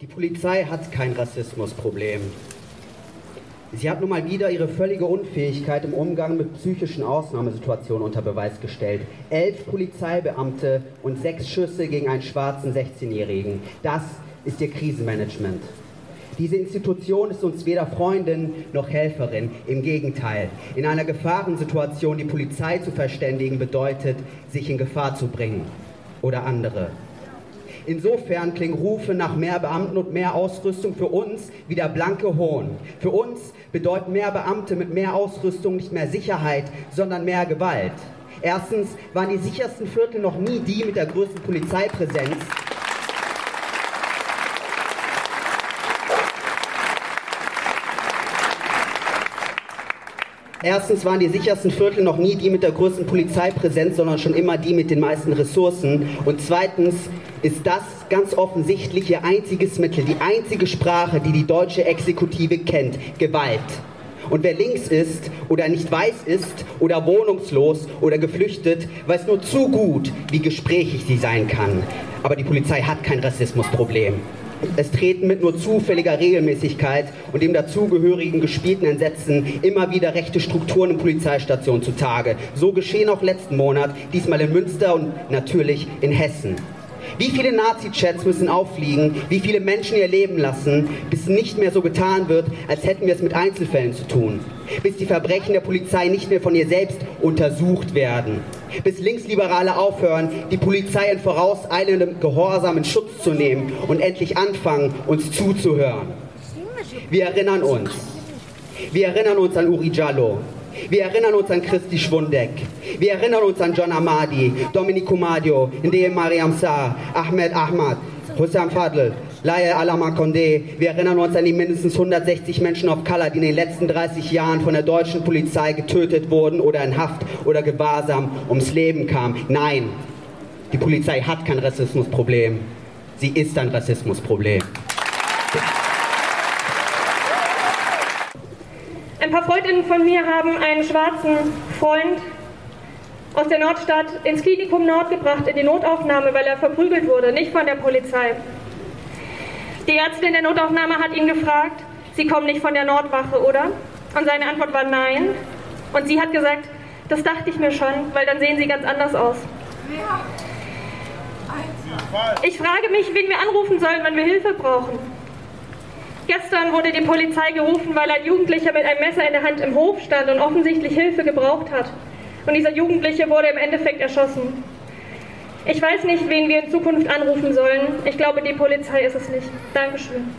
Die Polizei hat kein Rassismusproblem. Sie hat nun mal wieder ihre völlige Unfähigkeit im Umgang mit psychischen Ausnahmesituationen unter Beweis gestellt. Elf Polizeibeamte und sechs Schüsse gegen einen schwarzen 16-Jährigen. Das ist ihr Krisenmanagement. Diese Institution ist uns weder Freundin noch Helferin. Im Gegenteil. In einer Gefahrensituation die Polizei zu verständigen bedeutet, sich in Gefahr zu bringen. Oder andere. Insofern klingen Rufe nach mehr Beamten und mehr Ausrüstung für uns wie der blanke Hohn. Für uns bedeuten mehr Beamte mit mehr Ausrüstung nicht mehr Sicherheit, sondern mehr Gewalt. Erstens waren die sichersten Viertel noch nie die mit der größten Polizeipräsenz. Erstens waren die sichersten Viertel noch nie die mit der größten Polizeipräsenz, sondern schon immer die mit den meisten Ressourcen. Und zweitens ist das ganz offensichtlich ihr einziges Mittel, die einzige Sprache, die die deutsche Exekutive kennt, Gewalt. Und wer links ist oder nicht weiß ist oder wohnungslos oder geflüchtet, weiß nur zu gut, wie gesprächig sie sein kann. Aber die Polizei hat kein Rassismusproblem. Es treten mit nur zufälliger Regelmäßigkeit und dem dazugehörigen gespielten Entsetzen immer wieder rechte Strukturen in Polizeistationen zutage. So geschehen auch letzten Monat, diesmal in Münster und natürlich in Hessen. Wie viele Nazi-Chats müssen auffliegen, wie viele Menschen ihr Leben lassen, bis nicht mehr so getan wird, als hätten wir es mit Einzelfällen zu tun. Bis die Verbrechen der Polizei nicht mehr von ihr selbst untersucht werden. Bis Linksliberale aufhören, die Polizei in vorauseilendem Gehorsam in Schutz zu nehmen und endlich anfangen, uns zuzuhören. Wir erinnern uns. Wir erinnern uns an Uri Jallo, wir erinnern uns an Christi Schwundeck. Wir erinnern uns an John Amadi, Dominico Madio, Ndeye Mariam Saar, Ahmed Ahmad, Hussam Fadl, Laye Alama Condé. Wir erinnern uns an die mindestens 160 Menschen of Color, die in den letzten 30 Jahren von der deutschen Polizei getötet wurden oder in Haft oder Gewahrsam ums Leben kamen. Nein, die Polizei hat kein Rassismusproblem. Sie ist ein Rassismusproblem. Ein paar Freundinnen von mir haben einen schwarzen Freund aus der Nordstadt ins Klinikum Nord gebracht, in die Notaufnahme, weil er verprügelt wurde, nicht von der Polizei. Die Ärztin der Notaufnahme hat ihn gefragt, Sie kommen nicht von der Nordwache, oder? Und seine Antwort war nein. Und sie hat gesagt, das dachte ich mir schon, weil dann sehen Sie ganz anders aus. Ich frage mich, wen wir anrufen sollen, wenn wir Hilfe brauchen. Gestern wurde die Polizei gerufen, weil ein Jugendlicher mit einem Messer in der Hand im Hof stand und offensichtlich Hilfe gebraucht hat. Und dieser Jugendliche wurde im Endeffekt erschossen. Ich weiß nicht, wen wir in Zukunft anrufen sollen. Ich glaube, die Polizei ist es nicht. Dankeschön.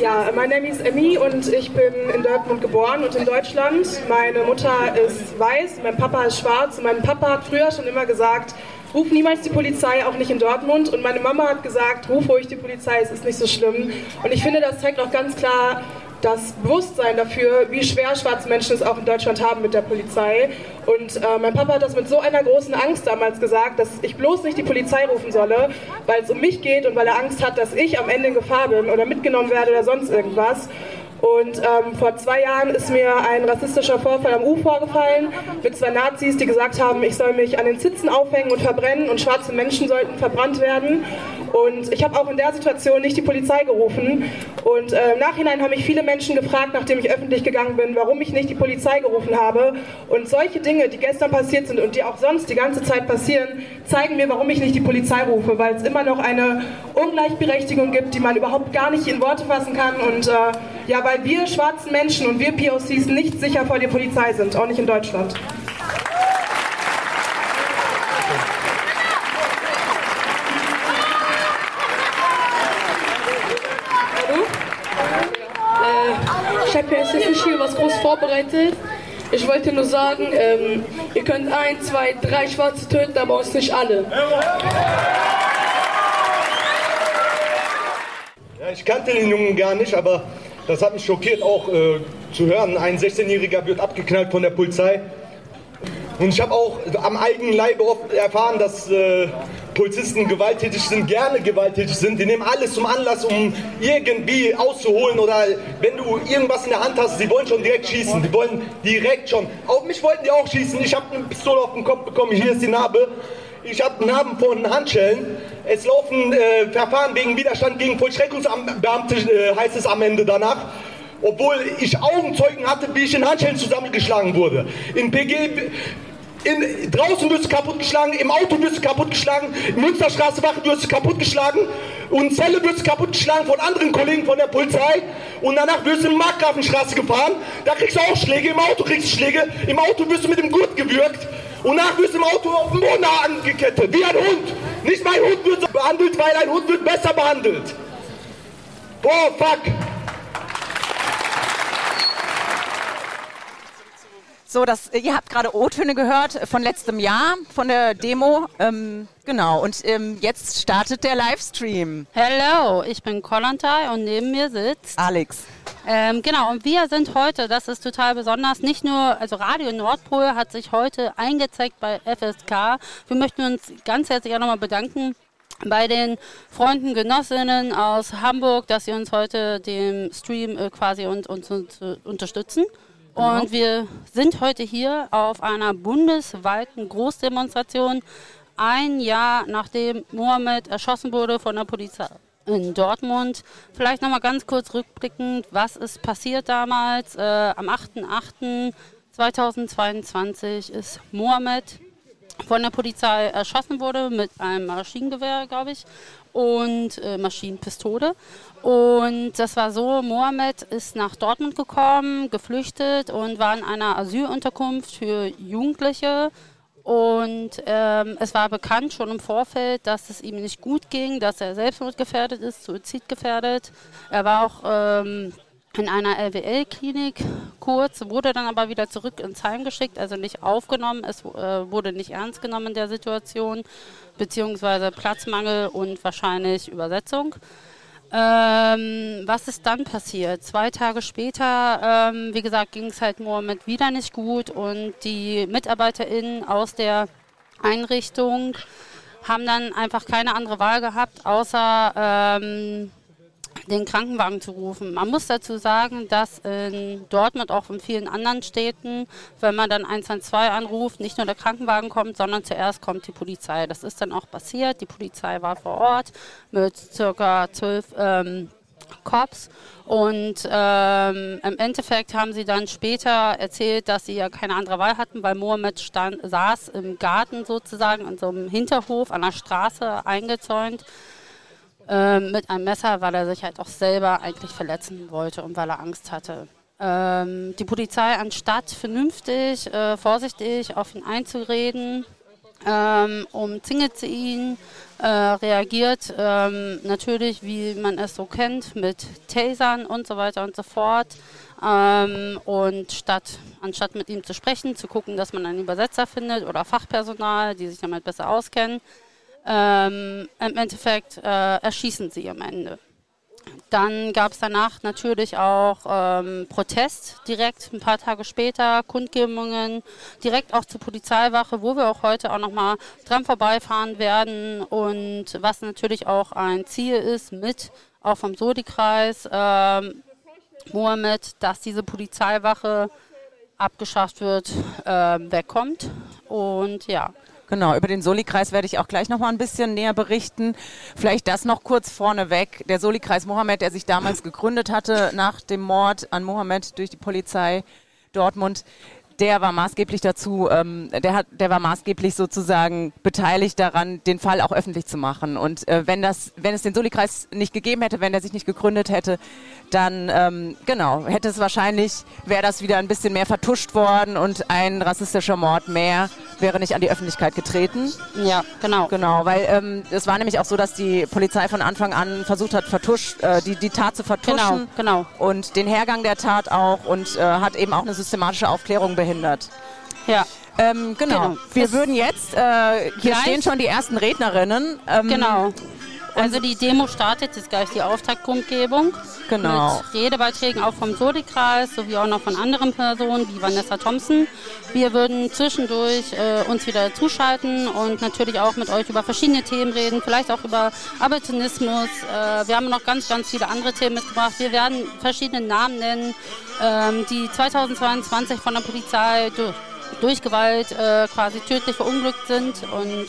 Ja, mein Name ist Emmy und ich bin in Dortmund geboren und in Deutschland. Meine Mutter ist weiß, mein Papa ist schwarz und mein Papa hat früher schon immer gesagt, ruf niemals die Polizei, auch nicht in Dortmund. Und meine Mama hat gesagt, ruf ruhig die Polizei, es ist nicht so schlimm. Und ich finde, das zeigt auch ganz klar, das Bewusstsein dafür, wie schwer schwarze Menschen es auch in Deutschland haben mit der Polizei. Und äh, mein Papa hat das mit so einer großen Angst damals gesagt, dass ich bloß nicht die Polizei rufen solle, weil es um mich geht und weil er Angst hat, dass ich am Ende in Gefahr bin oder mitgenommen werde oder sonst irgendwas. Und ähm, vor zwei Jahren ist mir ein rassistischer Vorfall am U vorgefallen mit zwei Nazis, die gesagt haben, ich soll mich an den Sitzen aufhängen und verbrennen und schwarze Menschen sollten verbrannt werden. Und ich habe auch in der Situation nicht die Polizei gerufen. Und äh, im Nachhinein haben mich viele Menschen gefragt, nachdem ich öffentlich gegangen bin, warum ich nicht die Polizei gerufen habe. Und solche Dinge, die gestern passiert sind und die auch sonst die ganze Zeit passieren, zeigen mir, warum ich nicht die Polizei rufe, weil es immer noch eine Ungleichberechtigung gibt, die man überhaupt gar nicht in Worte fassen kann. Und äh, ja, weil wir schwarzen Menschen und wir POCs nicht sicher vor der Polizei sind, auch nicht in Deutschland. Ich habe jetzt nicht hier was groß vorbereitet. Ich wollte nur sagen, ähm, ihr könnt ein, zwei, drei Schwarze töten, aber uns nicht alle. Ja, ich kannte den Jungen gar nicht, aber das hat mich schockiert auch äh, zu hören. Ein 16-Jähriger wird abgeknallt von der Polizei. Und ich habe auch am eigenen Leibe oft erfahren, dass äh, Polizisten gewalttätig sind, gerne gewalttätig sind. Die nehmen alles zum Anlass, um irgendwie auszuholen oder wenn du irgendwas in der Hand hast, sie wollen schon direkt schießen. Die wollen direkt schon. Auf mich wollten die auch schießen. Ich habe eine Pistole auf den Kopf bekommen. Hier ist die Narbe. Ich habe Narben von Handschellen. Es laufen äh, Verfahren wegen Widerstand gegen Vollstreckungsbeamte, äh, heißt es am Ende danach obwohl ich Augenzeugen hatte, wie ich in Handschellen zusammengeschlagen wurde. In PG in, draußen wirst du kaputtgeschlagen, im Auto wirst du kaputtgeschlagen, in Münsterstraße Wache wirst du kaputtgeschlagen und Zelle wirst du kaputtgeschlagen von anderen Kollegen von der Polizei und danach wirst du in Markgrafenstraße gefahren, da kriegst du auch Schläge, im Auto kriegst du Schläge, im Auto wirst du mit dem Gurt gewürgt und danach wirst du im Auto auf dem Boden angekettet, wie ein Hund. Nicht mein Hund wird so behandelt, weil ein Hund wird besser behandelt. Boah, fuck. So, das, ihr habt gerade O-Töne gehört von letztem Jahr, von der Demo. Ähm, genau, und ähm, jetzt startet der Livestream. Hello, ich bin Kolantai und neben mir sitzt Alex. Ähm, genau, und wir sind heute, das ist total besonders, nicht nur, also Radio Nordpol hat sich heute eingezeigt bei FSK. Wir möchten uns ganz herzlich auch nochmal bedanken bei den Freunden, Genossinnen aus Hamburg, dass sie uns heute dem Stream äh, quasi und, uns unterstützen. Und wir sind heute hier auf einer bundesweiten Großdemonstration, ein Jahr nachdem Mohammed erschossen wurde von der Polizei in Dortmund. Vielleicht nochmal ganz kurz rückblickend, was ist passiert damals? Äh, am 8.8.2022 ist Mohammed von der Polizei erschossen wurde mit einem Maschinengewehr, glaube ich, und äh, Maschinenpistole. Und das war so, Mohammed ist nach Dortmund gekommen, geflüchtet und war in einer Asylunterkunft für Jugendliche. Und ähm, es war bekannt schon im Vorfeld, dass es ihm nicht gut ging, dass er selbstmordgefährdet ist, suizidgefährdet. Er war auch ähm, in einer LWL-Klinik kurz, wurde dann aber wieder zurück ins Heim geschickt, also nicht aufgenommen. Es äh, wurde nicht ernst genommen in der Situation, beziehungsweise Platzmangel und wahrscheinlich Übersetzung. Ähm, was ist dann passiert? Zwei Tage später, ähm, wie gesagt, ging es halt Mohammed wieder nicht gut und die MitarbeiterInnen aus der Einrichtung haben dann einfach keine andere Wahl gehabt, außer ähm, den Krankenwagen zu rufen. Man muss dazu sagen, dass in Dortmund, auch in vielen anderen Städten, wenn man dann 112 anruft, nicht nur der Krankenwagen kommt, sondern zuerst kommt die Polizei. Das ist dann auch passiert. Die Polizei war vor Ort mit circa zwölf ähm, Cops und ähm, im Endeffekt haben sie dann später erzählt, dass sie ja keine andere Wahl hatten, weil Mohammed stand, saß im Garten sozusagen, in so einem Hinterhof an der Straße eingezäunt ähm, mit einem Messer, weil er sich halt auch selber eigentlich verletzen wollte und weil er Angst hatte. Ähm, die Polizei, anstatt vernünftig, äh, vorsichtig auf ihn einzureden, ähm, umzingelt sie ihn, äh, reagiert ähm, natürlich, wie man es so kennt, mit Tasern und so weiter und so fort. Ähm, und statt, anstatt mit ihm zu sprechen, zu gucken, dass man einen Übersetzer findet oder Fachpersonal, die sich damit besser auskennen, ähm, Im Endeffekt äh, erschießen sie am Ende. Dann gab es danach natürlich auch ähm, Protest direkt ein paar Tage später, Kundgebungen, direkt auch zur Polizeiwache, wo wir auch heute auch nochmal dran vorbeifahren werden und was natürlich auch ein Ziel ist mit, auch vom Sodi-Kreis, ähm, Mohammed, dass diese Polizeiwache abgeschafft wird, äh, wegkommt. Und ja, Genau, über den Soli-Kreis werde ich auch gleich noch mal ein bisschen näher berichten. Vielleicht das noch kurz vorneweg. Der Soli-Kreis Mohammed, der sich damals gegründet hatte nach dem Mord an Mohammed durch die Polizei Dortmund, der war maßgeblich dazu, ähm, der hat, der war maßgeblich sozusagen beteiligt daran, den Fall auch öffentlich zu machen. Und äh, wenn das, wenn es den Soli-Kreis nicht gegeben hätte, wenn der sich nicht gegründet hätte, dann ähm, genau hätte es wahrscheinlich wäre das wieder ein bisschen mehr vertuscht worden und ein rassistischer Mord mehr wäre nicht an die Öffentlichkeit getreten. Ja, genau. Genau, weil ähm, es war nämlich auch so, dass die Polizei von Anfang an versucht hat, vertuscht, äh, die, die Tat zu vertuschen. Genau, genau. Und den Hergang der Tat auch und äh, hat eben auch eine systematische Aufklärung behindert. Ja. Ähm, genau. genau. Wir es würden jetzt, äh, hier stehen schon die ersten Rednerinnen. Ähm, genau. Also die Demo startet jetzt gleich die Auftaktkundgebung. Genau. Mit Redebeiträgen auch vom Soli-Kreis sowie auch noch von anderen Personen wie Vanessa Thompson. Wir würden zwischendurch äh, uns wieder zuschalten und natürlich auch mit euch über verschiedene Themen reden, vielleicht auch über Abolitionismus. Äh, wir haben noch ganz, ganz viele andere Themen mitgebracht. Wir werden verschiedene Namen nennen, ähm, die 2022 von der Polizei durch, durch Gewalt äh, quasi tödlich verunglückt sind und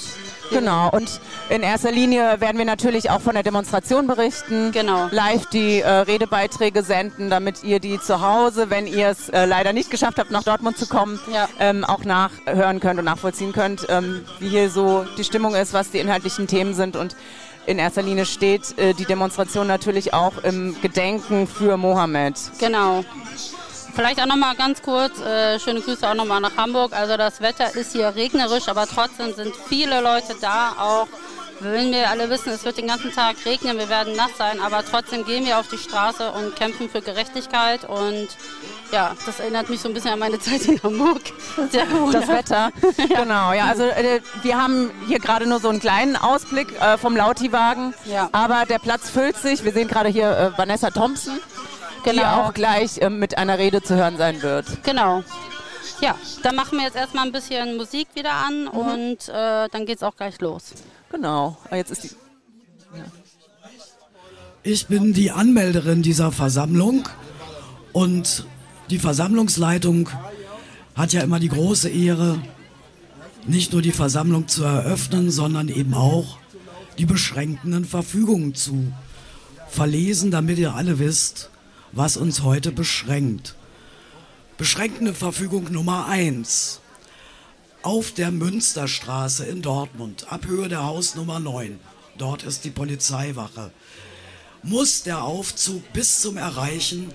Genau, und in erster Linie werden wir natürlich auch von der Demonstration berichten, Genau. live die äh, Redebeiträge senden, damit ihr die zu Hause, wenn ihr es äh, leider nicht geschafft habt, nach Dortmund zu kommen, Ja. ähm, auch nachhören könnt und nachvollziehen könnt, ähm, wie hier so die Stimmung ist, was die inhaltlichen Themen sind und in erster Linie steht äh, die Demonstration natürlich auch im Gedenken für Mohammed. Genau. Vielleicht auch noch mal ganz kurz, äh, schöne Grüße auch noch mal nach Hamburg. Also das Wetter ist hier regnerisch, aber trotzdem sind viele Leute da. Auch wenn wir alle wissen, es wird den ganzen Tag regnen, wir werden nass sein, aber trotzdem gehen wir auf die Straße und kämpfen für Gerechtigkeit. Und ja, das erinnert mich so ein bisschen an meine Zeit in Hamburg. Sehr gut. Das Wetter. Genau, ja, also äh, wir haben hier gerade nur so einen kleinen Ausblick äh, vom Lauti-Wagen, Ja. aber der Platz füllt sich. Wir sehen gerade hier äh, Vanessa Thompson, die Genau. auch gleich äh, mit einer Rede zu hören sein wird. Genau. Ja, dann machen wir jetzt erstmal ein bisschen Musik wieder an und äh, dann geht's auch gleich los. Genau, Ah, jetzt ist die... Ich bin die Anmelderin dieser Versammlung und die Versammlungsleitung hat ja immer die große Ehre, nicht nur die Versammlung zu eröffnen, sondern eben auch die beschränkenden Verfügungen zu verlesen, damit ihr alle wisst, was uns heute beschränkt. Beschränkende Verfügung Nummer 1. Auf der Münsterstraße in Dortmund, ab Höhe der Hausnummer 9, dort ist die Polizeiwache, muss der Aufzug bis zum Erreichen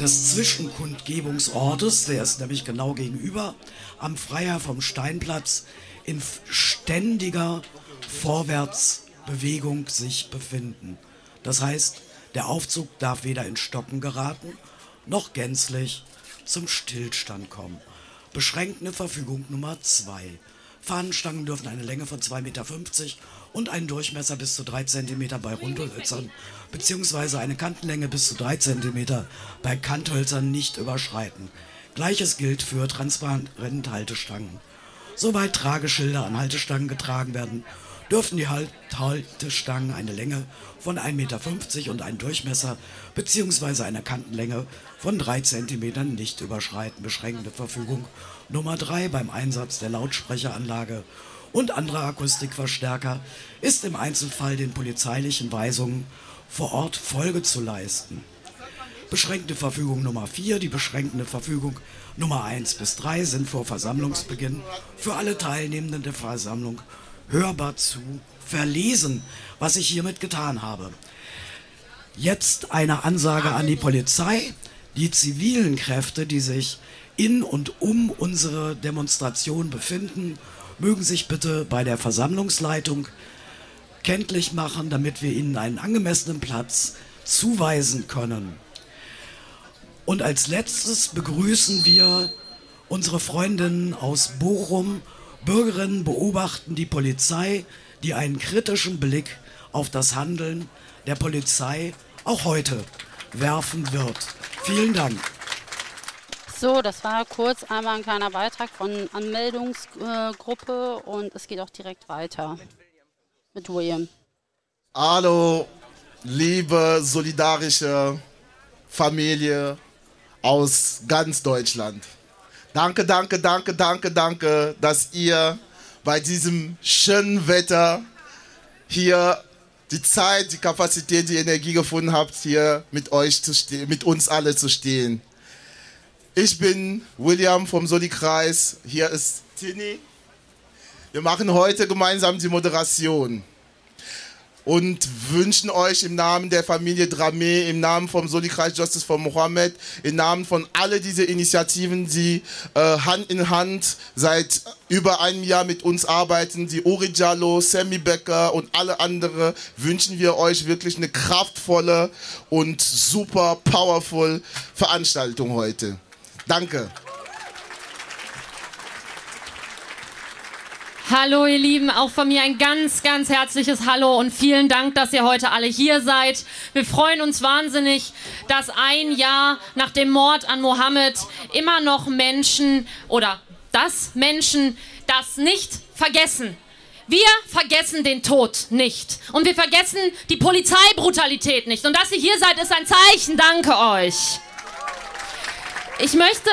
des Zwischenkundgebungsortes, der ist nämlich genau gegenüber, am Freier vom Steinplatz, in ständiger Vorwärtsbewegung sich befinden. Das heißt, der Aufzug darf weder in Stocken geraten, noch gänzlich zum Stillstand kommen. Beschränkende Verfügung Nummer 2. Fahnenstangen dürfen eine Länge von 2,50 Meter und einen Durchmesser bis zu 3 cm bei Rundhölzern beziehungsweise eine Kantenlänge bis zu 3 cm bei Kanthölzern nicht überschreiten. Gleiches gilt für transparent Haltestangen. Soweit Trageschilder an Haltestangen getragen werden, dürfen die halt Haltestangen eine Länge von 1,50 Meter und einen Durchmesser bzw. eine Kantenlänge von 3 cm nicht überschreiten. Beschränkende Verfügung Nummer 3 beim Einsatz der Lautsprecheranlage und anderer Akustikverstärker ist im Einzelfall den polizeilichen Weisungen vor Ort Folge zu leisten. Beschränkte Verfügung Nummer 4, die beschränkende Verfügung Nummer 1 bis 3 sind vor Versammlungsbeginn für alle Teilnehmenden der Versammlung hörbar zu verlesen, was ich hiermit getan habe. Jetzt eine Ansage an die Polizei. Die zivilen Kräfte, die sich in und um unsere Demonstration befinden, mögen sich bitte bei der Versammlungsleitung kenntlich machen, damit wir ihnen einen angemessenen Platz zuweisen können. Und als letztes begrüßen wir unsere Freundinnen aus Bochum. Bürgerinnen beobachten die Polizei, die einen kritischen Blick auf das Handeln der Polizei auch heute werfen wird. Vielen Dank. So, das war kurz einmal ein kleiner Beitrag von Anmeldungsgruppe und es geht auch direkt weiter mit William. Hallo, liebe solidarische Familie aus ganz Deutschland. Danke, danke, danke, danke, danke, dass ihr bei diesem schönen Wetter hier die Zeit, die Kapazität, die Energie gefunden habt, hier mit euch zu stehen, mit uns alle zu stehen. Ich bin William vom Soli-Kreis. Hier ist Tini. Wir machen heute gemeinsam die Moderation und wünschen euch im Namen der Familie Dramé, im Namen vom Soli-Kreis Justice for Mohammed, im Namen von alle diese Initiativen, die äh, Hand in Hand seit über einem Jahr mit uns arbeiten, die Ori Jallo, Sammy Becker und alle andere, wünschen wir euch wirklich eine kraftvolle und super powerful Veranstaltung heute. Danke. Hallo ihr Lieben, auch von mir ein ganz, ganz herzliches Hallo und vielen Dank, dass ihr heute alle hier seid. Wir freuen uns wahnsinnig, dass ein Jahr nach dem Mord an Mohammed immer noch Menschen oder dass Menschen das nicht vergessen. Wir vergessen den Tod nicht. Und wir vergessen die Polizeibrutalität nicht. Und dass ihr hier seid, ist ein Zeichen. Danke euch. Ich möchte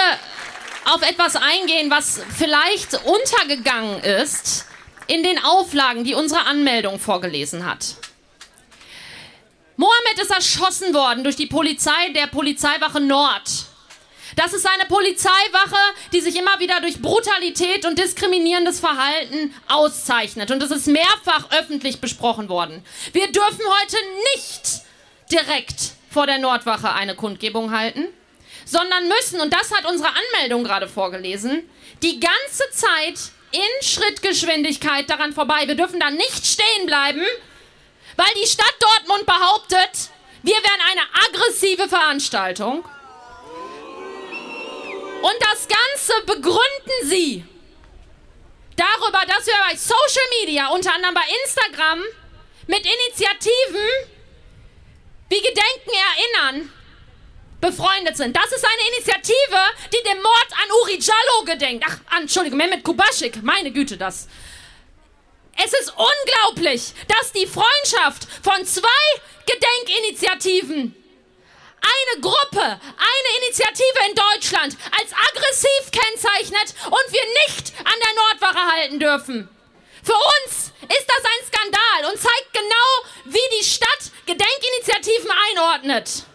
auf etwas eingehen, was vielleicht untergegangen ist in den Auflagen, die unsere Anmeldung vorgelesen hat. Mohammed ist erschossen worden durch die Polizei der Polizeiwache Nord. Das ist eine Polizeiwache, die sich immer wieder durch Brutalität und diskriminierendes Verhalten auszeichnet. Und es ist mehrfach öffentlich besprochen worden. Wir dürfen heute nicht direkt vor der Nordwache eine Kundgebung halten sondern müssen, und das hat unsere Anmeldung gerade vorgelesen, die ganze Zeit in Schrittgeschwindigkeit daran vorbei. Wir dürfen da nicht stehen bleiben, weil die Stadt Dortmund behauptet, wir wären eine aggressive Veranstaltung. Und das Ganze begründen sie darüber, dass wir bei Social Media, unter anderem bei Instagram, mit Initiativen wie Gedenken erinnern, befreundet sind. Das ist eine Initiative, die dem Mord an Uri Jallo gedenkt. Ach, Entschuldigung, Mehmet Kubaschik, meine Güte, das. Es ist unglaublich, dass die Freundschaft von zwei Gedenkinitiativen eine Gruppe, eine Initiative in Deutschland als aggressiv kennzeichnet und wir nicht an der Nordwache halten dürfen. Für uns ist das ein Skandal und zeigt genau, wie die Stadt Gedenkinitiativen einordnet.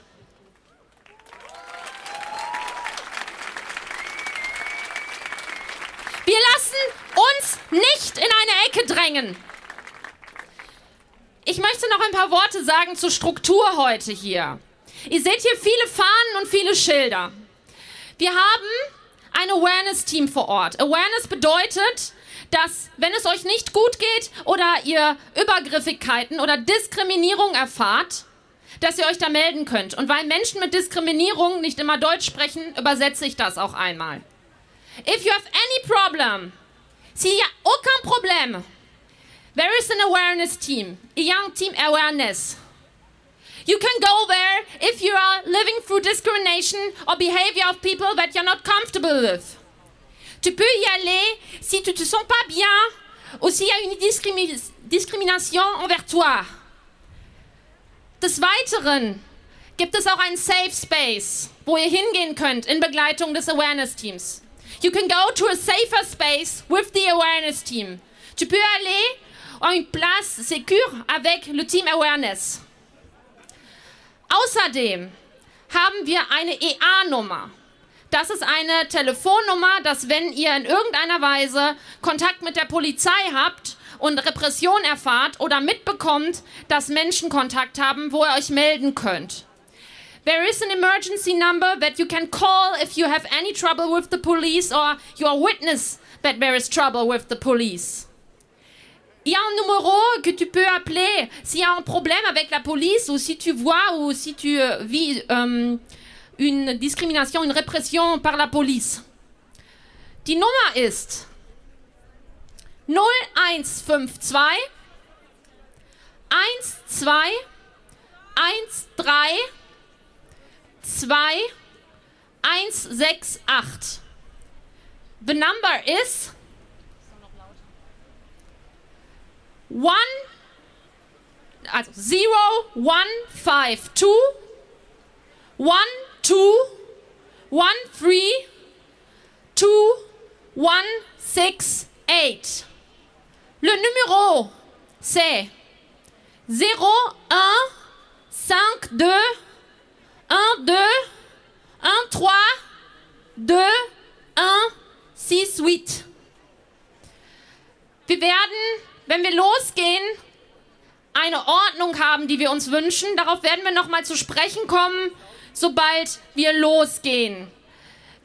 Wir lassen uns nicht in eine Ecke drängen. Ich möchte noch ein paar Worte sagen zur Struktur heute hier. Ihr seht hier viele Fahnen und viele Schilder. Wir haben ein Awareness-Team vor Ort. Awareness bedeutet, dass wenn es euch nicht gut geht oder ihr Übergriffigkeiten oder Diskriminierung erfahrt, dass ihr euch da melden könnt. Und weil Menschen mit Diskriminierung nicht immer Deutsch sprechen, übersetze ich das auch einmal. If you have any problem, s'il y a aucun problème, there is an awareness team, a young team awareness. You can go there if you are living through discrimination or behavior of people that you're not comfortable with. Tu peux y aller si tu te sens pas bien ou s'il y a une discrimi Diskrimination envers toi. Des Weiteren gibt es auch einen Safe Space, wo ihr hingehen könnt in Begleitung des Awareness Teams. You can go to a safer space with the awareness team. Tu peux aller à une place sécure avec le Team Awareness. Außerdem haben wir eine EA-Nummer. Das ist eine Telefonnummer, dass wenn ihr in irgendeiner Weise Kontakt mit der Polizei habt und Repression erfahrt oder mitbekommt, dass Menschen Kontakt haben, wo ihr euch melden könnt. There is an emergency number that you can call if you have any trouble with the police or you are witness that there is trouble with the police. Il y a un numéro que tu peux appeler s'il y a un problème avec la police ou si tu vois ou si tu euh, vis euh, une discrimination, une répression par la police. Die Nummer ist 0152 12 13 2 The number is 1 also 0 1 5 2 1 2 1 3 2 1 6 8. Le numéro c'est 0 1 5 2 1, 2, 1, 3, 2, 1, 6, 8. Wir werden, wenn wir losgehen, eine Ordnung haben, die wir uns wünschen. Darauf werden wir nochmal zu sprechen kommen, sobald wir losgehen.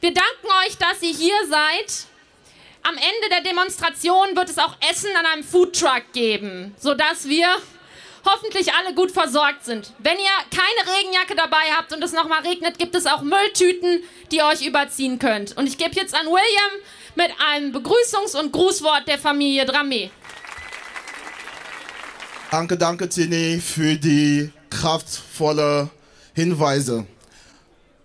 Wir danken euch, dass ihr hier seid. Am Ende der Demonstration wird es auch Essen an einem Foodtruck geben, sodass wir hoffentlich alle gut versorgt sind. Wenn ihr keine Regenjacke dabei habt und es nochmal regnet, gibt es auch Mülltüten, die ihr euch überziehen könnt. Und ich gebe jetzt an William mit einem Begrüßungs- und Grußwort der Familie Dramé. Danke, danke, Tini, für die kraftvolle Hinweise.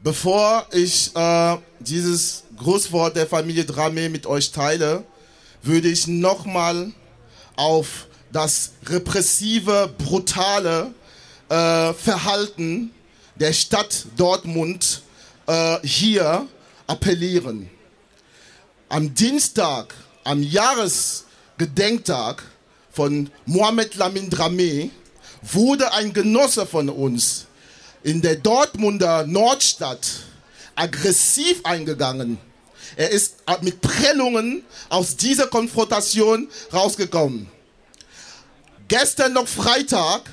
Bevor ich äh, dieses Grußwort der Familie Dramé mit euch teile, würde ich nochmal auf das repressive, brutale äh, Verhalten der Stadt Dortmund äh, hier appellieren. Am Dienstag, am Jahresgedenktag von Mohamed Lamin Dramé, wurde ein Genosse von uns in der Dortmunder Nordstadt aggressiv eingegangen. Er ist mit Prellungen aus dieser Konfrontation rausgekommen. Gestern noch Freitag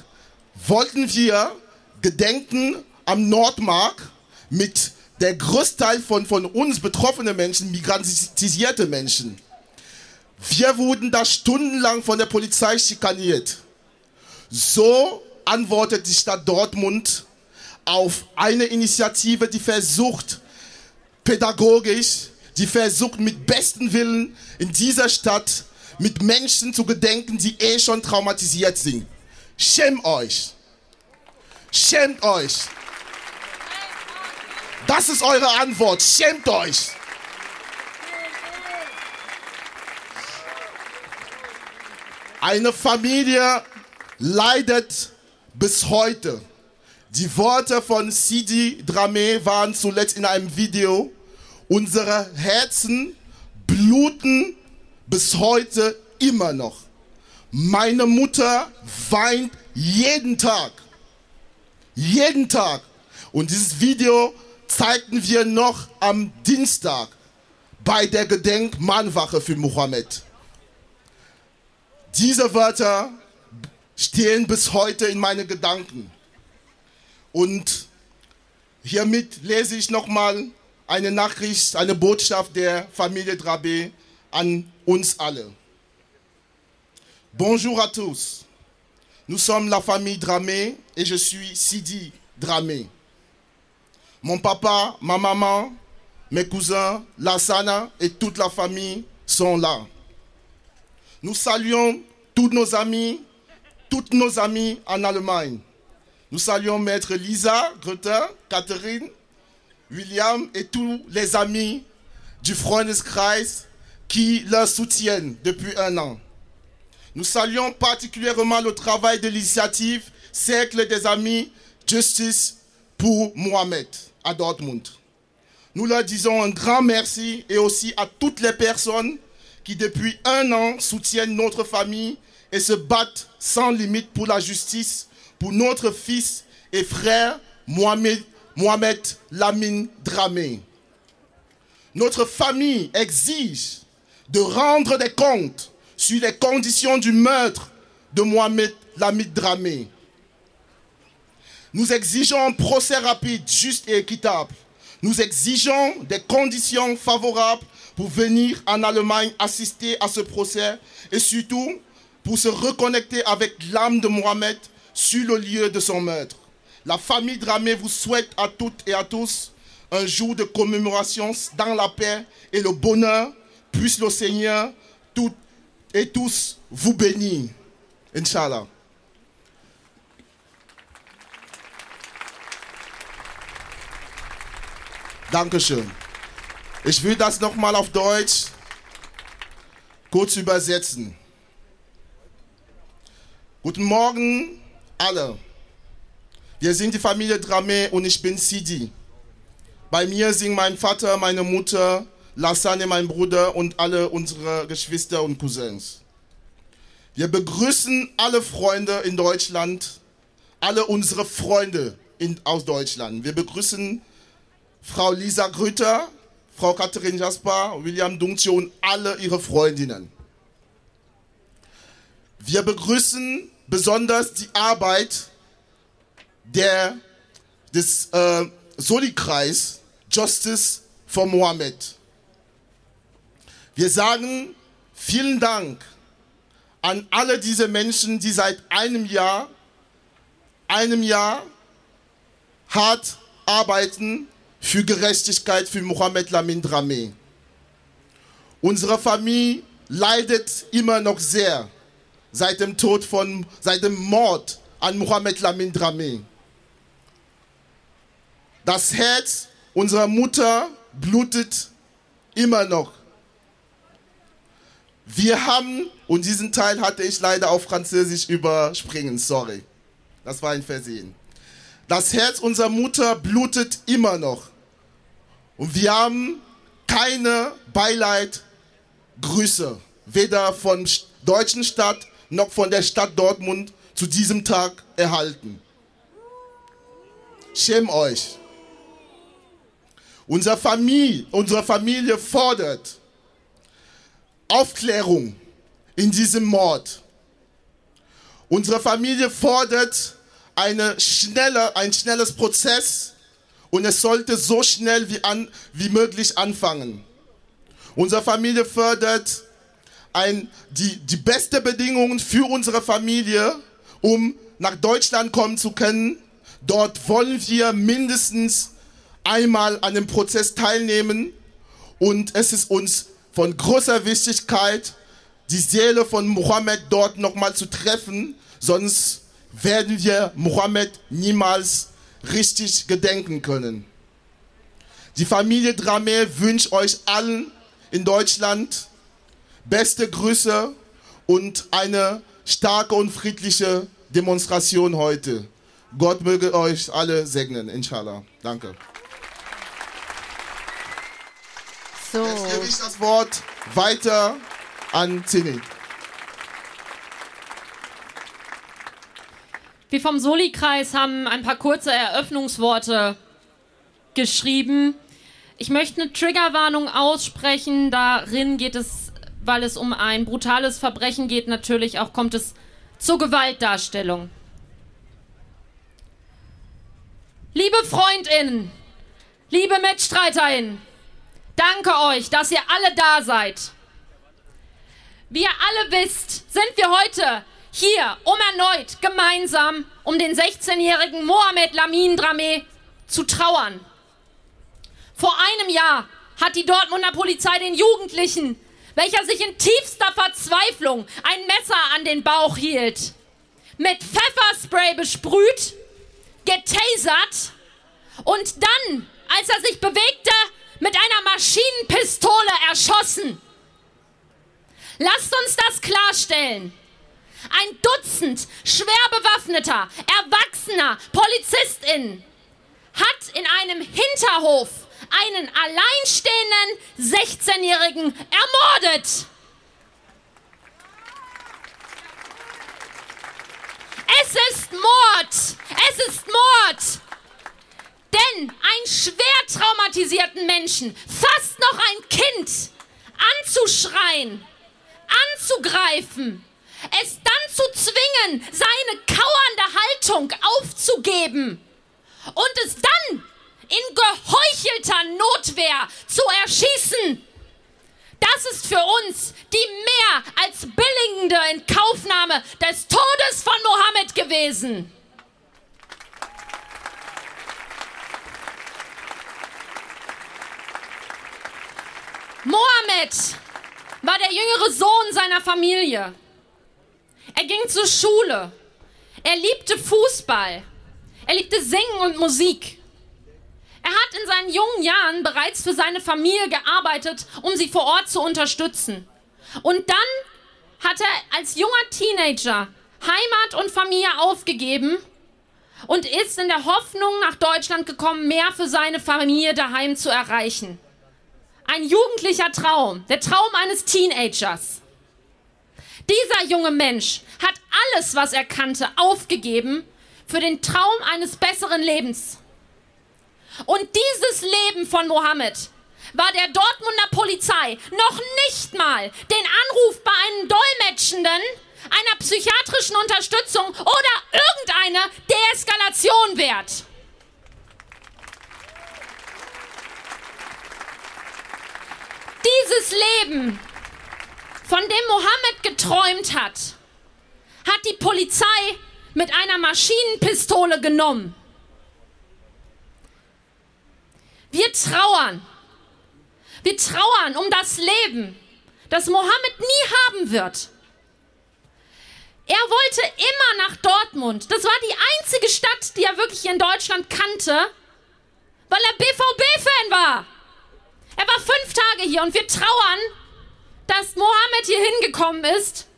wollten wir gedenken am Nordmark mit der Großteil von, von uns betroffenen Menschen, migrantisierte Menschen. Wir wurden da stundenlang von der Polizei schikaniert. So antwortet die Stadt Dortmund auf eine Initiative, die versucht, pädagogisch, die versucht mit bestem Willen in dieser Stadt mit Menschen zu gedenken, die eh schon traumatisiert sind. Schämt euch. Schämt euch. Das ist eure Antwort. Schämt euch. Eine Familie leidet bis heute. Die Worte von Sidi Dramé waren zuletzt in einem Video. Unsere Herzen bluten bis heute immer noch. Meine Mutter weint jeden Tag. Jeden Tag. Und dieses Video zeigten wir noch am Dienstag bei der Gedenkmahnwache für Mohammed. Diese Wörter stehen bis heute in meinen Gedanken. Und hiermit lese ich nochmal eine Nachricht, eine Botschaft der Familie Drabé an uns alle. Bonjour à tous. Nous sommes la famille Dramé et je suis Sidi Dramé. Mon papa, ma maman, mes cousins, Lassana et toute la famille sont là. Nous saluons tous nos amis, toutes nos amies en Allemagne. Nous saluons Maître Lisa, Greta, Catherine, William et tous les amis du Freundeskreis qui leur soutiennent depuis un an. Nous saluons particulièrement le travail de l'initiative Cercle des Amis Justice pour Mohamed à Dortmund. Nous leur disons un grand merci et aussi à toutes les personnes qui depuis un an soutiennent notre famille et se battent sans limite pour la justice pour notre fils et frère Mohamed, Mohamed Lamine Dramé. Notre famille exige de rendre des comptes sur les conditions du meurtre de Mohamed Lamine Dramé. Nous exigeons un procès rapide, juste et équitable. Nous exigeons des conditions favorables pour venir en Allemagne assister à ce procès et surtout pour se reconnecter avec l'âme de Mohamed sur le lieu de son meurtre. La famille Dramé vous souhaite à toutes et à tous un jour de commémoration dans la paix et le bonheur. Puisse le Seigneur toutes et tous vous bénir. Inch'Allah. Dankeschön. Ich will das nochmal auf Deutsch kurz übersetzen. Guten Morgen alle. Wir sind die Familie Dramé und ich bin Sidi. Bei mir sind mein Vater, meine Mutter, Lassane, mein Bruder und alle unsere Geschwister und Cousins. Wir begrüßen alle Freunde in Deutschland, alle unsere Freunde in, aus Deutschland. Wir begrüßen Frau Lisa Grüter, Frau Katharin Jasper, William Dungtje und alle ihre Freundinnen. Wir begrüßen besonders die Arbeit der, des äh, Soli-Kreis Justice for Mohammed. Wir sagen vielen Dank an alle diese Menschen, die seit einem Jahr, einem Jahr hart arbeiten für Gerechtigkeit für Mohammed Lamin Dramé. Unsere Familie leidet immer noch sehr seit dem Tod von, seit dem Mord an Mohamed Lamin Dramé. Das Herz unserer Mutter blutet immer noch. Wir haben, und diesen Teil hatte ich leider auf Französisch überspringen, sorry. Das war ein Versehen. Das Herz unserer Mutter blutet immer noch. Und wir haben keine Beileidgrüße, weder von deutschen Stadt noch von der Stadt Dortmund zu diesem Tag erhalten. Schäm euch. Unsere Familie, unsere Familie fordert Aufklärung in diesem Mord. Unsere Familie fordert eine schnelle, ein schnelles Prozess und es sollte so schnell wie, an, wie möglich anfangen. Unsere Familie fördert ein, die, die beste Bedingungen für unsere Familie, um nach Deutschland kommen zu können. Dort wollen wir mindestens einmal an dem Prozess teilnehmen und es ist uns von großer Wichtigkeit, die Seele von Mohammed dort nochmal zu treffen, sonst werden wir Mohammed niemals richtig gedenken können. Die Familie Dramé wünscht euch allen in Deutschland beste Grüße und eine starke und friedliche Demonstration heute. Gott möge euch alle segnen, inshallah. Danke. So. Jetzt gebe ich das Wort weiter an Zini. Wir vom Soli-Kreis haben ein paar kurze Eröffnungsworte geschrieben. Ich möchte eine Triggerwarnung aussprechen. Darin geht es, weil es um ein brutales Verbrechen geht, natürlich auch kommt es zur Gewaltdarstellung. Liebe Freundinnen, liebe Mitstreiterinnen, danke euch, dass ihr alle da seid. Wie ihr alle wisst, sind wir heute hier, um erneut gemeinsam um den 16-jährigen Mohamed Lamin Dramé zu trauern. Vor einem Jahr hat die Dortmunder Polizei den Jugendlichen, welcher sich in tiefster Verzweiflung ein Messer an den Bauch hielt, mit Pfefferspray besprüht, getasert und dann, als er sich bewegte, mit einer Maschinenpistole erschossen. Lasst uns das klarstellen. Ein Dutzend schwer bewaffneter, erwachsener PolizistInnen hat in einem Hinterhof einen alleinstehenden 16-Jährigen ermordet. Es ist Mord! Es ist Mord! Denn einen schwer traumatisierten Menschen, fast noch ein Kind, anzuschreien, anzugreifen, es dann zu zwingen, seine kauernde Haltung aufzugeben und es dann in geheuchelter Notwehr zu erschießen. Das ist für uns die mehr als billigende Inkaufnahme des Todes von Mohammed gewesen. Mohammed war der jüngere Sohn seiner Familie. Er ging zur Schule. Er liebte Fußball. Er liebte Singen und Musik. Er hat in seinen jungen Jahren bereits für seine Familie gearbeitet, um sie vor Ort zu unterstützen. Und dann hat er als junger Teenager Heimat und Familie aufgegeben und ist in der Hoffnung nach Deutschland gekommen, mehr für seine Familie daheim zu erreichen. Ein jugendlicher Traum, der Traum eines Teenagers. Dieser junge Mensch hat alles, was er kannte, aufgegeben für den Traum eines besseren Lebens. Und dieses Leben von Mohammed war der Dortmunder Polizei noch nicht mal den Anruf bei einem Dolmetschenden, einer psychiatrischen Unterstützung oder irgendeine Deeskalation wert. Dieses Leben von dem Mohammed geträumt hat, hat die Polizei mit einer Maschinenpistole genommen. Wir trauern. Wir trauern um das Leben das Mohammed nie haben wird. Er wollte immer nach Dortmund. Das war die einzige Stadt, die er wirklich in Deutschland kannte, weil er BVB-Fan war. Er war fünf Tage hier und wir trauern, dass Mohammed hier hingekommen ist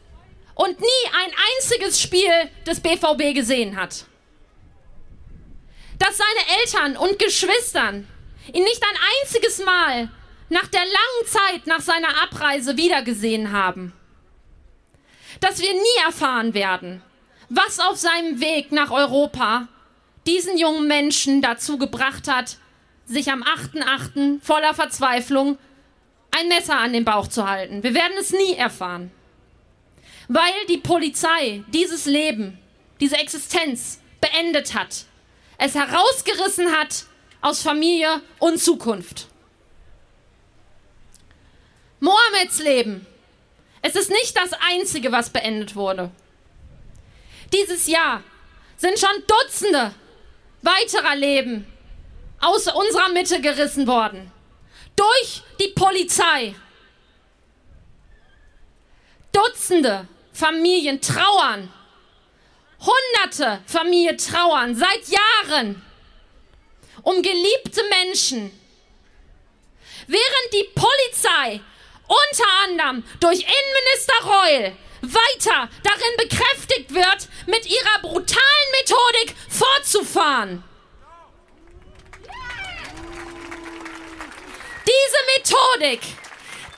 und nie ein einziges Spiel des BVB gesehen hat. Dass seine Eltern und Geschwistern ihn nicht ein einziges Mal nach der langen Zeit nach seiner Abreise wiedergesehen haben. Dass wir nie erfahren werden, was auf seinem Weg nach Europa diesen jungen Menschen dazu gebracht hat, sich am 8.8. voller Verzweiflung ein Messer an den Bauch zu halten. Wir werden es nie erfahren. Weil die Polizei dieses Leben, diese Existenz beendet hat, es herausgerissen hat aus Familie und Zukunft. Mohammeds Leben. Es ist nicht das einzige, was beendet wurde. Dieses Jahr sind schon Dutzende weiterer Leben aus unserer Mitte gerissen worden. Durch die Polizei. Dutzende Familien trauern. Hunderte Familien trauern seit Jahren um geliebte Menschen. Während die Polizei unter anderem durch Innenminister Reul weiter darin bekräftigt wird, mit ihrer brutalen Methodik fortzufahren. Diese Methodik,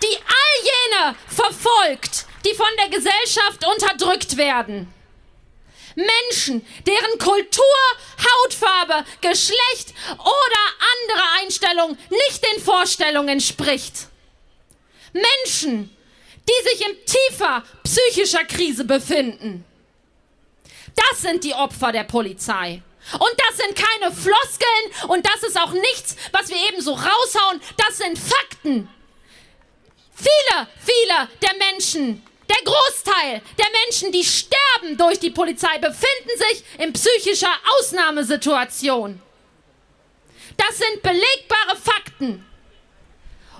die all jene verfolgt, die von der Gesellschaft unterdrückt werden. Menschen, deren Kultur, Hautfarbe, Geschlecht oder andere Einstellung nicht den Vorstellungen entspricht. Menschen, die sich in tiefer psychischer Krise befinden. Das sind die Opfer der Polizei. Und das sind keine Floskeln und das ist auch nichts, was wir eben so raushauen. Das sind Fakten. Viele, viele der Menschen, der Großteil der Menschen, die sterben durch die Polizei, befinden sich in psychischer Ausnahmesituation. Das sind belegbare Fakten.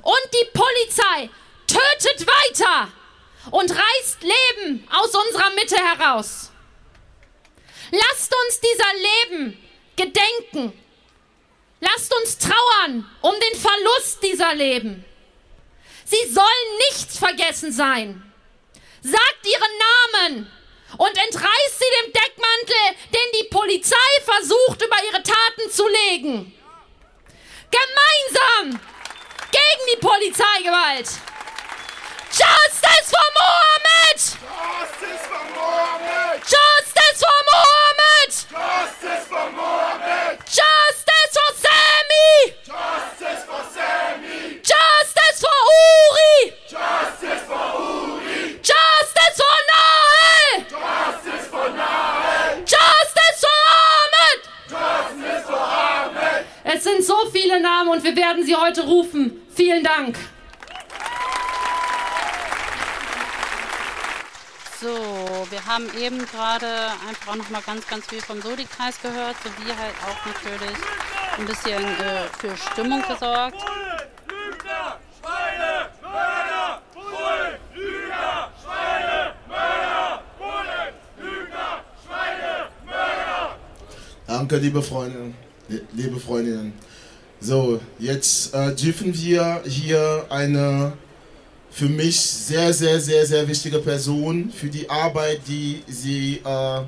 Und die Polizei tötet weiter und reißt Leben aus unserer Mitte heraus. Lasst uns dieser Leben gedenken. Lasst uns trauern um den Verlust dieser Leben. Sie sollen nicht vergessen sein. Sagt ihren Namen und entreißt sie dem Deckmantel, den die Polizei versucht, über ihre Taten zu legen. Gemeinsam gegen die Polizeigewalt. Justice for Mohammed! Justice for Mohammed! Justice for Mohammed! Justice for Mohammed! Justice for Sammy! Justice for Sammy! Justice for Uri! Justice for Uri! Justice for Nahel! Justice for Nahel! Justice for Ahmed! Justice for Ahmed! Es sind so viele Namen und wir werden sie heute rufen. Vielen Dank. So, wir haben eben gerade einfach auch noch mal ganz, ganz viel vom Sodi-Kreis gehört, sowie halt auch natürlich ein bisschen äh, für Stimmung gesorgt. Danke, liebe Freunde, liebe Freundinnen. So, jetzt äh, dürfen wir hier eine für mich sehr, sehr, sehr, sehr wichtige Person für die Arbeit, die sie äh,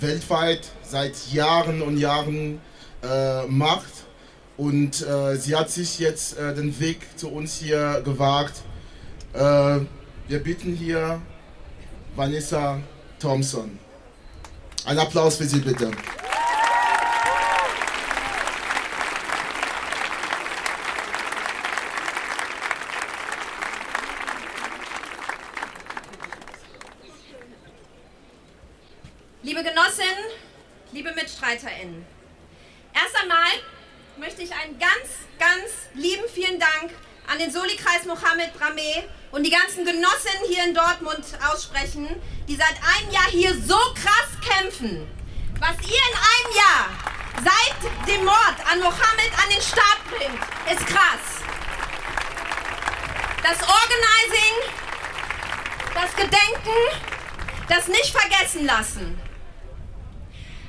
weltweit seit Jahren und Jahren äh, macht. Und äh, sie hat sich jetzt äh, den Weg zu uns hier gewagt. Äh, wir bitten hier Vanessa Thompson. Ein Applaus für sie bitte. Liebe Genossinnen, liebe MitstreiterInnen, erst einmal möchte ich einen ganz, ganz lieben vielen Dank an den Soli-Kreis Mohammed Brameh und die ganzen Genossinnen hier in Dortmund aussprechen, die seit einem Jahr hier so krass kämpfen. Was ihr in einem Jahr seit dem Mord an Mohammed an den Start bringt, ist krass. Das Organizing, Das Gedenken, das nicht vergessen lassen.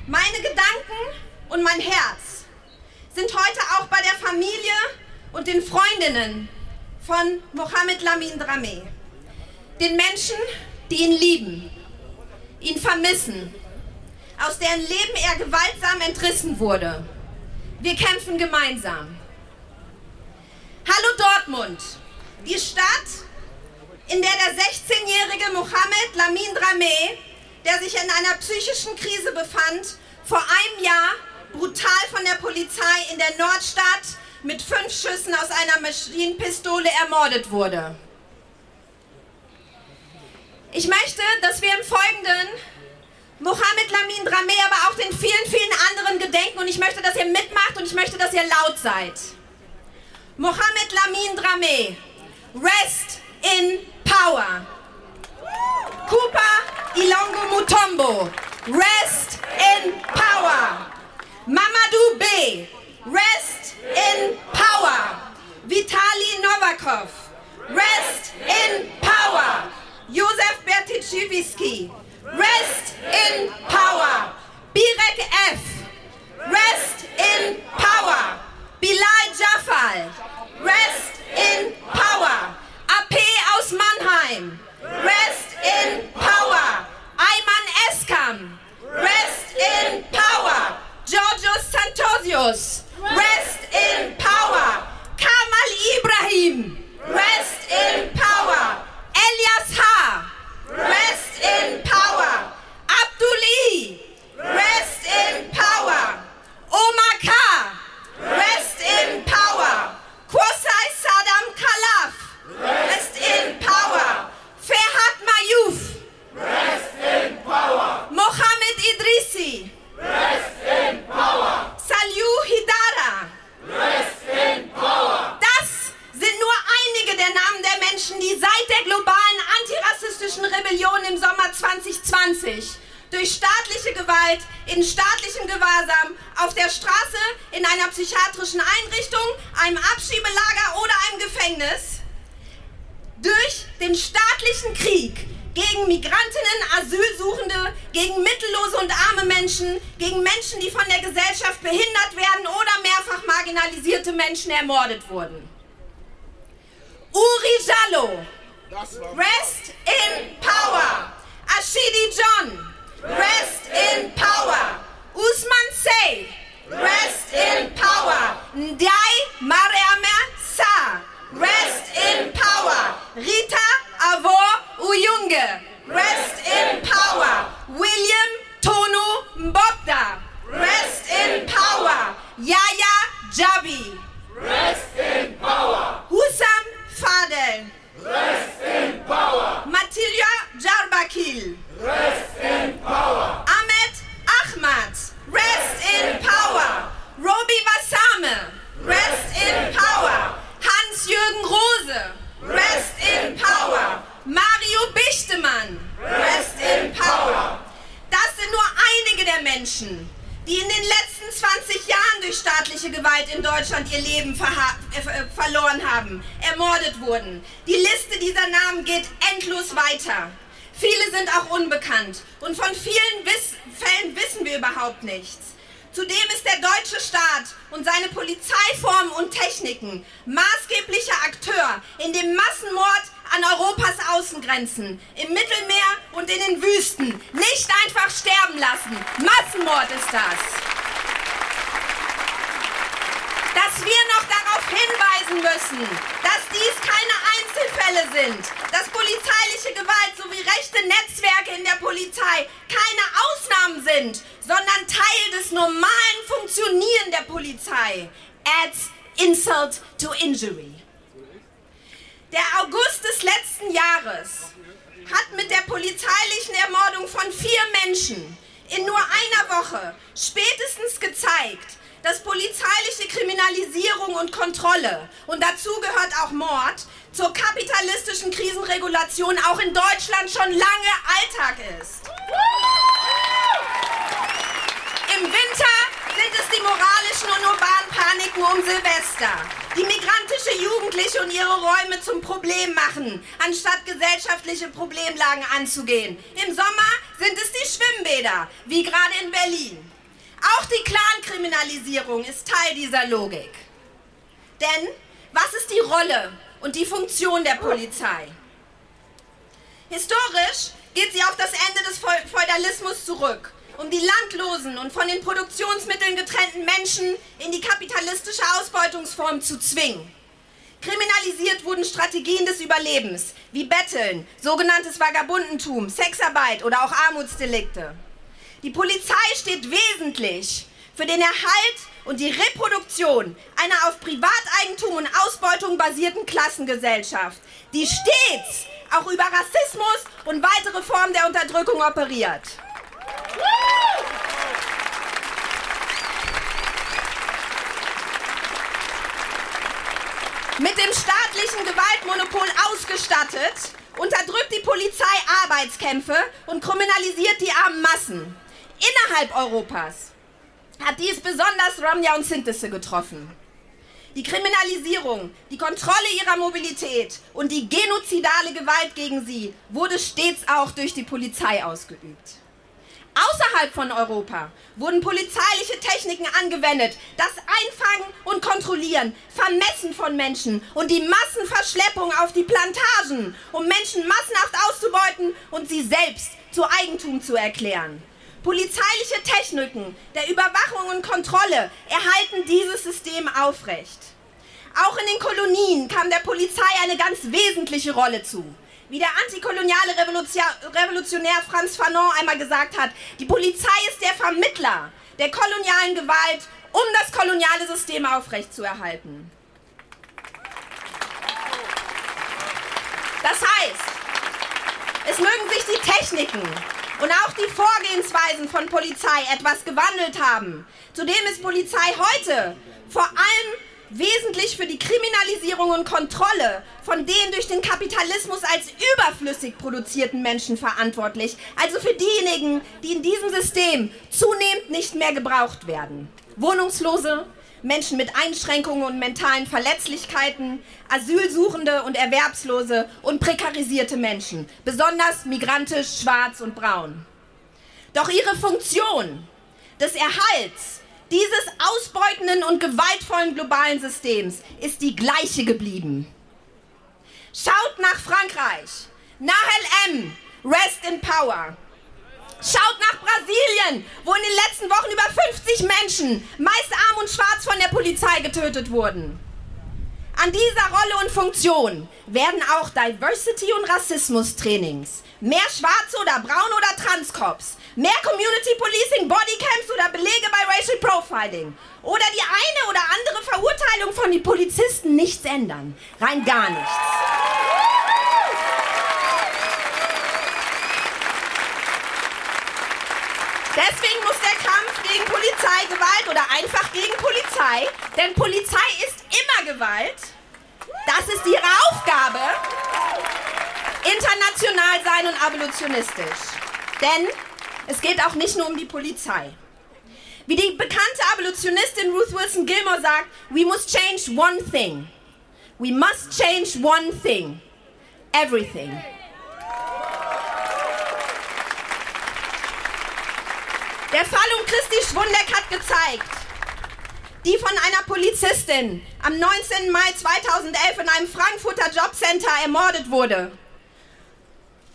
Meine Gedanken und mein Herz sind heute auch bei der Familie und den Freundinnen von Mohamed Lamin Dramé. Den Menschen, die ihn lieben, ihn vermissen, aus deren Leben er gewaltsam entrissen wurde. Wir kämpfen gemeinsam. Hallo Dortmund, die Stadt, in der der 16-jährige Mohamed Lamin Dramé, der sich in einer psychischen Krise befand, vor einem Jahr brutal von der Polizei in der Nordstadt mit fünf Schüssen aus einer Maschinenpistole ermordet wurde. Ich möchte, dass wir im Folgenden Mohamed Lamin Dramé, aber auch den vielen, vielen anderen gedenken und ich möchte, dass ihr mitmacht und ich möchte, dass ihr laut seid. Mohamed Lamin Dramé, rest in power. Cooper Ilongo Mutombo, rest in power. Mamadou B, rest in power. Vitali Novakov, rest in power. Josef Bertichivski, rest in power. Birek F, rest in power. Bilal Jafal, rest in power. AP aus Mannheim, rest in power. Ayman Eskam, rest in power. Georgios Santosios, rest in power. Kamal Ibrahim, rest in power. Elias Ha. rest in power. Abduli, rest in power. Omar K, rest in power. Kwasai Saddam Khalaf, rest in power. Mayouf, rest in power. Mohammed Idrisi, rest in power. Salyu Hidara, rest in power. Das sind nur einige der Namen der Menschen, die seit der globalen antirassistischen Rebellion im Sommer 2020 durch staatliche Gewalt, in staatlichem Gewahrsam, auf der Straße, in einer psychiatrischen Einrichtung, einem Abschiebelager oder einem Gefängnis, durch den staatlichen Krieg gegen Migrantinnen, Asylsuchende, gegen mittellose und arme Menschen, gegen Menschen, die von der Gesellschaft behindert werden oder mehrfach marginalisierte Menschen ermordet wurden. Uri Jallo, rest in power. Ashidi John, rest in power. Usman Sey, rest in power. Ndai Mariama Sa, rest in power. Rita Avo Uyunge, rest in power. William Tonu Mbopda, rest in power. Yaya Jabi, rest in power. Husam Fadel, rest in power. Matilya Jarbakil, rest in power. Ahmed Ahmad, rest in power. Robi Wassame, rest in power. Hans-Jürgen Rose, rest in power. Mario Bichtemann, rest in power. Das sind nur einige der Menschen, die in den letzten 20 Jahren durch staatliche Gewalt in Deutschland ihr Leben verha- äh, verloren haben, ermordet wurden. Die Liste dieser Namen geht endlos weiter. Viele sind auch unbekannt und von vielen Wiss Fällen wissen wir überhaupt nichts. Zudem ist der deutsche Staat und seine Polizeiformen und Techniken maßgeblicher Akteur in dem Massenmord an Europas Außengrenzen, im Mittelmeer und in den Wüsten. Nicht einfach sterben lassen. Massenmord ist das. Dass wir noch darauf hinweisen müssen, dass dies keine Einzelfälle sind, dass polizeiliche Gewalt sowie rechte Netzwerke in der Polizei keine Ausnahmen sind, sondern Teil des normalen Funktionieren der Polizei. Adds insult to injury. Der August des letzten Jahres hat mit der polizeilichen Ermordung von vier Menschen in nur einer Woche spätestens gezeigt, dass polizeiliche Kriminalisierung und Kontrolle, und dazu gehört auch Mord, zur kapitalistischen Krisenregulation auch in Deutschland schon lange Alltag ist. Im Winter sind es die moralischen und urbanen Paniken um Silvester, die migrantisch manche Jugendliche und ihre Räume zum Problem machen, anstatt gesellschaftliche Problemlagen anzugehen. Im Sommer sind es die Schwimmbäder, wie gerade in Berlin. Auch die Clankriminalisierung ist Teil dieser Logik. Denn was ist die Rolle und die Funktion der Polizei? Historisch geht sie auf das Ende des Feudalismus zurück, um die landlosen und von den Produktionsmitteln getrennten Menschen in die kapitalistische Ausbeutungsform zu zwingen. Kriminalisiert wurden Strategien des Überlebens, wie Betteln, sogenanntes Vagabundentum, Sexarbeit oder auch Armutsdelikte. Die Polizei steht wesentlich für den Erhalt und die Reproduktion einer auf Privateigentum und Ausbeutung basierten Klassengesellschaft, die stets auch über Rassismus und weitere Formen der Unterdrückung operiert. Mit dem staatlichen Gewaltmonopol ausgestattet, unterdrückt die Polizei Arbeitskämpfe und kriminalisiert die armen Massen. Innerhalb Europas hat dies besonders Romja und Sintese getroffen. Die Kriminalisierung, die Kontrolle ihrer Mobilität und die genozidale Gewalt gegen sie wurde stets auch durch die Polizei ausgeübt. Außerhalb von Europa wurden polizeiliche Techniken angewendet, das Einfangen und Kontrollieren, Vermessen von Menschen und die Massenverschleppung auf die Plantagen, um Menschen massenhaft auszubeuten und sie selbst zu Eigentum zu erklären. Polizeiliche Techniken der Überwachung und Kontrolle erhalten dieses System aufrecht. Auch in den Kolonien kam der Polizei eine ganz wesentliche Rolle zu. Wie der antikoloniale Revolutionär Franz Fanon einmal gesagt hat, die Polizei ist der Vermittler der kolonialen Gewalt, um das koloniale System aufrechtzuerhalten. Das heißt, es mögen sich die Techniken und auch die Vorgehensweisen von Polizei etwas gewandelt haben. Zudem ist Polizei heute vor allem wesentlich für die Kriminalisierung und Kontrolle von den durch den Kapitalismus als überflüssig produzierten Menschen verantwortlich, also für diejenigen, die in diesem System zunehmend nicht mehr gebraucht werden. Wohnungslose, Menschen mit Einschränkungen und mentalen Verletzlichkeiten, Asylsuchende und Erwerbslose und prekarisierte Menschen, besonders migrantisch, schwarz und braun. Doch ihre Funktion des Erhalts dieses ausbeutenden und gewaltvollen globalen Systems ist die gleiche geblieben. Schaut nach Frankreich. Nahel M. Rest in Power. Schaut nach Brasilien, wo in den letzten Wochen über 50 Menschen, meist arm und schwarz, von der Polizei getötet wurden. An dieser Rolle und Funktion werden auch Diversity- und Rassismus-Trainings, mehr Schwarze oder Braun oder Transcops, mehr Community Policing, Bodycams oder Belege bei Racial Profiling oder die eine oder andere Verurteilung von den Polizisten nichts ändern. Rein gar nichts. Deswegen muss der Kampf gegen Polizeigewalt oder einfach gegen Polizei, denn Polizei ist immer Gewalt, das ist ihre Aufgabe, international sein und abolitionistisch. Denn es geht auch nicht nur um die Polizei. Wie die bekannte Abolitionistin Ruth Wilson Gilmore sagt, we must change one thing. We must change one thing. Everything. Der Fall um Christi Schwundeck hat gezeigt, die von einer Polizistin am 19. Mai 2011 in einem Frankfurter Jobcenter ermordet wurde.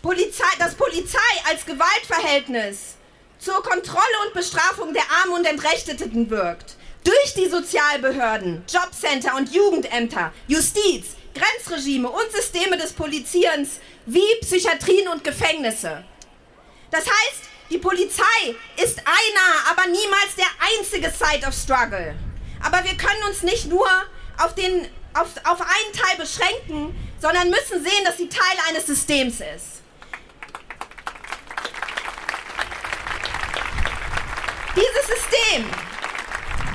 Polizei, das Polizei als Gewaltverhältnis zur Kontrolle und Bestrafung der Armen und Entrechteten wirkt. Durch die Sozialbehörden, Jobcenter und Jugendämter, Justiz, Grenzregime und Systeme des Polizierens wie Psychiatrien und Gefängnisse. Das heißt, die Polizei ist einer, aber niemals der einzige Side of Struggle. Aber wir können uns nicht nur auf, den, auf, auf einen Teil beschränken, sondern müssen sehen, dass sie Teil eines Systems ist. Dieses System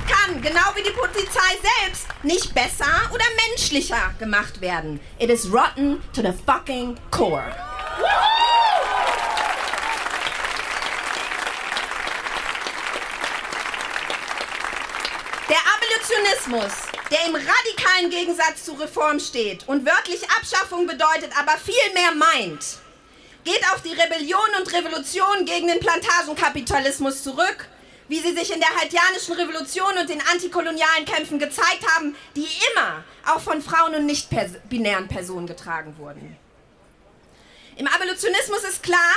kann, genau wie die Polizei selbst, nicht besser oder menschlicher gemacht werden. It is rotten to the fucking core. Der Abolitionismus der im radikalen Gegensatz zu Reform steht und wörtlich Abschaffung bedeutet, aber viel mehr meint, geht auf die Rebellion und Revolution gegen den Plantagenkapitalismus zurück, wie sie sich in der haitianischen Revolution und den antikolonialen Kämpfen gezeigt haben, die immer auch von Frauen und nicht-binären Personen getragen wurden. Im Abolitionismus ist klar,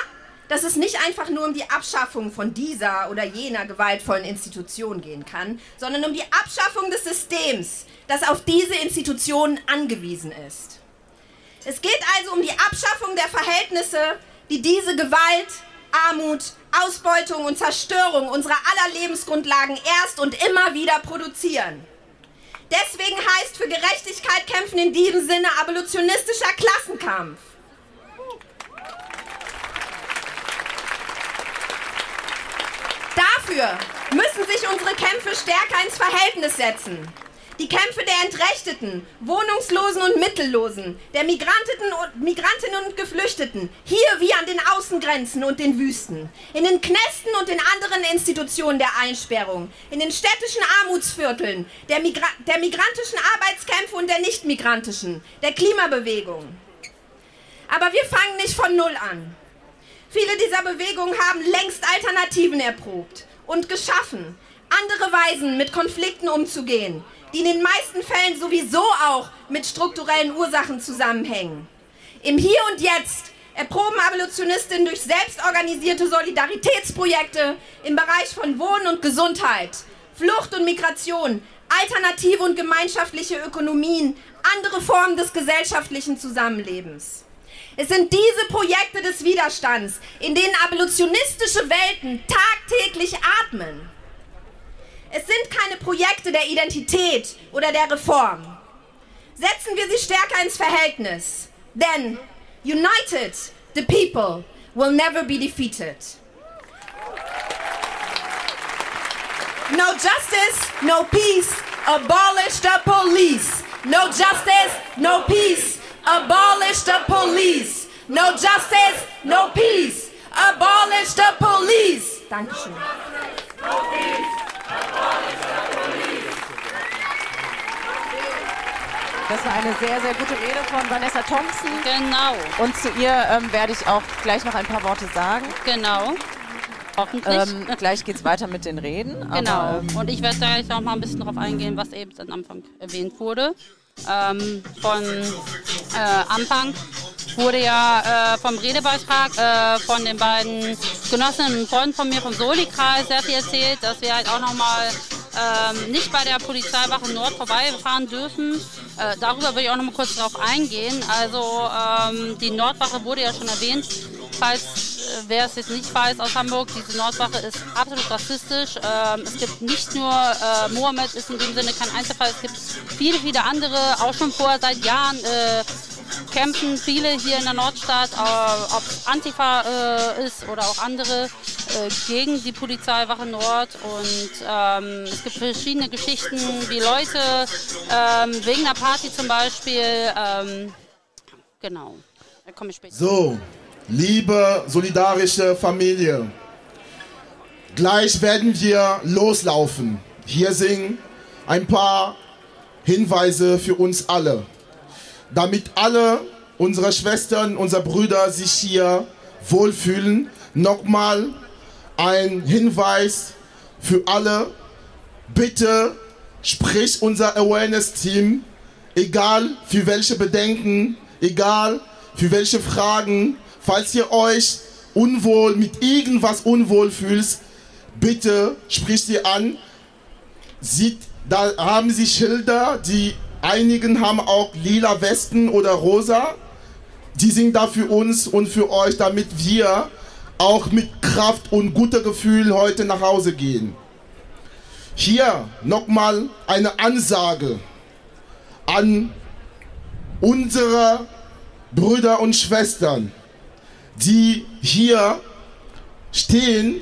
dass es nicht einfach nur um die Abschaffung von dieser oder jener gewaltvollen Institution gehen kann, sondern um die Abschaffung des Systems, das auf diese Institutionen angewiesen ist. Es geht also um die Abschaffung der Verhältnisse, die diese Gewalt, Armut, Ausbeutung und Zerstörung unserer aller Lebensgrundlagen erst und immer wieder produzieren. Deswegen heißt für Gerechtigkeit kämpfen in diesem Sinne abolitionistischer Klassenkampf. Dafür müssen sich unsere Kämpfe stärker ins Verhältnis setzen. Die Kämpfe der Entrechteten, Wohnungslosen und Mittellosen, der Migrantinnen und, Migrantinnen und Geflüchteten, hier wie an den Außengrenzen und den Wüsten, in den Knästen und den anderen Institutionen der Einsperrung, in den städtischen Armutsvierteln, der, Migra der migrantischen Arbeitskämpfe und der nicht-migrantischen, der Klimabewegung. Aber wir fangen nicht von Null an. Viele dieser Bewegungen haben längst Alternativen erprobt und geschaffen, andere Weisen mit Konflikten umzugehen, die in den meisten Fällen sowieso auch mit strukturellen Ursachen zusammenhängen. Im Hier und Jetzt erproben Abolitionistinnen durch selbstorganisierte Solidaritätsprojekte im Bereich von Wohnen und Gesundheit, Flucht und Migration, alternative und gemeinschaftliche Ökonomien, andere Formen des gesellschaftlichen Zusammenlebens. Es sind diese Projekte des Widerstands, in denen abolitionistische Welten tagtäglich atmen. Es sind keine Projekte der Identität oder der Reform. Setzen wir sie stärker ins Verhältnis. Denn united, the people will never be defeated. No justice, no peace, abolish the police. No justice, no peace, abolish the police. No justice, no peace, abolish the police. Dankeschön. No peace. Das war eine sehr, sehr gute Rede von Vanessa Thompson. Genau. Und zu ihr ähm, werde ich auch gleich noch ein paar Worte sagen. Genau. Hoffentlich. Ähm, gleich geht es weiter mit den Reden. Genau. Aber, ähm, Und ich werde da jetzt auch mal ein bisschen darauf eingehen, was eben am Anfang erwähnt wurde. Ähm, von äh, Anfang wurde ja äh, vom Redebeitrag äh, von den beiden Genossinnen und Freunden von mir vom Soli-Kreis sehr viel erzählt, dass wir halt auch nochmal ähm, nicht bei der Polizeiwache Nord vorbeifahren dürfen. Äh, darüber will ich auch noch mal kurz drauf eingehen. Also ähm, die Nordwache wurde ja schon erwähnt. Falls wer es jetzt nicht weiß aus Hamburg, diese Nordwache ist absolut rassistisch. Ähm, es gibt nicht nur äh, Mohammed ist in dem Sinne kein Einzelfall. Es gibt viele, viele andere, auch schon vor seit Jahren. Äh, kämpfen viele hier in der Nordstadt, äh, ob Antifa äh, ist oder auch andere, äh, gegen die Polizeiwache Nord. Und ähm, es gibt verschiedene Geschichten, wie Leute ähm, wegen einer Party zum Beispiel, ähm, genau, da komme ich später. So, liebe solidarische Familie, gleich werden wir loslaufen. Hier sind ein paar Hinweise für uns alle, damit alle unsere Schwestern, unsere Brüder sich hier wohlfühlen. Nochmal ein Hinweis für alle. Bitte sprich unser Awareness-Team, egal für welche Bedenken, egal für welche Fragen, falls ihr euch unwohl mit irgendwas unwohl fühlt, bitte spricht sie an. Sieht, da haben sie Schilder, die einigen haben auch lila Westen oder rosa. Die sind da für uns und für euch, damit wir auch mit Kraft und guter Gefühl heute nach Hause gehen. Hier nochmal eine Ansage an unsere Brüder und Schwestern, die hier stehen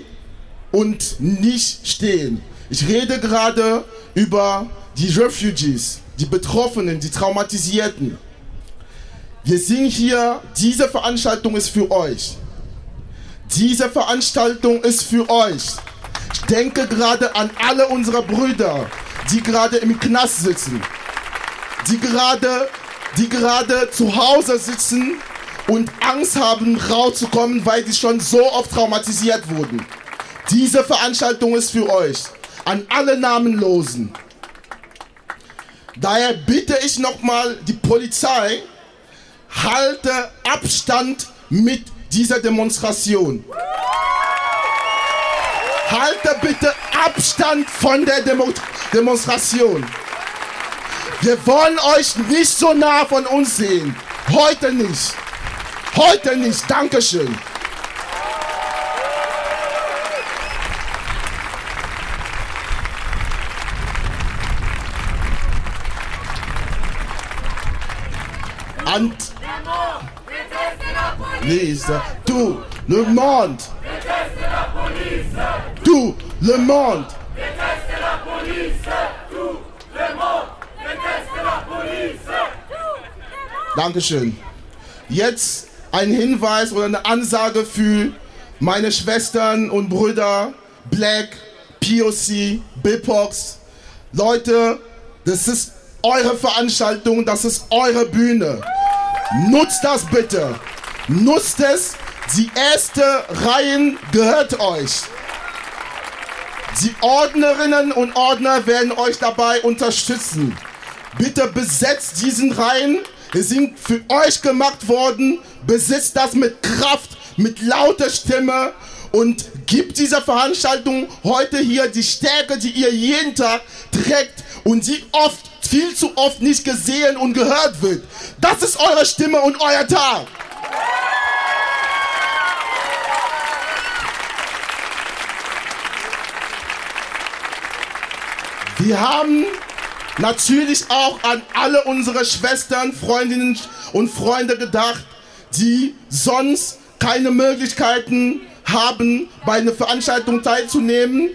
und nicht stehen. Ich rede gerade über die Refugees, die Betroffenen, die Traumatisierten. Wir sind hier, diese Veranstaltung ist für euch. Diese Veranstaltung ist für euch. Ich denke gerade an alle unsere Brüder, die gerade im Knast sitzen, die gerade, die gerade zu Hause sitzen und Angst haben, rauszukommen, weil sie schon so oft traumatisiert wurden. Diese Veranstaltung ist für euch, an alle Namenlosen. Daher bitte ich nochmal die Polizei, halte Abstand mit dieser Demonstration. Halte bitte Abstand von der Demo Demonstration. Wir wollen euch nicht so nah von uns sehen. Heute nicht. Heute nicht. Dankeschön. Ant Lisa, tout le monde. Tout le monde. Dankeschön. Jetzt ein Hinweis oder eine Ansage für meine Schwestern und Brüder Black, POC, Bipox. Leute, das ist eure Veranstaltung, das ist eure Bühne. Nutzt das bitte. Nutzt es. Die erste Reihen gehört euch. Die Ordnerinnen und Ordner werden euch dabei unterstützen. Bitte besetzt diesen Reihen. Sie sind für euch gemacht worden. Besitzt das mit Kraft, mit lauter Stimme und gibt dieser Veranstaltung heute hier die Stärke, die ihr jeden Tag trägt und die oft, viel zu oft nicht gesehen und gehört wird. Das ist eure Stimme und euer Tag. Wir haben natürlich auch an alle unsere Schwestern, Freundinnen und Freunde gedacht, die sonst keine Möglichkeiten haben, bei einer Veranstaltung teilzunehmen,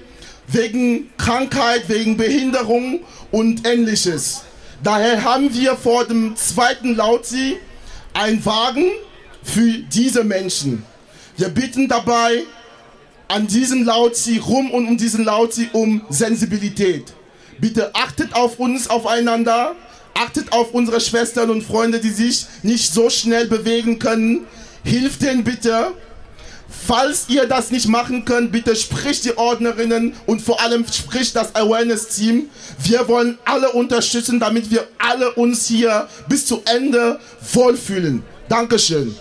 wegen Krankheit, wegen Behinderung und ähnliches. Daher haben wir vor dem zweiten Lautsi einen Wagen für diese Menschen. Wir bitten dabei an diesem Lautsi rum und um diesen Lautsi um Sensibilität. Bitte achtet auf uns, aufeinander. Achtet auf unsere Schwestern und Freunde, die sich nicht so schnell bewegen können. Hilft denen bitte. Falls ihr das nicht machen könnt, bitte spricht die Ordnerinnen und vor allem spricht das Awareness-Team. Wir wollen alle unterstützen, damit wir alle uns hier bis zu Ende wohlfühlen. Dankeschön.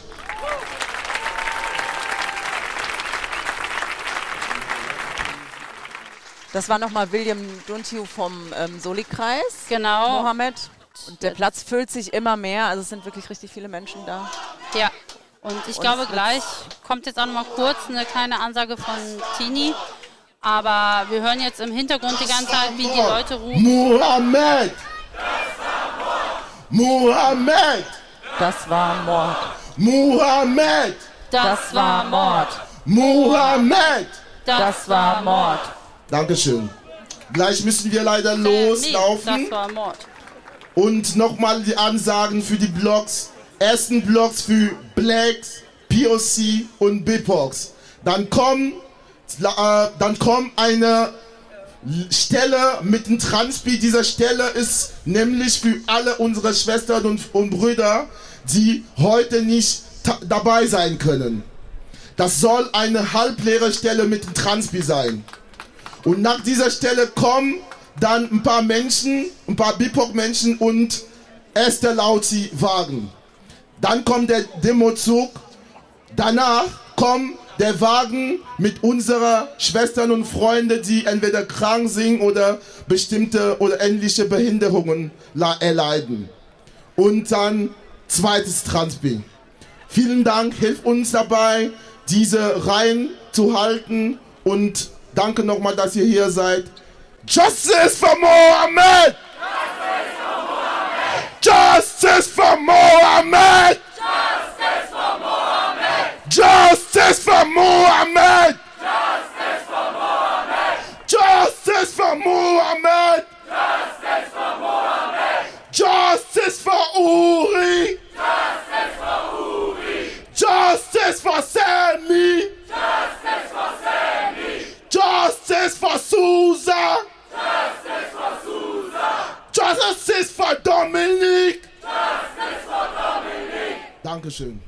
Das war nochmal William Duntiu vom ähm, Soli-Kreis. Genau. Mohammed. Und der Platz füllt sich immer mehr. Also es sind wirklich richtig viele Menschen da. Ja. Und ich Und glaube, gleich kommt jetzt auch noch mal kurz eine kleine Ansage von Tini. Aber wir hören jetzt im Hintergrund die ganze Zeit, wie die Leute rufen. Mohammed! Mohammed! Das war Mord. Mohammed! Das war Mord. Mohammed! Das war Mord. Dankeschön. Gleich müssen wir leider loslaufen. Das war Mord. Und nochmal die Ansagen für die Blogs. Ersten Blogs für Blacks, POC und Bipox. Dann kommt, äh, dann kommt eine Stelle mit dem Transpi. Diese Stelle ist nämlich für alle unsere Schwestern und, und Brüder, die heute nicht dabei sein können. Das soll eine halbleere Stelle mit dem Transpi sein. Und nach dieser Stelle kommen dann ein paar Menschen, ein paar BIPOC-Menschen und Esther Lauzi-Wagen. Dann kommt der Demozug. Danach kommt der Wagen mit unserer Schwestern und Freunde, die entweder krank sind oder bestimmte oder ähnliche Behinderungen erleiden. Und dann zweites Transpi. Vielen Dank, hilf uns dabei, diese Reihen zu halten und danke nochmal, dass ihr hier seid. Justice for Mohammed! Justice for Mohammed! Justice for Mohammed! Justice for Mohammed! Justice for Uri! Justice for Sammy! Justice for Susa! Dominik! Justice for Dominik! Dankeschön.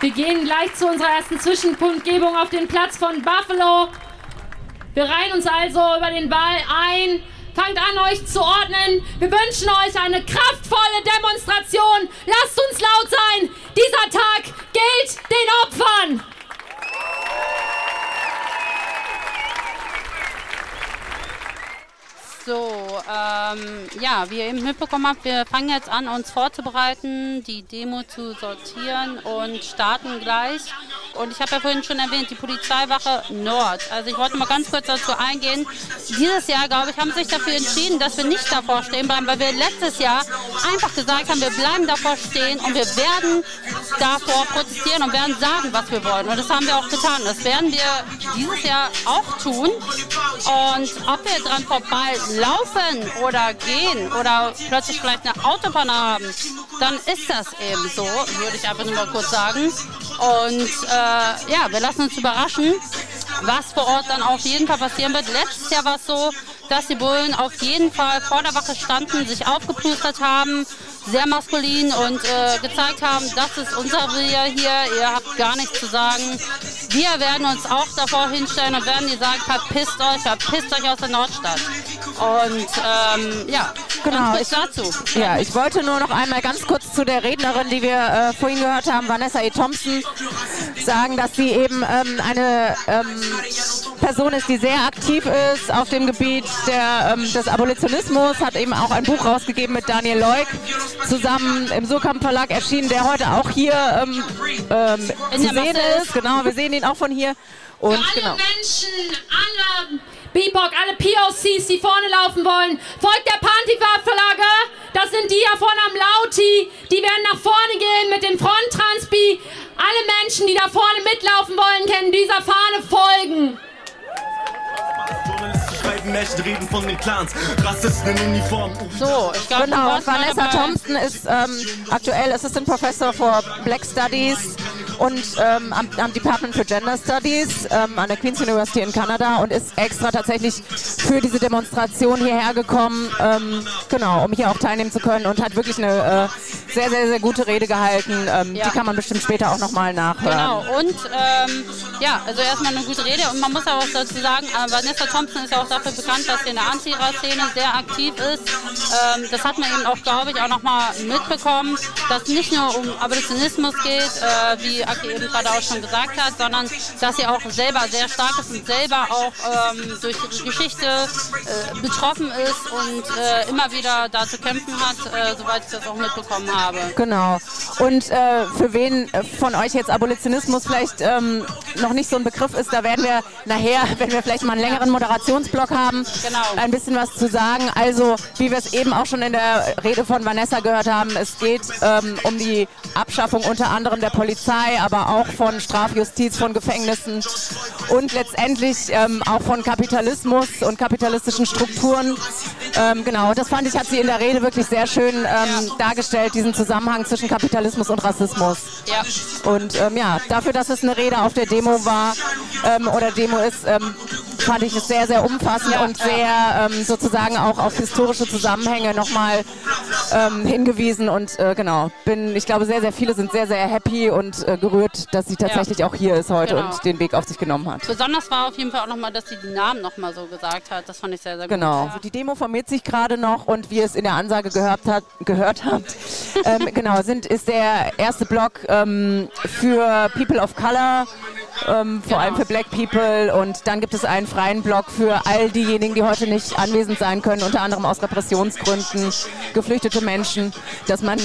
Wir gehen gleich zu unserer ersten Zwischenkundgebung auf den Platz von Buffalo. Wir reihen uns also über den Ball ein. Fangt an, euch zu ordnen. Wir wünschen euch eine kraftvolle Demonstration. Lasst uns laut sein. Dieser Tag gilt den Opfern. So, ähm, ja, wie ihr eben mitbekommen habt, wir fangen jetzt an, uns vorzubereiten, die Demo zu sortieren und starten gleich. Und ich habe ja vorhin schon erwähnt, die Polizeiwache Nord. Also ich wollte mal ganz kurz dazu eingehen. Dieses Jahr, glaube ich, haben sich dafür entschieden, dass wir nicht davor stehen bleiben, weil wir letztes Jahr einfach gesagt haben, wir bleiben davor stehen und wir werden davor protestieren und werden sagen, was wir wollen. Und das haben wir auch getan. Das werden wir dieses Jahr auch tun. Und ob wir dran vorbei laufen oder gehen oder plötzlich vielleicht eine Autobahn haben, dann ist das eben so, würde ich einfach nur mal kurz sagen. Und äh, ja, wir lassen uns überraschen, was vor Ort dann auf jeden Fall passieren wird. Letztes Jahr war es so, dass die Bullen auf jeden Fall vor der Wache standen, sich aufgeplustert haben, sehr maskulin und äh, gezeigt haben, das ist unser Revier hier, ihr habt gar nichts zu sagen. Wir werden uns auch davor hinstellen und werden dir sagen, verpisst euch, verpisst euch aus der Nordstadt. Und ähm, ja, Genau, kurz dazu. ja, ich wollte nur noch einmal ganz kurz zu der Rednerin, die wir äh, vorhin gehört haben, Vanessa E. Thompson, sagen, dass sie eben ähm, eine ähm, Person ist, die sehr aktiv ist auf dem Gebiet der, ähm, des Abolitionismus, hat eben auch ein Buch rausgegeben mit Daniel Leuk, zusammen im Surkamp Verlag erschienen, der heute auch hier ähm, ähm, In zu sehen ist. Genau, wir sehen ihn auch von hier. Und alle genau. Menschen, alle BIPOC, alle POCs, die vorne laufen wollen, folgt der Pantifa-Flagge. Das sind die hier vorne am Lauti. Die werden nach vorne gehen mit dem Fronttranspi. Alle Menschen, die da vorne mitlaufen wollen, können dieser Fahne folgen. Schreiben Menschen reden von den Clans, Rassisten in Uniform. So, ich glaube, Genau, Vanessa. Thompson ist ähm, aktuell Assistant Professor for Black Studies und ähm, am, am Department for Gender Studies ähm, an der Queen's University in Kanada und ist extra tatsächlich für diese Demonstration hierher gekommen, ähm, genau, um hier auch teilnehmen zu können und hat wirklich eine äh, sehr, sehr, sehr gute Rede gehalten. Ähm, Ja. Die kann man bestimmt später auch nochmal nachhören. Genau, und ähm, ja, also erstmal eine gute Rede und man muss auch dazu sagen, äh, Vanessa Thompson ist ja auch dafür bekannt, dass sie in der Anti-Szene sehr aktiv ist. Ähm, das hat man eben auch, glaube ich, auch nochmal mitbekommen, dass es nicht nur um Abolitionismus geht, äh, wie Aki eben gerade auch schon gesagt hat, sondern dass sie auch selber sehr stark ist und selber auch ähm, durch ihre Geschichte äh, betroffen ist und äh, immer wieder da zu kämpfen hat, äh, soweit ich das auch mitbekommen habe. Genau. Und äh, für wen äh, von euch jetzt Abolitionismus vielleicht ähm, noch nicht so ein Begriff ist, da werden wir nachher, wenn wir vielleicht mal einen längeren Moderationsblock haben, Genau. ein bisschen was zu sagen. Also, wie wir es eben auch schon in der Rede von Vanessa gehört haben, es geht ähm, um die Abschaffung unter anderem der Polizei, aber auch von Strafjustiz, von Gefängnissen und letztendlich ähm, auch von Kapitalismus und kapitalistischen Strukturen. Ähm, genau, das fand ich, hat sie in der Rede wirklich sehr schön ähm, dargestellt, diesen Zusammenhang zwischen Kapitalismus und Rassismus. Ja. Und ähm, ja, dafür, dass es eine Rede auf der Demo war ähm, oder Demo ist, ähm, fand ich es sehr, sehr umfassend und sehr ähm, sozusagen auch auf historische Zusammenhänge nochmal hingewiesen. Und äh, genau, bin, ich glaube, sehr, sehr viele sind sehr, sehr happy und äh, gerührt, dass sie tatsächlich auch hier ist heute Genau. und den Weg auf sich genommen hat. Besonders war auf jeden Fall auch nochmal, dass sie die Namen nochmal so gesagt hat. Das fand ich sehr, sehr gut. Genau. Also die Demo formiert sich gerade noch und wie ihr es in der Ansage gehört, hat, gehört habt, ähm, genau, sind, ist der erste Block ähm, für People of Color, ähm, vor allem für Black People und dann gibt es einen freien Block für all diejenigen, die heute nicht anwesend sein können, unter anderem aus Repressionsgründen, geflüchtete Menschen, dass man,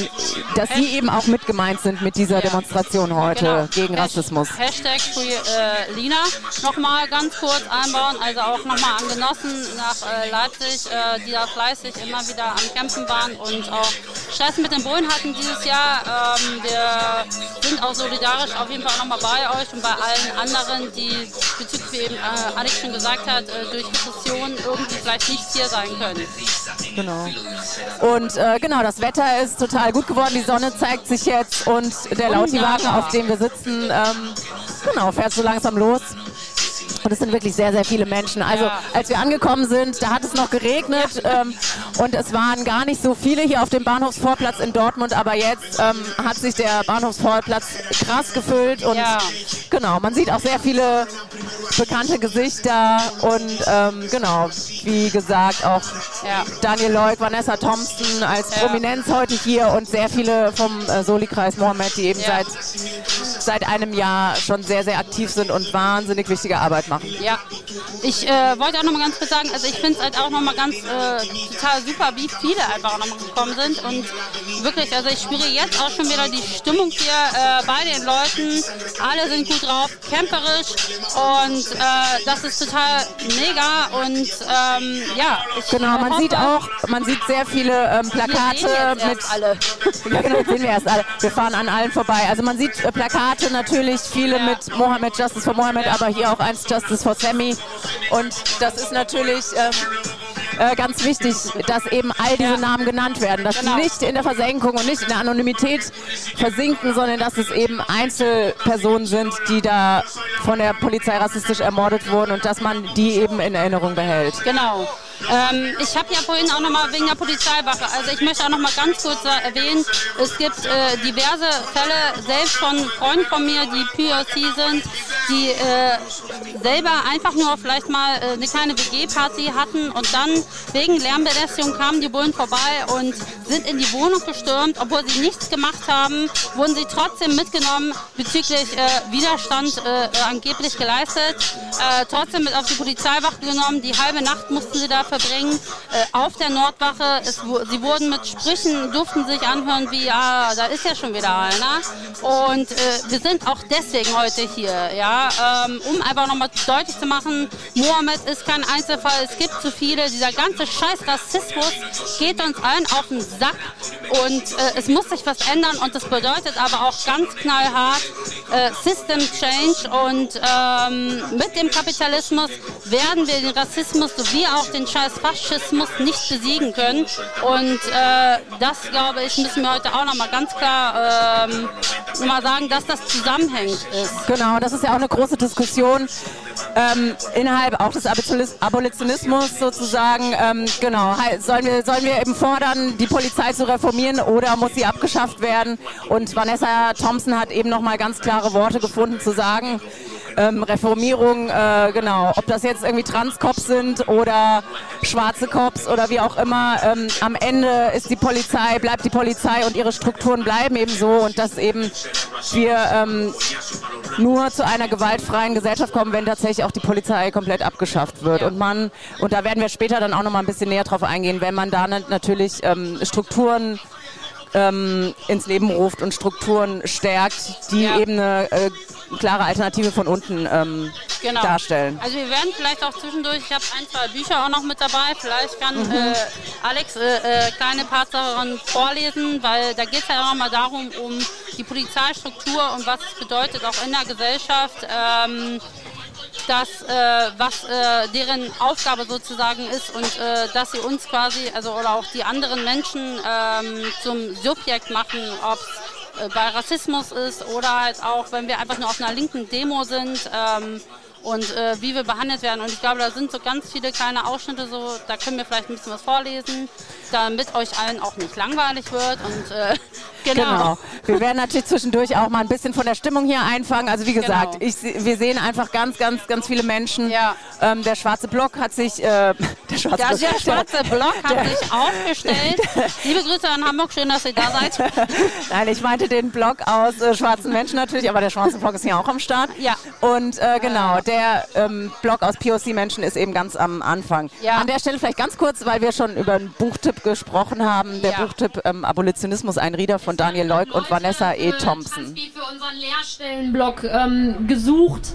dass sie eben auch mit gemeint sind mit dieser Demonstration heute Genau. gegen Rassismus. Hashtag Free äh, Lina nochmal ganz kurz einbauen, also auch nochmal an Genossen nach äh, Leipzig, äh, die da fleißig immer wieder am Kämpfen waren und auch Stress mit den Bullen hatten dieses Jahr. Ähm, wir sind auch solidarisch auf jeden Fall nochmal bei euch und bei allen anderen, die bezüglich, wie eben äh, Alex schon gesagt hat, äh, durch Repression irgendwie vielleicht nicht hier sein können. Genau. Und äh, genau, das Wetter ist total gut geworden. Die Sonne zeigt sich jetzt und der Lautiwagen, Wunderbar. auf dem wir sitzen, ähm, genau, fährt so langsam los. Und es sind wirklich sehr, sehr viele Menschen. Also Ja. als wir angekommen sind, da hat es noch geregnet ähm, und es waren gar nicht so viele hier auf dem Bahnhofsvorplatz in Dortmund, aber jetzt ähm, hat sich der Bahnhofsvorplatz krass gefüllt und Ja. genau, man sieht auch sehr viele bekannte Gesichter und ähm, genau, wie gesagt, auch Ja. Daniel Leuk, Vanessa Thompson als. Prominenz heute hier und sehr viele vom äh, Soli-Kreis Mohammed, die eben seit, seit einem Jahr schon sehr, sehr aktiv sind und wahnsinnig wichtige Arbeit machen. Ja, ich äh, wollte auch noch mal ganz kurz sagen, also ich finde es halt auch noch mal ganz äh, total super, wie viele einfach auch noch mal gekommen sind und wirklich, also ich spüre jetzt auch schon wieder die Stimmung hier äh, bei den Leuten. Alle sind gut drauf, kämpferisch und äh, das ist total mega und ähm, ja, ich Genau, man hoffe, sieht auch, man sieht sehr viele ähm, Plakate mit. alle. ja, genau, sehen wir erst alle. Wir fahren an allen vorbei. Also man sieht äh, Plakate natürlich, viele mit Mohammed Justice for Mohammed, aber hier auch eins Justice for Sammy. Und das ist natürlich ähm, äh, ganz wichtig, dass eben all diese Namen genannt werden, dass Genau. sie nicht in der Versenkung und nicht in der Anonymität versinken, sondern dass es eben Einzelpersonen sind, die da von der Polizei rassistisch ermordet wurden und dass man die eben in Erinnerung behält. Genau. Ähm, ich habe ja vorhin auch nochmal wegen der Polizeiwache, also ich möchte auch nochmal ganz kurz äh, erwähnen, es gibt äh, diverse Fälle, selbst von Freunden von mir, die POC sind, die äh, selber einfach nur vielleicht mal äh, eine kleine WG-Party hatten und dann wegen Lärmbelästigung kamen die Bullen vorbei und sind in die Wohnung gestürmt, obwohl sie nichts gemacht haben, wurden sie trotzdem mitgenommen bezüglich äh, Widerstand äh, angeblich geleistet, äh, trotzdem mit auf die Polizeiwache genommen, die halbe Nacht mussten sie da verbringen, äh, auf der Nordwache, es, sie wurden mit Sprüchen, durften sich anhören wie, ja, da ist ja schon wieder einer. Und äh, wir sind auch deswegen heute hier, ja, ähm, um einfach nochmal deutlich zu machen, Mohammed ist kein Einzelfall, es gibt zu viele, dieser ganze scheiß Rassismus geht uns allen auf den Sack. Und äh, es muss sich was ändern und das bedeutet aber auch ganz knallhart äh, System Change. Und ähm, mit dem Kapitalismus werden wir den Rassismus sowie auch den scheiß Faschismus nicht besiegen können und äh, das glaube ich müssen wir heute auch nochmal ganz klar ähm, mal sagen, dass das zusammenhängt ist. Genau, das ist ja auch eine große Diskussion ähm, innerhalb auch des Abolitionis- Abolitionismus sozusagen. Ähm, genau, sollen wir, sollen wir eben fordern, die Polizei zu reformieren oder muss sie abgeschafft werden? Und Vanessa Thompson hat eben nochmal ganz klare Worte gefunden zu sagen, ähm, Reformierung, äh, genau, ob das jetzt irgendwie Transkops sind oder schwarze Cops oder wie auch immer, ähm, am Ende ist die Polizei, bleibt die Polizei und ihre Strukturen bleiben eben so und dass eben wir ähm, nur zu einer gewaltfreien Gesellschaft kommen, wenn tatsächlich auch die Polizei komplett abgeschafft wird. Und man, und da werden wir später dann auch noch mal ein bisschen näher drauf eingehen, wenn man da na- natürlich ähm, Strukturen ähm, ins Leben ruft und Strukturen stärkt, die eben eine äh, klare Alternative von unten ähm, Genau. darstellen. Also wir werden vielleicht auch zwischendurch, ich habe ein, zwei Bücher auch noch mit dabei, vielleicht kann Mhm. äh, Alex äh, äh, kleine Parts daran vorlesen, weil da geht es ja auch mal darum, um die Polizeistruktur und was es bedeutet auch in der Gesellschaft. Ähm, das, äh, was äh, deren Aufgabe sozusagen ist und äh, dass sie uns quasi, also oder auch die anderen Menschen ähm, zum Subjekt machen, ob es bei Rassismus ist oder halt auch, wenn wir einfach nur auf einer linken Demo sind ähm, und äh, wie wir behandelt werden. Und ich glaube, da sind so ganz viele kleine Ausschnitte, so da können wir vielleicht ein bisschen was vorlesen, damit euch allen auch nicht langweilig wird. Und äh, genau. Genau. Wir werden natürlich zwischendurch auch mal ein bisschen von der Stimmung hier einfangen. Also wie gesagt, Genau. ich, wir sehen einfach ganz, ganz, ganz viele Menschen. Ähm, der schwarze Block hat sich, äh, der schwarze Der, Block, der schwarze Block hat der- sich aufgestellt. Liebe Grüße an Hamburg, schön, dass ihr da seid. Nein, ich meinte den Block aus äh, schwarzen Menschen natürlich, aber der schwarze Block ist hier auch am Start. Ja. Und äh, genau, der ähm, Block aus POC-Menschen ist eben ganz am Anfang. Ja. An der Stelle vielleicht ganz kurz, weil wir schon über einen Buchtipp gesprochen haben. Der Ja. Buchtipp ähm, Abolitionismus, ein Rieder von Daniel Leuk und Vanessa E. Thompson. für unseren Lehrstellenblock ähm, gesucht.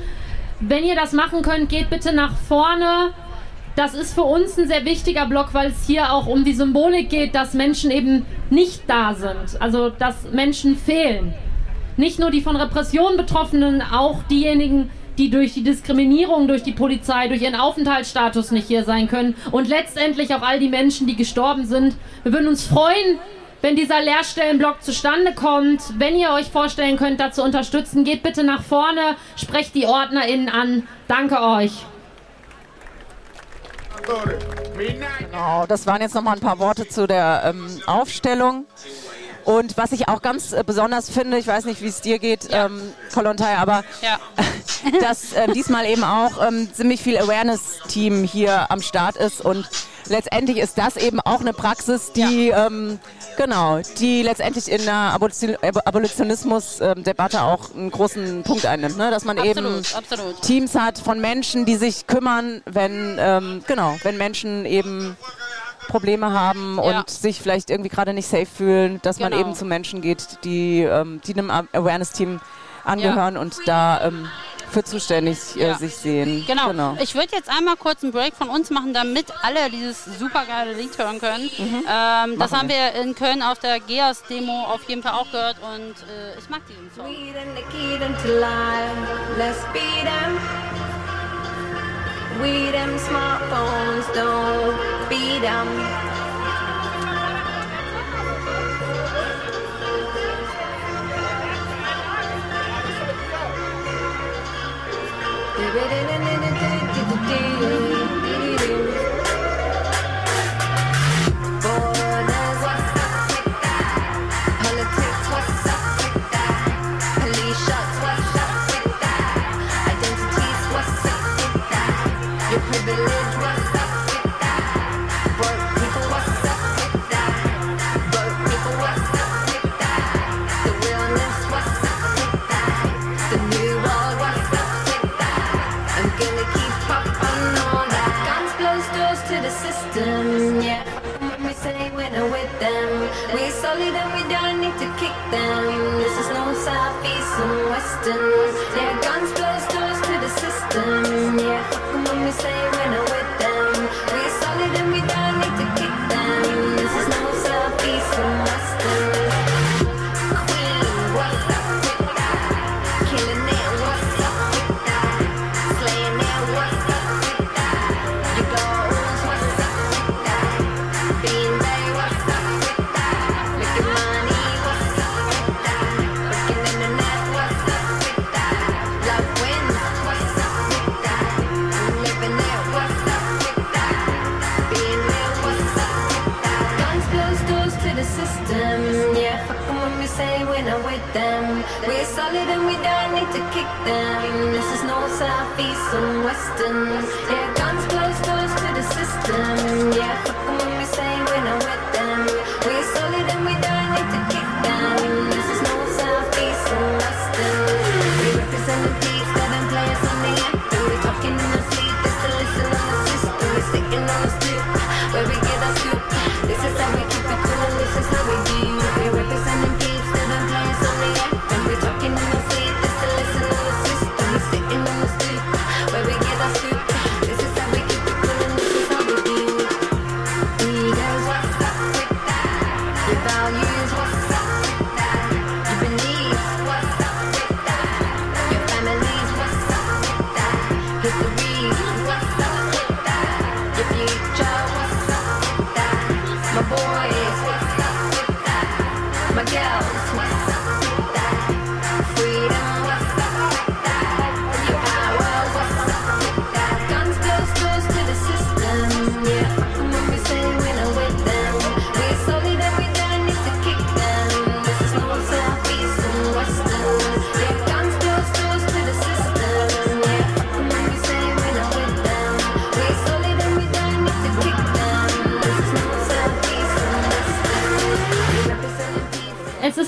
Wenn ihr das machen könnt, geht bitte nach vorne. Das ist für uns ein sehr wichtiger Block, weil es hier auch um die Symbolik geht, dass Menschen eben nicht da sind. Also, dass Menschen fehlen. Nicht nur die von Repressionen Betroffenen, auch diejenigen, die durch die Diskriminierung durch die Polizei, durch ihren Aufenthaltsstatus nicht hier sein können. Und letztendlich auch all die Menschen, die gestorben sind. Wir würden uns freuen, wenn dieser Lehrstellenblock zustande kommt. Wenn ihr euch vorstellen könnt, dazu unterstützen, geht bitte nach vorne, sprecht die OrdnerInnen an. Danke euch. Genau, das waren jetzt noch mal ein paar Worte zu der ähm, Aufstellung. Und was ich auch ganz äh, besonders finde, ich weiß nicht, wie es dir geht, ja. ähm, Kolontai, aber ja. dass äh, diesmal eben auch ähm, ziemlich viel Awareness-Team hier am Start ist und letztendlich ist das eben auch eine Praxis, die ja. ähm, genau, die letztendlich in der Abolitionismus-Debatte auch einen großen Punkt einnimmt, ne? dass man absolut, eben absolut. Teams hat von Menschen, die sich kümmern, wenn ähm, genau, wenn Menschen eben Probleme haben und Ja. sich vielleicht irgendwie gerade nicht safe fühlen, dass man Genau. eben zu Menschen geht, die, ähm, die einem Awareness-Team angehören und da ähm, für zuständig äh, Ja. sich sehen. Genau. Ich würde jetzt einmal kurz einen Break von uns machen, damit alle dieses supergeile Lied hören können. Ähm, das Mhm. Haben wir in Köln auf der GEAS-Demo auf jeden Fall auch gehört und äh, ich mag diesen Song. Key them to life, let's beat them. We them smartphones, don't beat them. Borders, This is no southeast and western. Yeah, This is how we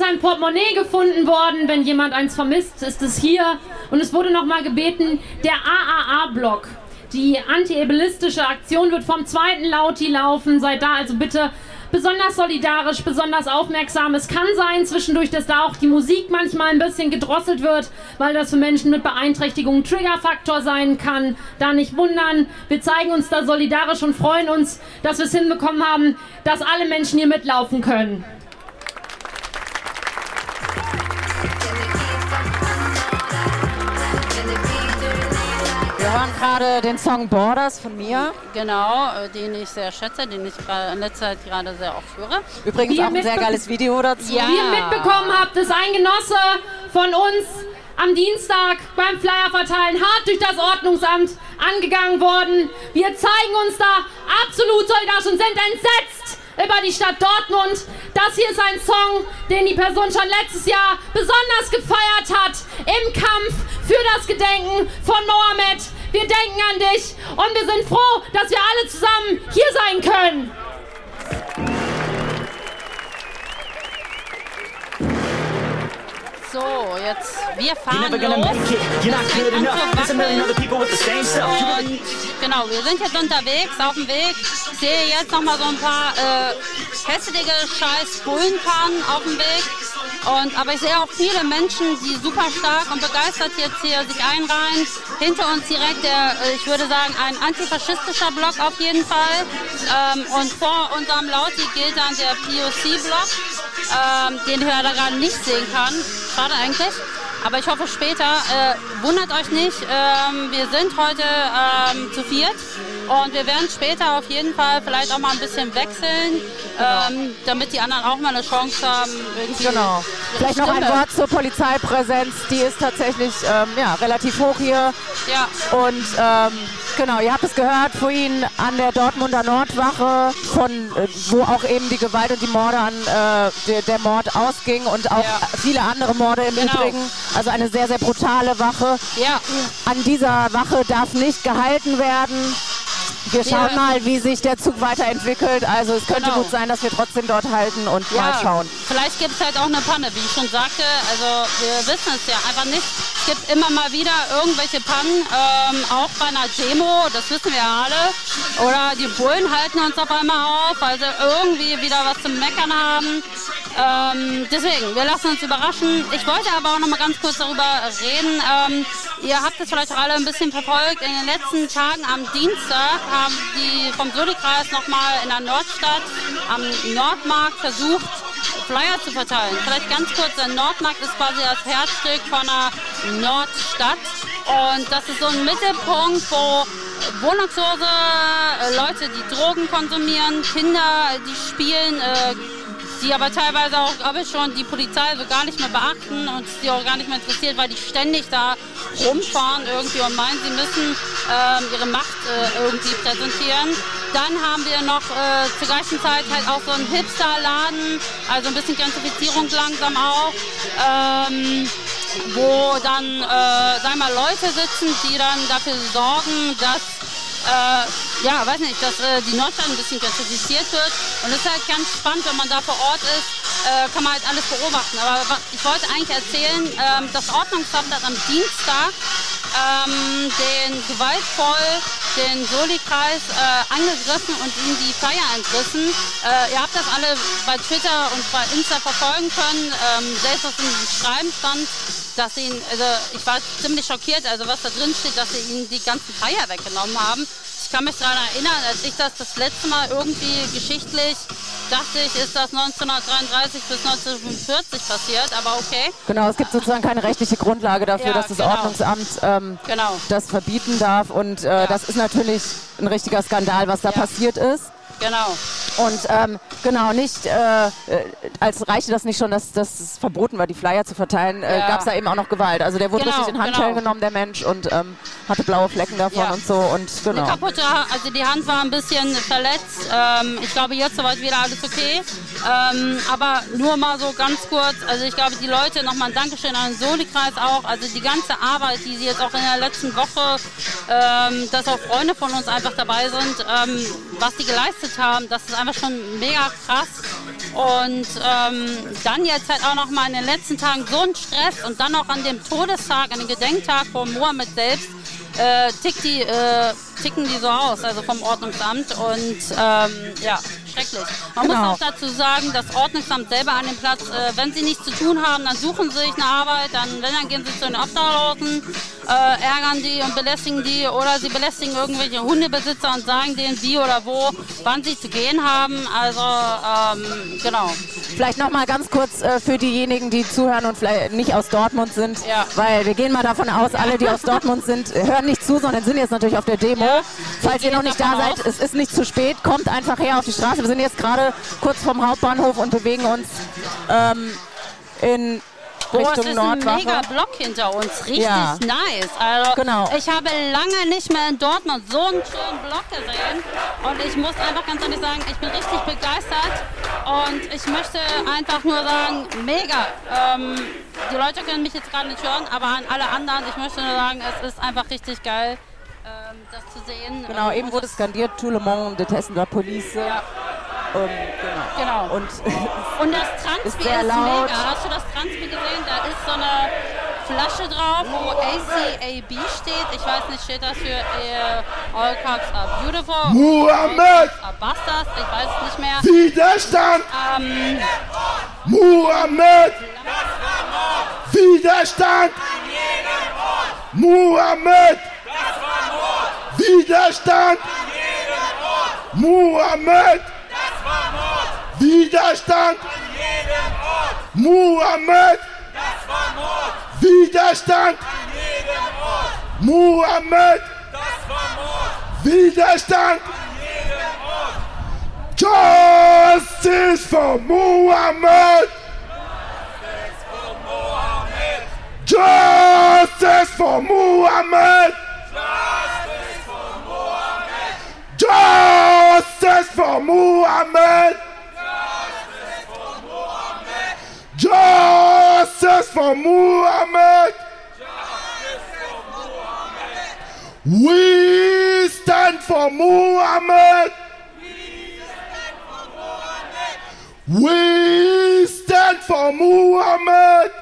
ein Portemonnaie gefunden worden. Wenn jemand eins vermisst, ist es hier. Und es wurde nochmal gebeten, der AAA-Block. Die anti-ableistische Aktion wird vom zweiten Lauti laufen. Seid da also bitte besonders solidarisch, besonders aufmerksam. Es kann sein zwischendurch, dass da auch die Musik manchmal ein bisschen gedrosselt wird, weil das für Menschen mit Beeinträchtigungen Triggerfaktor sein kann. Da nicht wundern. Wir zeigen uns da solidarisch und freuen uns, dass wir es hinbekommen haben, dass alle Menschen hier mitlaufen können. Hören gerade den Song Borders von mir. Genau, äh, den ich sehr schätze, den ich in letzter Zeit gerade sehr oft höre. Übrigens auch ein sehr geiles Video dazu. Ja. Wie ihr mitbekommen habt, ist ein Genosse von uns am Dienstag beim Flyer verteilen hart durch das Ordnungsamt angegangen worden. Wir zeigen uns da absolut solidarisch und sind entsetzt über die Stadt Dortmund. Das hier ist ein Song, den die Person schon letztes Jahr besonders gefeiert hat im Kampf für das Gedenken von Mohammed. Wir denken an dich und wir sind froh, dass wir alle zusammen hier sein können. So, jetzt wir fahren los. Und genau, wir sind jetzt unterwegs, auf dem Weg. Ich sehe jetzt noch mal so ein paar äh, hässliche scheiß Bullenpannen auf dem Weg. Und, aber ich sehe auch viele Menschen, die super stark und begeistert jetzt hier sich einreihen. Hinter uns direkt der, äh, ich würde sagen, ein antifaschistischer Block auf jeden Fall. Ähm, und vor unserem Lauti gilt dann der POC-Block, ähm, den ich leider gerade nicht sehen kann. Schade eigentlich. Aber ich hoffe später, äh, wundert euch nicht, ähm, wir sind heute ähm, zu viert und wir werden später auf jeden Fall vielleicht auch mal ein bisschen wechseln, genau. ähm, damit die anderen auch mal eine Chance haben. Irgendwie genau. Vielleicht noch ein Wort zur Polizeipräsenz. Die ist tatsächlich ähm, ja, relativ hoch hier. Ja. Und ähm, genau, ihr habt es gehört vorhin an der Dortmunder Nordwache, von äh, wo auch eben die Gewalt und die Morde an äh, der, der, Mord ausging und auch ja. viele andere Morde im genau. Übrigen. Also eine sehr, sehr brutale Wache. Ja. An dieser Wache darf nicht gehalten werden. Wir schauen ja. mal, wie sich der Zug weiterentwickelt. Also es könnte genau. gut sein, dass wir trotzdem dort halten und ja. mal schauen. Vielleicht gibt es halt auch eine Panne, wie ich schon sagte. Also wir wissen es ja einfach nicht. Es gibt immer mal wieder irgendwelche Pannen, ähm, auch bei einer Demo, das wissen wir ja alle. Oder die Bullen halten uns auf einmal auf, weil sie irgendwie wieder was zum Meckern haben. Ähm, deswegen, wir lassen uns überraschen. Ich wollte aber auch noch mal ganz kurz darüber reden. Ähm, ihr habt es vielleicht auch alle ein bisschen verfolgt. In den letzten Tagen am Dienstag haben die vom Soli-Kreis noch mal in der Nordstadt am Nordmarkt versucht, Flyer zu verteilen. Vielleicht ganz kurz, der Nordmarkt ist quasi das Herzstück von der Nordstadt. Und das ist so ein Mittelpunkt, wo Wohnungslose, äh, Leute, die Drogen konsumieren, Kinder, die spielen, äh, die aber teilweise auch, glaube ich, schon die Polizei so gar nicht mehr beachten und sie auch gar nicht mehr interessiert, weil die ständig da rumfahren irgendwie und meinen, sie müssen ähm, ihre Macht äh, irgendwie präsentieren. Dann haben wir noch äh, zur gleichen Zeit halt auch so einen Hipster-Laden, also ein bisschen Gentrifizierung langsam auch. Ähm, wo dann, äh, sagen mal, Leute sitzen, die dann dafür sorgen, dass äh, ja, weiß nicht, dass äh, die Nordstadt ein bisschen gentrifiziert wird. Und es ist halt ganz spannend, wenn man da vor Ort ist, äh, kann man halt alles beobachten. Aber ich wollte eigentlich erzählen, ähm, das Ordnungsamt hat am Dienstag ähm, den gewaltvoll den Soli-Kreis äh, angegriffen und ihm die Feier entrissen. Äh, ihr habt das alle bei Twitter und bei Insta verfolgen können. Ähm, selbst was in diesem Schreiben stand, dass sie ihn, also ich war ziemlich schockiert, also was da drin steht, dass sie ihnen die ganzen Feier weggenommen haben. Ich kann mich daran erinnern, als ich das das letzte Mal irgendwie geschichtlich dachte ich, ist das 1933 bis 1945 passiert, aber okay. Genau, es gibt sozusagen keine rechtliche Grundlage dafür, ja, dass das genau. Ordnungsamt ähm, genau. das verbieten darf und äh, ja. das ist natürlich ein richtiger Skandal, was da ja. passiert ist. Genau. Und ähm, genau, nicht, äh, äh, als reichte das nicht schon, dass, dass es verboten war, die Flyer zu verteilen, äh, ja. gab es da eben auch noch Gewalt. Also der wurde genau, richtig in Handschellen genau. genommen, der Mensch, und ähm, hatte blaue Flecken davon ja. und so. Und genau. Eine kaputte, also die Hand war ein bisschen verletzt. Ähm, ich glaube, jetzt soweit wieder alles okay. Ähm, aber nur mal so ganz kurz, also ich glaube, die Leute, nochmal ein Dankeschön an den Soli-Kreis auch, also die ganze Arbeit, die sie jetzt auch in der letzten Woche, ähm, dass auch Freunde von uns einfach dabei sind, ähm, was die geleistet geleistet haben, das ist einfach schon mega krass. Und ähm, dann jetzt halt auch noch mal in den letzten Tagen so ein Stress und dann auch an dem Todestag, an dem Gedenktag von Mohammed selbst, äh, tickt die, äh, ticken die so aus, also vom Ordnungsamt. Und ähm, ja, schrecklich. Man Genau. muss auch dazu sagen, das Ordnungsamt selber an dem Platz, äh, wenn sie nichts zu tun haben, dann suchen sie sich eine Arbeit, dann, wenn, dann gehen sie zu den Obdachlosen, äh, ärgern die und belästigen die oder sie belästigen irgendwelche Hundebesitzer und sagen denen wie oder wo, wann sie zu gehen haben. Also, ähm, genau. Vielleicht noch mal ganz kurz äh, für diejenigen, die zuhören und vielleicht nicht aus Dortmund sind, weil wir gehen mal davon aus, alle, die aus Dortmund sind, hören nicht zu, sondern sind jetzt natürlich auf der Demo. Falls ihr noch nicht da seid, es ist nicht zu spät, kommt einfach her auf die Straße. Wir sind jetzt gerade kurz vom Hauptbahnhof und bewegen uns ähm, in Es Richtung ist ein mega Block hinter uns. Richtig Ja. nice. Also, Genau. Ich habe lange nicht mehr in Dortmund so einen schönen Block gesehen. Und ich muss einfach ganz ehrlich sagen, ich bin richtig begeistert. Und ich möchte einfach nur sagen, mega. Ähm, die Leute können mich jetzt gerade nicht hören, aber an alle anderen, ich möchte nur sagen, es ist einfach richtig geil, ähm, das zu sehen. Genau, Ähm, eben wurde skandert, tout le monde déteste la police. Ähm, genau. Genau. Und, Und das Transpi Ist ist, sehr laut. mega. Hast du das Transpi gesehen? Da ist so eine Flasche drauf, wo ACAB steht. Ich weiß nicht, steht das für äh, All Cops are Beautiful? Muhammad! Are Bastards? Ich weiß es nicht mehr. Widerstand! Ähm, Muhammad! Widerstand! Muhammad! Widerstand! Muhammad! Widerstand! Muhammad! Widerstand! Muhammad! Widerstand! Justice for Muhammad! Justice for Muhammad! Justice for Muhammad! Justice for Muhammad! Just for Mohammed, we stand for Muhammad! We stand for Muhammad!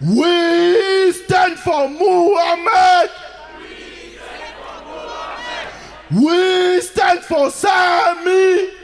We stand for Muhammad! We stand for Sami!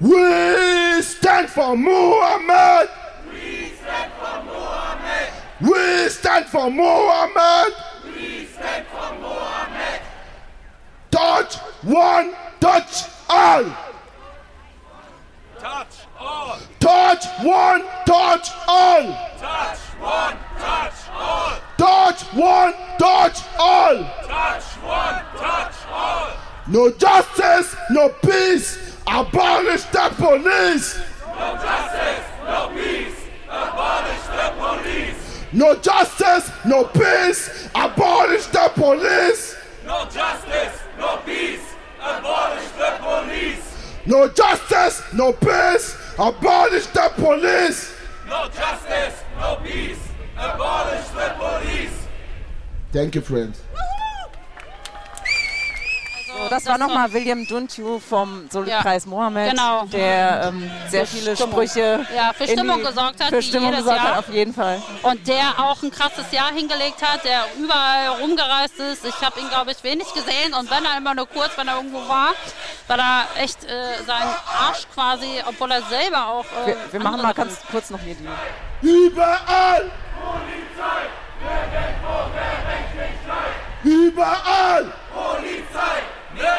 We stand for Muhammad! We stand for Muhammad! We stand for Muhammad. We stand for Muhammad. Touch one, touch all! Touch all. Touch one, touch all! Touch one. Touch all. Touch one, touch all! Touch one. Touch all. No justice, no peace! Abolish the police! No justice. No peace. Abolish the police. No justice, no peace! Abolish the police! No justice. No peace. Abolish the police. No justice, no peace! Abolish the police! No justice. No peace. Abolish the police. Thank you, friends. So, das war nochmal William Duntu vom Solidkreis Mohammed, genau. der ähm, sehr Für viele Stimmung. Sprüche Ja, für in Stimmung die- gesorgt hat, Für Stimmung jedes gesorgt Jahr. hat, auf jeden Fall. Und der auch ein krasses Jahr hingelegt hat, der überall rumgereist ist. Ich habe ihn, glaube ich, wenig gesehen und wenn er immer nur kurz, wenn er irgendwo war, weil er echt äh, seinen Arsch quasi, obwohl er selber auch. Äh, Wir, wir machen mal ganz kurz noch hier die. Überall! Überall!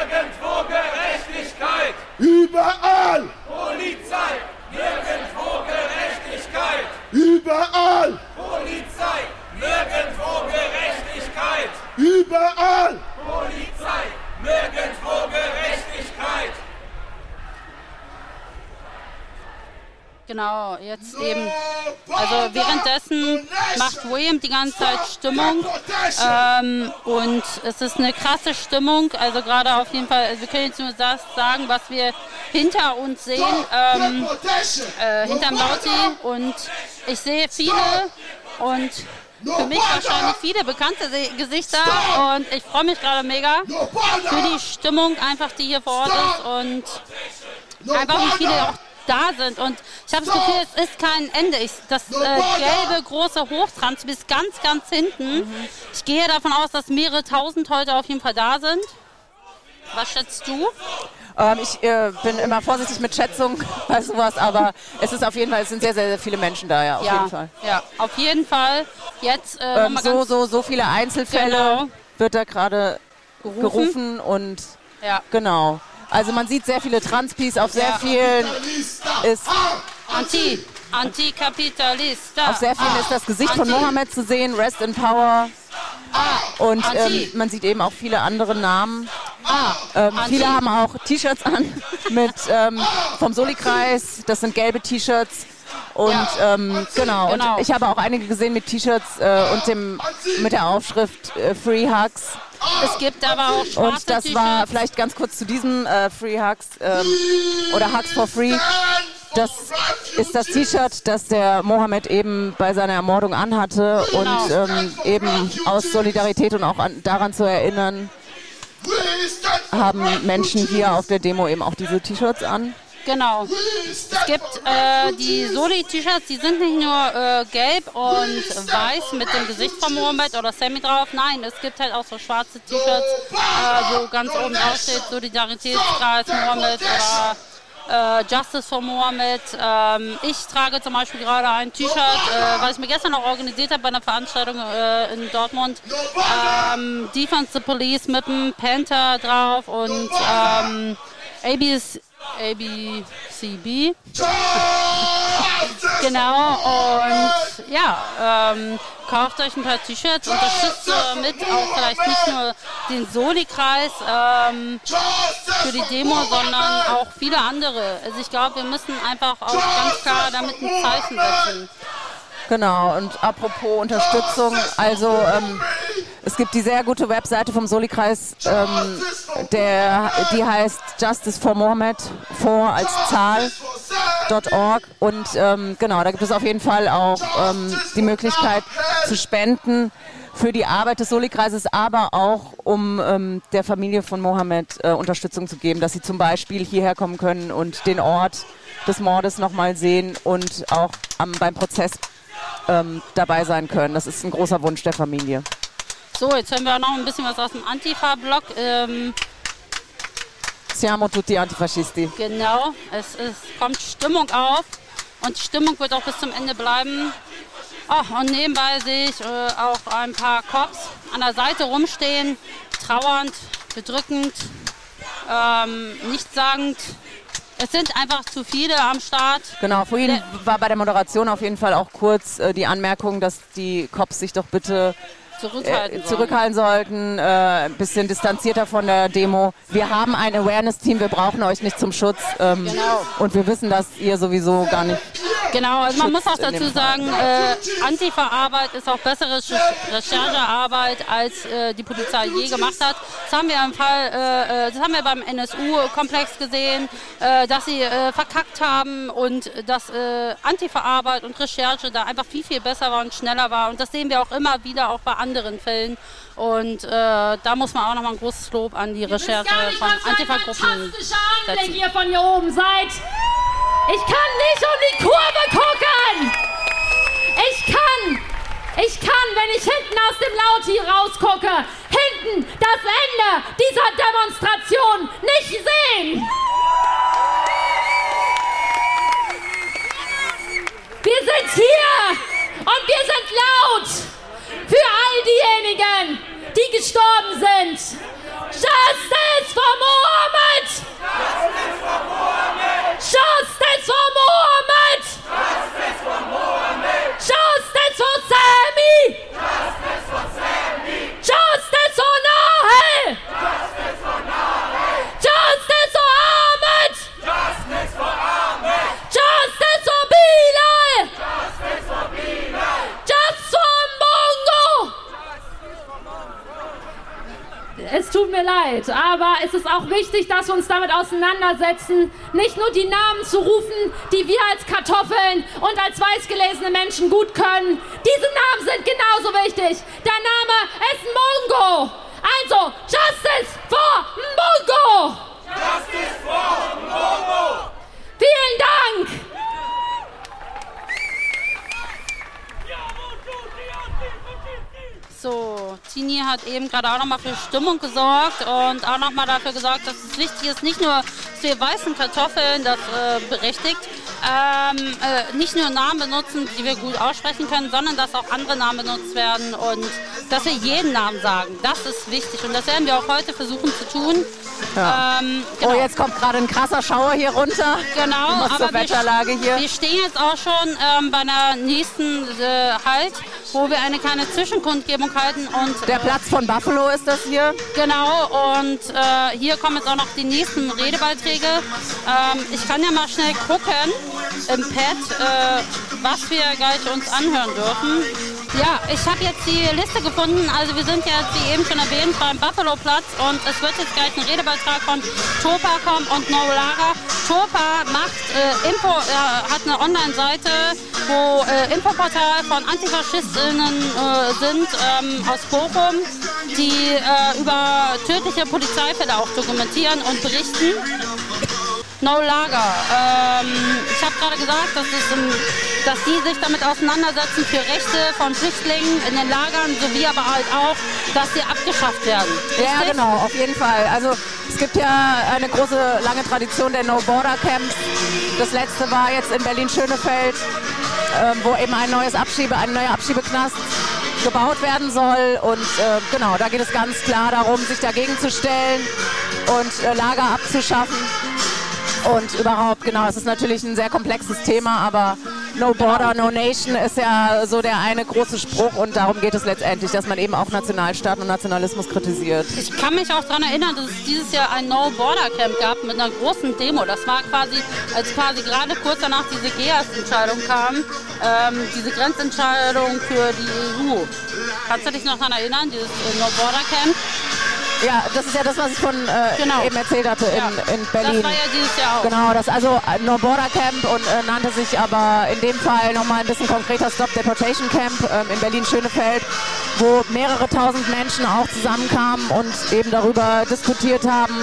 Nirgendwo Gerechtigkeit. Überall! Polizei. Nirgendwo Gerechtigkeit. Überall! Polizei. Nirgendwo Gerechtigkeit. Überall! Polizei. Nirgendwo Gerechtigkeit. Genau, jetzt eben. Also währenddessen macht William die ganze Zeit Stimmung. Ähm, und es ist eine krasse Stimmung. Also gerade auf jeden Fall, wir können jetzt nur das sagen, was wir hinter uns sehen, ähm, äh, hinterm Lauti. Und ich sehe viele und für mich wahrscheinlich viele bekannte Gesichter und ich freue mich gerade mega für die Stimmung einfach, die hier vor Ort ist und einfach wie viele auch da sind. Und ich habe das Gefühl, es ist kein Ende. Ich, das äh, gelbe große Hochtrans bis ganz, ganz hinten. Mhm. Ich gehe davon aus, dass mehrere tausend heute auf jeden Fall da sind. Was schätzt du? Ähm, ich äh, bin immer vorsichtig mit Schätzung bei sowas, aber es ist auf jeden Fall, es sind sehr, sehr, sehr viele Menschen da, ja, auf ja, jeden Fall. Ja, auf jeden Fall. Jetzt äh, ähm, so, so, so viele Einzelfälle genau. wird da gerade gerufen. gerufen. und ja. genau. Also man sieht sehr viele Transpis auf sehr vielen ist Anti Antikapitalist. Auf sehr vielen ist das Gesicht von Mohammed zu sehen, Rest in Power. Und ähm, man sieht eben auch viele andere Namen. Ähm, viele haben auch T-Shirts an mit ähm, vom Soli-Kreis. Das sind gelbe T-Shirts. Und ja. ähm, genau. genau. und ich habe auch einige gesehen mit T-Shirts äh, und dem mit der Aufschrift äh, Free Hugs. Es gibt aber auch schwarze Und das war vielleicht ganz kurz zu diesem äh, Free Hugs ähm, oder Hugs for Free. Das ist das T-Shirt, das der Mohammed eben bei seiner Ermordung anhatte genau. und ähm, eben aus Solidarität und auch an, daran zu erinnern, haben Menschen hier auf der Demo eben auch diese T-Shirts an. Genau. Es gibt äh, die Soli-T-Shirts, die sind nicht nur äh, gelb und weiß mit dem Gesicht von Mohammed oder Sammy drauf. Nein, es gibt halt auch so schwarze T-Shirts, äh, wo ganz oben drauf steht Solidaritätskreis Mohammed oder äh, Justice for Mohammed. Ähm, ich trage zum Beispiel gerade ein T-Shirt, äh, was ich mir gestern noch organisiert habe bei einer Veranstaltung äh, in Dortmund. Ähm, Defense the Police mit einem Panther drauf und ähm, ABS ABCB. genau, und ja, ähm, kauft euch ein paar T-Shirts, unterstützt damit auch vielleicht nicht nur den Soli-Kreis ähm, für die Demo, sondern auch viele andere. Also ich glaube, wir müssen einfach auch ganz klar damit ein Zeichen setzen. Genau, und apropos Unterstützung, also ähm, es gibt die sehr gute Webseite vom Soli-Kreis, ähm, der, die heißt Justice for Mohammed, for als Zahl.org und ähm, genau, da gibt es auf jeden Fall auch ähm, die Möglichkeit zu spenden für die Arbeit des Soli-Kreises, aber auch um ähm, der Familie von Mohammed äh, Unterstützung zu geben, dass sie zum Beispiel hierher kommen können und den Ort des Mordes nochmal sehen und auch am, beim Prozess ähm, dabei sein können. Das ist ein großer Wunsch der Familie. So, jetzt hören wir auch noch ein bisschen was aus dem Antifa-Blog. Ähm Siamo tutti antifascisti. Genau, es, es kommt Stimmung auf und die Stimmung wird auch bis zum Ende bleiben. Oh, und nebenbei sehe ich äh, auch ein paar Cops an der Seite rumstehen, trauernd, bedrückend, ähm, nichtssagend. Es sind einfach zu viele am Start. Genau, vorhin war bei der Moderation auf jeden Fall auch kurz äh, die Anmerkung, dass die Cops sich doch bitte zurückhalten, äh, zurückhalten sollten, äh, ein bisschen distanzierter von der Demo. Wir haben ein Awareness-Team, wir brauchen euch nicht zum Schutz. Ähm, genau. Und wir wissen, dass ihr sowieso gar nicht Genau, also man muss auch dazu sagen, äh, Antifa-Arbeit ist auch bessere Recherchearbeit, als äh, die Polizei je gemacht hat. Das haben wir im Fall, äh, äh das haben wir beim NSU-Komplex gesehen, äh, dass sie äh, verkackt haben und dass äh, Antifa-Arbeit und Recherche da einfach viel, viel besser war und schneller war. Und das sehen wir auch immer wieder auch bei anderen Fällen. Und da muss man auch nochmal ein großes Lob an die Recherche von Antifa-Gruppen setzen. Ihr von hier oben seid. Ich kann nicht um die Kurve gucken. Ich kann, ich kann, wenn ich hinten aus dem Lauti rausgucke, hinten das Ende dieser Demonstration nicht sehen. Wir sind hier und wir sind laut für all diejenigen, die gestorben sind. Justice for Mohammed! Justice for Mohammed! Justice for Mohammed! Justice tut mir leid, aber es ist auch wichtig, dass wir uns damit auseinandersetzen, nicht nur die Namen zu rufen, die wir als Kartoffeln und als weißgelesene Menschen gut können. Diese Namen sind genauso wichtig. Der Name ist Mongo. Also, Justice for Mongo! Justice for Mongo! Vielen Dank! So, Tini hat eben gerade auch nochmal für Stimmung gesorgt und auch nochmal dafür gesorgt, dass es wichtig ist, nicht nur wir weißen Kartoffeln, das äh, berechtigt, ähm, äh, nicht nur Namen benutzen, die wir gut aussprechen können, sondern dass auch andere Namen benutzt werden und dass wir jeden Namen sagen. Das ist wichtig und das werden wir auch heute versuchen zu tun. Ja. Ähm, Oh, jetzt kommt gerade ein krasser Schauer hier runter. Genau, zur aber wir, Wetterlage hier. wir stehen jetzt auch schon ähm, bei einer nächsten äh, Halt, wo wir eine kleine Zwischenkundgebung halten. Und, Der Platz von Buffalo ist das hier. Genau, und äh, hier kommen jetzt auch noch die nächsten Redebeiträge. Ähm, ich kann ja mal schnell gucken im Pad, äh, was wir gleich uns anhören dürfen. Ja, ich habe jetzt die Liste gefunden. Also wir sind jetzt, wie eben schon erwähnt, beim Buffalo-Platz und es wird jetzt gleich ein Redebeitrag von Topa kommen und No Lara. Topa macht äh, Info, äh, hat eine Online-Seite, wo äh, Infoportal von Antifaschistinnen äh, sind ähm, aus Bochum, die äh, über tödliche Polizeifälle auch dokumentieren und berichten. No Lager. Ähm, ich habe gerade gesagt, dass, es, dass die sich damit auseinandersetzen für Rechte von Flüchtlingen in den Lagern, sowie aber halt auch, dass sie abgeschafft werden. Ja, Richtig? genau, auf jeden Fall. Also es gibt ja eine große, lange Tradition der No-Border-Camps. Das letzte war jetzt in Berlin-Schönefeld, ähm, wo eben ein neues Abschiebe, ein neuer Abschiebeknast gebaut werden soll. Und äh, genau, da geht es ganz klar darum, sich dagegen zu stellen und äh, Lager abzuschaffen. Und überhaupt, genau, es ist natürlich ein sehr komplexes Thema, aber No Border, No Nation ist ja so der eine große Spruch und darum geht es letztendlich, dass man eben auch Nationalstaaten und Nationalismus kritisiert. Ich kann mich auch daran erinnern, dass es dieses Jahr ein No-Border-Camp gab mit einer großen Demo. Das war quasi, als quasi gerade kurz danach diese GEAS-Entscheidung kam, ähm, diese Grenzentscheidung für die EU. Kannst du dich noch daran erinnern, dieses äh, No-Border-Camp? Ja, das ist ja das, was ich von äh, Genau. eben erzählt hatte in, Ja. in Berlin. Das war ja dieses Jahr auch. Genau, das also äh, No Border Camp und äh, nannte sich aber in dem Fall nochmal ein bisschen konkreter Stop Deportation Camp ähm, in Berlin-Schönefeld, wo mehrere tausend Menschen auch zusammenkamen und eben darüber diskutiert haben,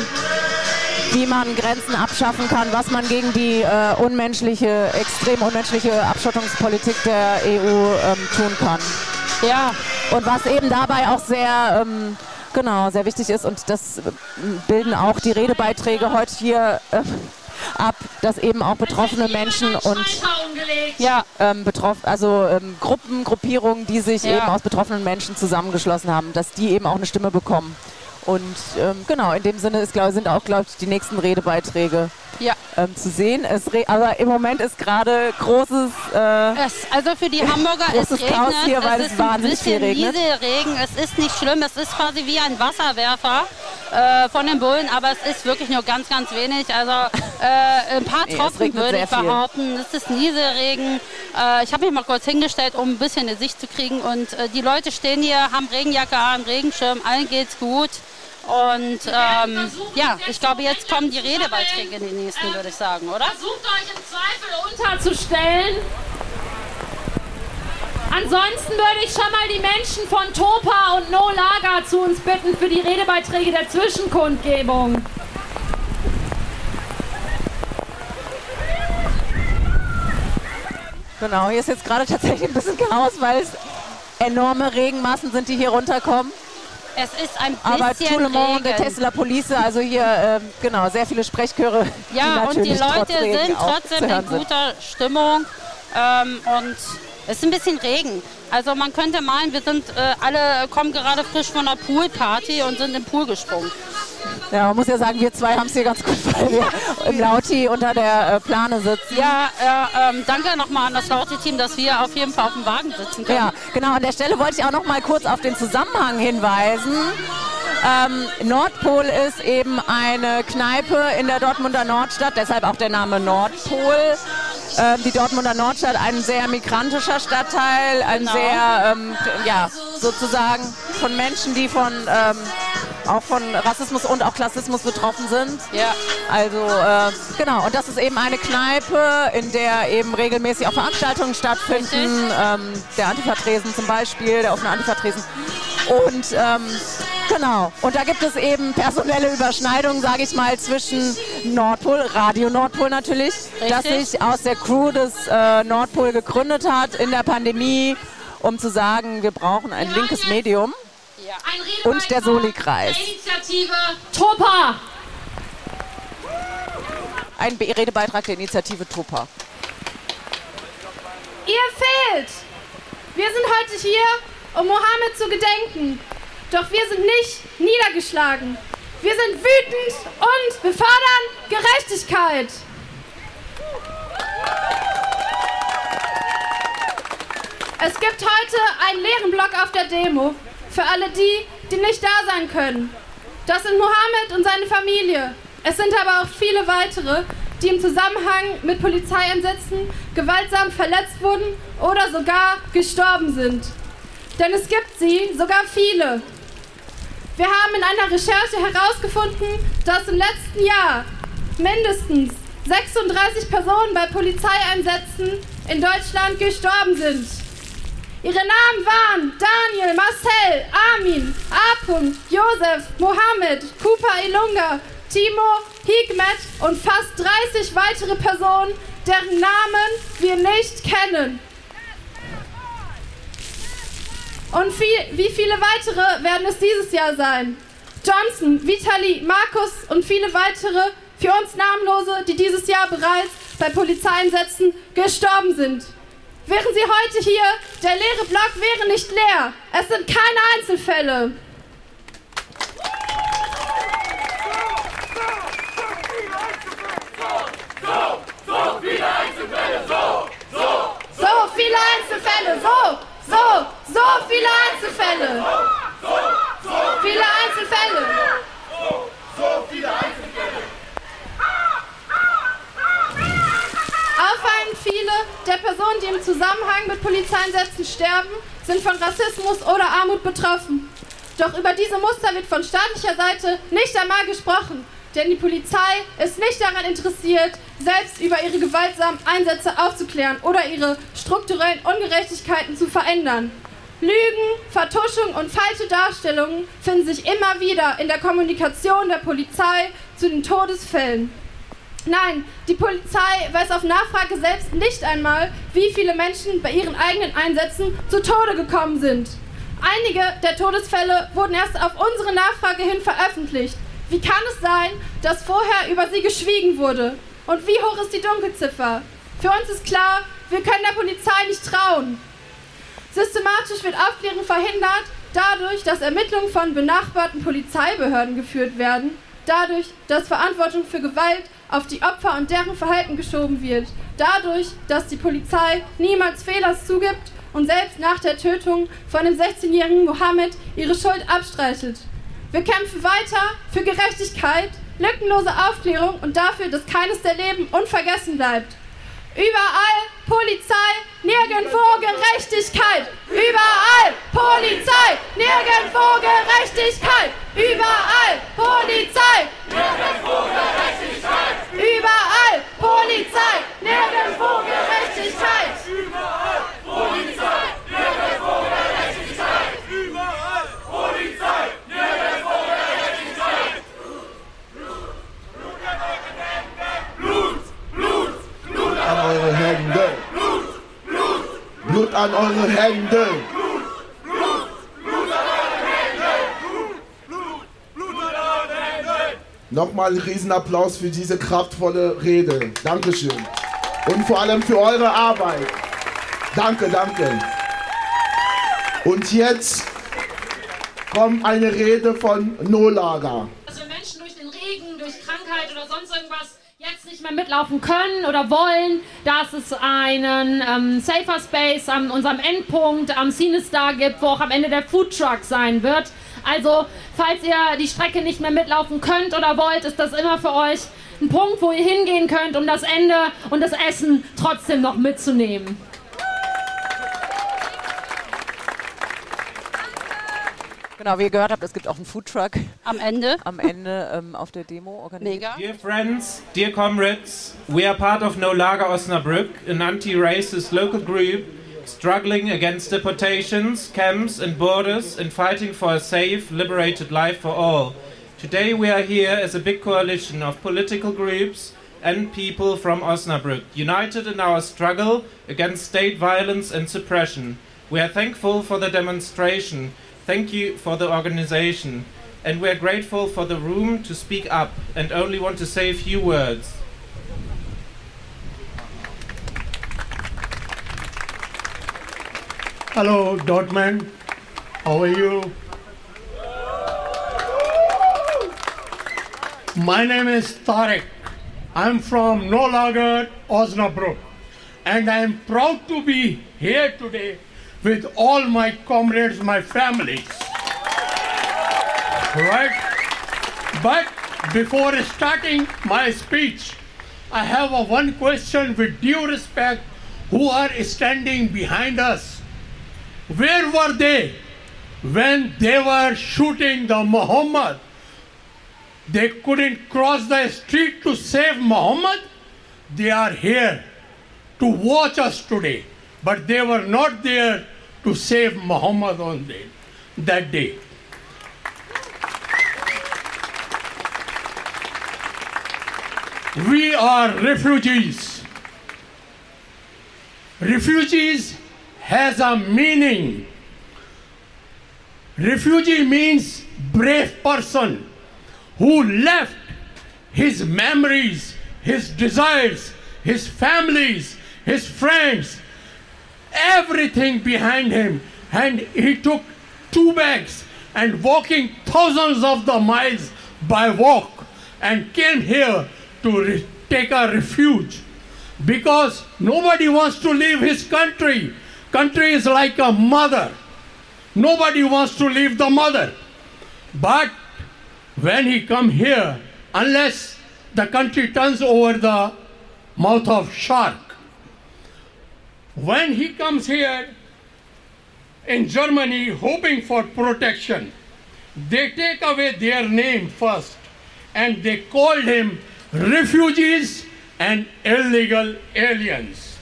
wie man Grenzen abschaffen kann, was man gegen die äh, unmenschliche, extrem unmenschliche Abschottungspolitik der EU ähm, tun kann. Ja. Und was eben dabei auch sehr, ähm, genau, sehr wichtig ist und das bilden auch die Redebeiträge heute hier äh, ab, dass eben auch betroffene Menschen und ja, ähm, betroff, also ähm, Gruppen, Gruppierungen, die sich Ja. eben aus betroffenen Menschen zusammengeschlossen haben, dass die eben auch eine Stimme bekommen. Und ähm, genau, in dem Sinne ist, glaub, sind auch, glaube ich, die nächsten Redebeiträge Ja. ähm, zu sehen. Es re aber im Moment ist gerade großes, äh, Es, also für die Hamburger es großes regnet, Chaos hier, weil es es, ist ein wahnsinnig viel bisschen regnet. Nieselregen, es ist nicht schlimm, es ist quasi wie ein Wasserwerfer äh, von den Bullen, aber es ist wirklich nur ganz, ganz wenig, also äh, ein paar Nee, es Tropfen würde ich sehr viel. behaupten, es ist Nieselregen, äh, ich habe mich mal kurz hingestellt, um ein bisschen eine Sicht zu kriegen und äh, die Leute stehen hier, haben Regenjacke an, Regenschirm, allen geht's gut. Und ähm, ja, ich glaube, jetzt kommen die Redebeiträge in den nächsten, würde ich sagen, oder? Versucht euch im Zweifel unterzustellen. Ansonsten würde ich schon mal die Menschen von Topa und No Lager zu uns bitten für die Redebeiträge der Zwischenkundgebung. Genau, hier ist jetzt gerade tatsächlich ein bisschen Chaos, weil es enorme Regenmassen sind, die hier runterkommen. Es ist ein Aber bisschen tout le monde. Tesla Police, also hier, ähm, genau, sehr viele Sprechchöre. Ja, und die natürlich trotz Leute sind trotzdem in guter Stimmung. Ähm, und es ist ein bisschen Regen. Also man könnte meinen, wir sind äh, alle kommen gerade frisch von einer Poolparty und sind im Pool gesprungen. Ja, man muss ja sagen, wir zwei haben es hier ganz gut, weil wir im Lauti unter der äh, Plane sitzen. Ja, äh, ähm, danke nochmal an das Laute-Team, dass wir auf jeden Fall auf dem Wagen sitzen können. Ja, genau. An der Stelle wollte ich auch noch mal kurz auf den Zusammenhang hinweisen. Ähm, Nordpol ist eben eine Kneipe in der Dortmunder Nordstadt, deshalb auch der Name Nordpol. Ähm, die Dortmunder Nordstadt, ein sehr migrantischer Stadtteil, ein Genau. sehr, ähm, ja, sozusagen von Menschen, die von ähm, auch von Rassismus und auch Klassismus betroffen sind. Ja. Also äh, genau, und das ist eben eine Kneipe, in der eben regelmäßig auch Veranstaltungen stattfinden. Ähm, der Antifa-Tresen zum Beispiel, der offene Antifa-Tresen. Und ähm, genau, und da gibt es eben personelle Überschneidungen, sage ich mal, zwischen Nordpol, Radio Nordpol natürlich, das Richtig. sich aus der Crew des äh, Nordpol gegründet hat in der Pandemie, um zu sagen, wir brauchen ein linkes Medium. Und der Soli-Kreis. Initiative Topa. Ein Be Redebeitrag der Initiative Topa. Ihr fehlt! Wir sind heute hier, um Mohammed zu gedenken. Doch wir sind nicht niedergeschlagen. Wir sind wütend und wir fordern Gerechtigkeit. Es gibt heute einen leeren Block auf der Demo. Für alle die, die nicht da sein können. Das sind Mohammed und seine Familie. Es sind aber auch viele weitere, die im Zusammenhang mit Polizeieinsätzen gewaltsam verletzt wurden oder sogar gestorben sind. Denn es gibt sie, sogar viele. Wir haben in einer Recherche herausgefunden, dass im letzten Jahr mindestens 36 Personen bei Polizeieinsätzen in Deutschland gestorben sind. Ihre Namen waren Daniel, Marcel, Armin, A. Josef, Mohammed, Cooper Ilunga, Timo, Hikmet und fast 30 weitere Personen, deren Namen wir nicht kennen. Und viel, wie viele weitere werden es dieses Jahr sein? Johnson, Vitali, Markus und viele weitere, für uns namenlose, die dieses Jahr bereits bei Polizeieinsätzen gestorben sind. Wären Sie heute hier, der leere Block wäre nicht leer. Es sind keine Einzelfälle. So viele Einzelfälle, so, so, So viele Einzelfälle, so, so, so viele Einzelfälle. Viele Einzelfälle. so viele Einzelfälle. Auffallend viele der Personen, die im Zusammenhang mit Polizeieinsätzen sterben, sind von Rassismus oder Armut betroffen. Doch über diese Muster wird von staatlicher Seite nicht einmal gesprochen, denn die Polizei ist nicht daran interessiert, selbst über ihre gewaltsamen Einsätze aufzuklären oder ihre strukturellen Ungerechtigkeiten zu verändern. Lügen, Vertuschung und falsche Darstellungen finden sich immer wieder in der Kommunikation der Polizei zu den Todesfällen. Nein, die Polizei weiß auf Nachfrage selbst nicht einmal, wie viele Menschen bei ihren eigenen Einsätzen zu Tode gekommen sind. Einige der Todesfälle wurden erst auf unsere Nachfrage hin veröffentlicht. Wie kann es sein, dass vorher über sie geschwiegen wurde? Und wie hoch ist die Dunkelziffer? Für uns ist klar, wir können der Polizei nicht trauen. Systematisch wird Aufklärung verhindert, dadurch, dass Ermittlungen von benachbarten Polizeibehörden geführt werden, dadurch, dass Verantwortung für Gewalt auf die Opfer und deren Verhalten geschoben wird, dadurch, dass die Polizei niemals Fehler zugibt und selbst nach der Tötung von dem 16-jährigen Mohammed ihre Schuld abstreitet. Wir kämpfen weiter für Gerechtigkeit, lückenlose Aufklärung und dafür, dass keines der Leben unvergessen bleibt. Überall Polizei, nirgendwo Gerechtigkeit. Überall Polizei, nirgendwo Gerechtigkeit. Überall Polizei, nirgendwo Gerechtigkeit. Überall Polizei, nirgendwo Gerechtigkeit. Überall Polizei, nirgendwo Gerechtigkeit. Überall Polizei, nirgendwo Gerechtigkeit. Blut, Blut, Blut an eure Hände. Blut an eure Hände. Nochmal einen Riesenapplaus für diese kraftvolle Rede. Dankeschön. Und vor allem für eure Arbeit. Danke, danke. Und jetzt kommt eine Rede von Nolaga. Dass wir Menschen durch den Regen, durch Krankheit oder sonst irgendwas nicht mehr mitlaufen können oder wollen, dass es einen ähm, Safer Space an unserem Endpunkt am Cinestar gibt, wo auch am Ende der Food Truck sein wird. Also, falls ihr die Strecke nicht mehr mitlaufen könnt oder wollt, ist das immer für euch ein Punkt, wo ihr hingehen könnt, um das Ende und das Essen trotzdem noch mitzunehmen. Genau, wie ihr gehört habt, es gibt auch einen Foodtruck. Am Ende. Am Ende ähm, auf der Demo organisiert. Mega. Dear friends, dear comrades, we are part of No Lager Osnabrück, an anti-racist local group struggling against deportations, camps and borders and fighting for a safe, liberated life for all. Today we are here as a big coalition of political groups and people from Osnabrück, united in our struggle against state violence and suppression. We are thankful for the demonstration, thank you for the organization, and we are grateful for the room to speak up and only want to say a few words. Hello, Dortmund. How are you? My name is Tarek. I'm from Nolager, Osnabrück, and I am proud to be here today with all my comrades, my family. Right? But before starting my speech, I have a one question with due respect who are standing behind us. Where were they when they were shooting the Muhammad? They couldn't cross the street to save Muhammad. They are here to watch us today, but they were not there to save Muhammad on day, that day. We are refugees. Refugees has a meaning. Refugee means brave person who left his memories, his desires, his families, his friends, everything behind him, and he took two bags and walking thousands of the miles by walk and came here to re- take a refuge because nobody wants to leave his country. Country is like a mother. Nobody wants to leave the mother. But when he come here, unless the country turns over the mouth of shark, when he comes here in Germany hoping for protection, they take away their name first and they called him refugees and illegal aliens.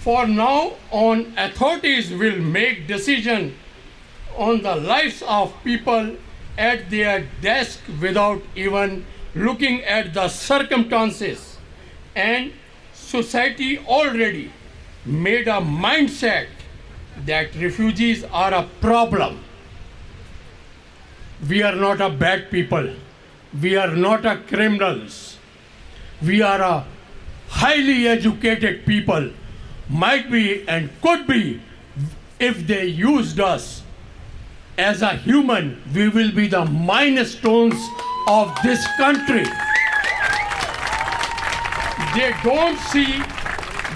For now on, authorities will make decision on the lives of people at their desk without even looking at the circumstances. And society already made a mindset that refugees are a problem. We are not a bad people. We are not a criminals. We are a highly educated people. Might be and could be if they used us as a human, we will be the milestones of this country. They don't see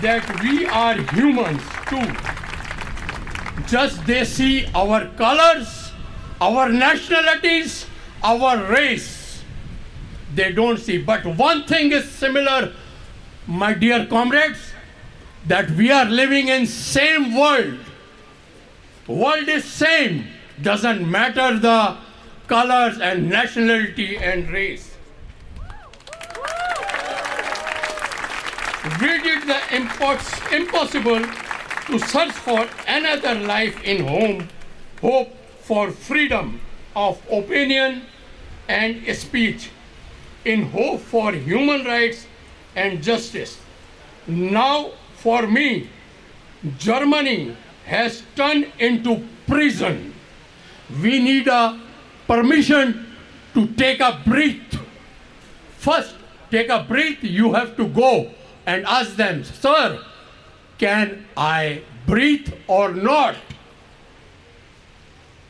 that we are humans too. Just they see our colors, our nationalities, our race. They don't see. But one thing is similar, my dear comrades, that we are living in same world. World is same. Doesn't matter the colors and nationality and race. We did the impos- impossible to search for another life in home, hope for freedom of opinion and speech, in hope for human rights and justice. Now, for me, Germany has turned into prison. We need a permission to take a breath. First, take a breath, you have to go and ask them, Sir, can I breathe or not?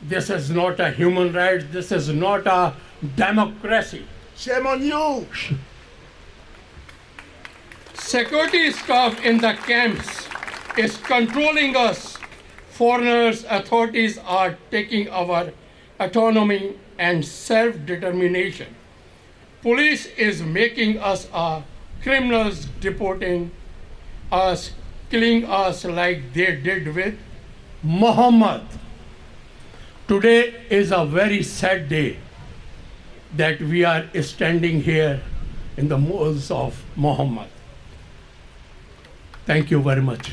This is not a human right, this is not a democracy. Shame on you! Security staff in the camps is controlling us. Foreigners, authorities are taking our autonomy and self determination. Police is making us uh, criminals, deporting us, killing us like they did with Muhammad. Today is a very sad day that we are standing here in the moles of Muhammad. Thank you very much.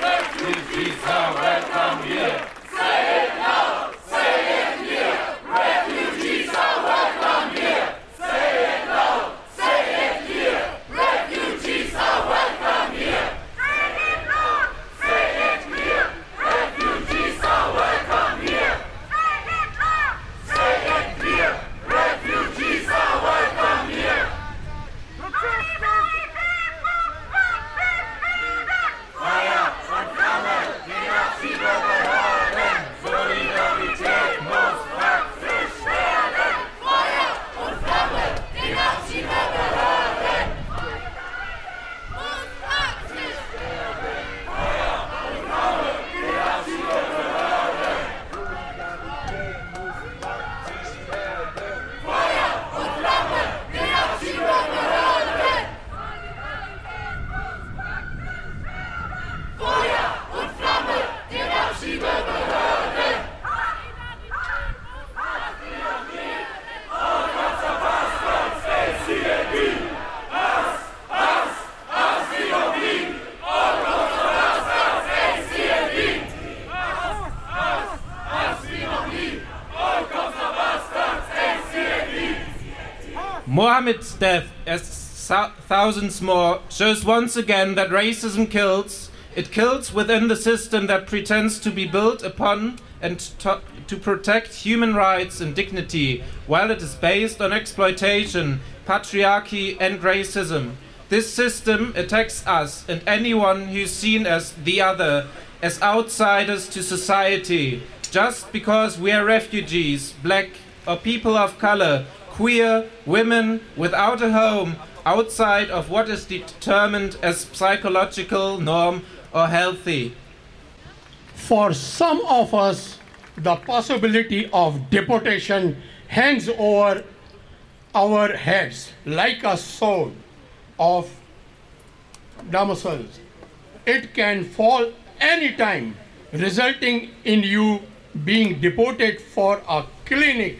Refugees are welcome here. Say it loud, say it here. Refugees are welcome here. Say it loud, say it here. Refugees are welcome here. Say it loud, say it here. Refugees are welcome here. Say it loud, say it here. Refugees are welcome here. Feuer und Flamme, Genozidbehörden, Solidarität muss praktisch werden. Feuer und Flamme, Genozidbehörden. Muss praktisch werden. Feuer und Flamme, Genozidbehörden. Feuer und Flamme, Genozidbehörden. Feuer und Flamme, Genozidbehörden! Mohammed's death, as thousands more, shows once again that racism kills. It kills within the system that pretends to be built upon and to, to protect human rights and dignity, while it is based on exploitation, patriarchy, and racism. This system attacks us and anyone who's seen as the other, as outsiders to society, just because we are refugees, black, or people of color, queer, women without a home, outside of what is determined as psychological norm or healthy. For some of us, the possibility of deportation hangs over our heads like a sword of Damocles. It can fall anytime, resulting in you being deported for a clinic